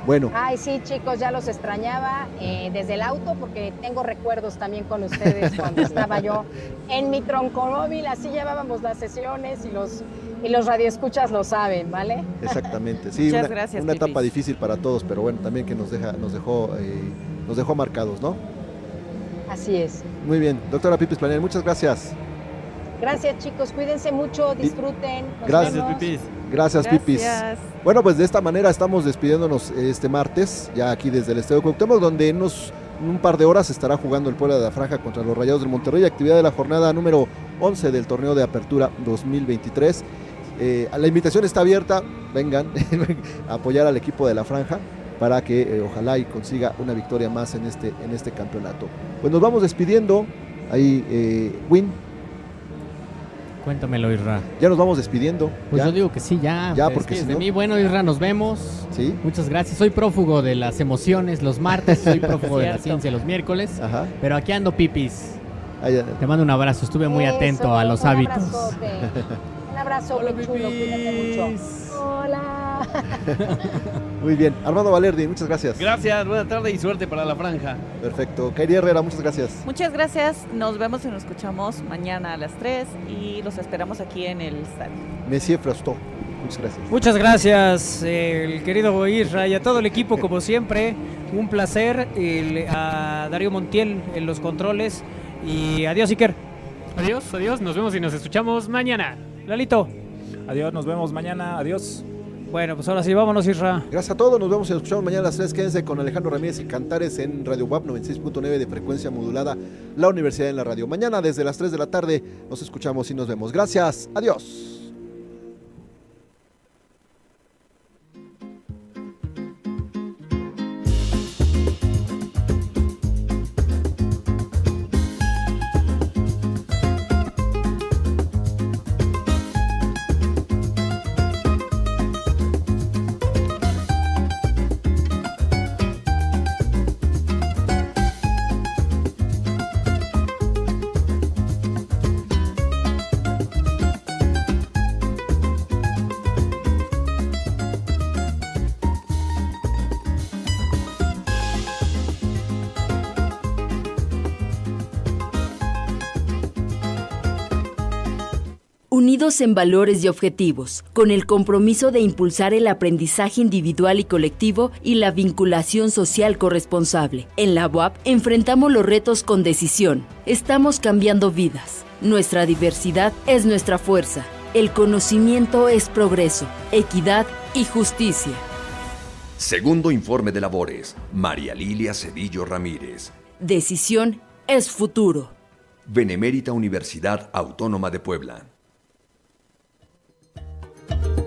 Bueno. Ay, sí, chicos, ya los extrañaba eh, desde el auto porque tengo recuerdos también con ustedes cuando estaba yo en mi troncomóvil, así llevábamos las sesiones y los y los radioescuchas lo saben, ¿vale? Exactamente, sí, Muchas una, gracias, una etapa difícil para todos, pero bueno, también que nos deja, nos dejó, eh, nos dejó marcados, ¿no? Así es. Muy bien, doctora Pipis Planel, muchas gracias. Gracias chicos, cuídense mucho, disfruten. gracias Pipis. Gracias, Pipis. Bueno, pues de esta manera estamos despidiéndonos este martes, ya aquí desde el Estadio Cuauhtémoc, donde nos, en un par de horas estará jugando el Puebla de la Franja contra los Rayados del Monterrey, actividad de la jornada número 11 del torneo de apertura 2023. Eh, la invitación está abierta, vengan a apoyar al equipo de la Franja para que eh, ojalá y consiga una victoria más en este, en este campeonato. Pues nos vamos despidiendo. Ahí, eh, Win. Cuéntamelo, Isra. Ya nos vamos despidiendo. Pues ¿Ya? yo digo que sí, ya. Ya, porque que si de no- mí, bueno, Isra, nos vemos. Sí. Muchas gracias. Soy prófugo de las emociones los martes, soy prófugo de la ciencia los miércoles. Ajá. Pero aquí ando, Pipis. Ah, ya. Te mando un abrazo, estuve muy Eso, atento a los un hábitos. abrazote. Un abrazo Hola, muy chulo, cuídate mucho. Hola. Muy bien. Armando Valerdi, muchas gracias. Gracias, buena tarde y suerte para la franja. Perfecto. Kairi Herrera, muchas gracias. Muchas gracias. Nos vemos y nos escuchamos mañana a las 3 y los esperamos aquí en el estadio. Messier Frostó, muchas gracias. Muchas gracias, el querido Isra y a todo el equipo, como siempre. Un placer. el- a Darío Montiel en los controles. Y adiós, Iker. Adiós, adiós, nos vemos y nos escuchamos mañana. Lalito. Adiós, nos vemos mañana. Adiós. Bueno, pues ahora sí, vámonos, Isra. Gracias a todos, nos vemos y nos escuchamos mañana a las 3. Quédense con Alejandro Ramírez y Cantares en Radio WAP 96.9 de frecuencia modulada, la Universidad en la Radio. Mañana desde las 3 de la tarde nos escuchamos y nos vemos. Gracias, adiós. Unidos en valores y objetivos, con el compromiso de impulsar el aprendizaje individual y colectivo y la vinculación social corresponsable. En la UAP enfrentamos los retos con decisión. Estamos cambiando vidas. Nuestra diversidad es nuestra fuerza. El conocimiento es progreso, equidad y justicia. Segundo informe de labores. María Lilia Cedillo Ramírez. Decisión es futuro. Benemérita Universidad Autónoma de Puebla. you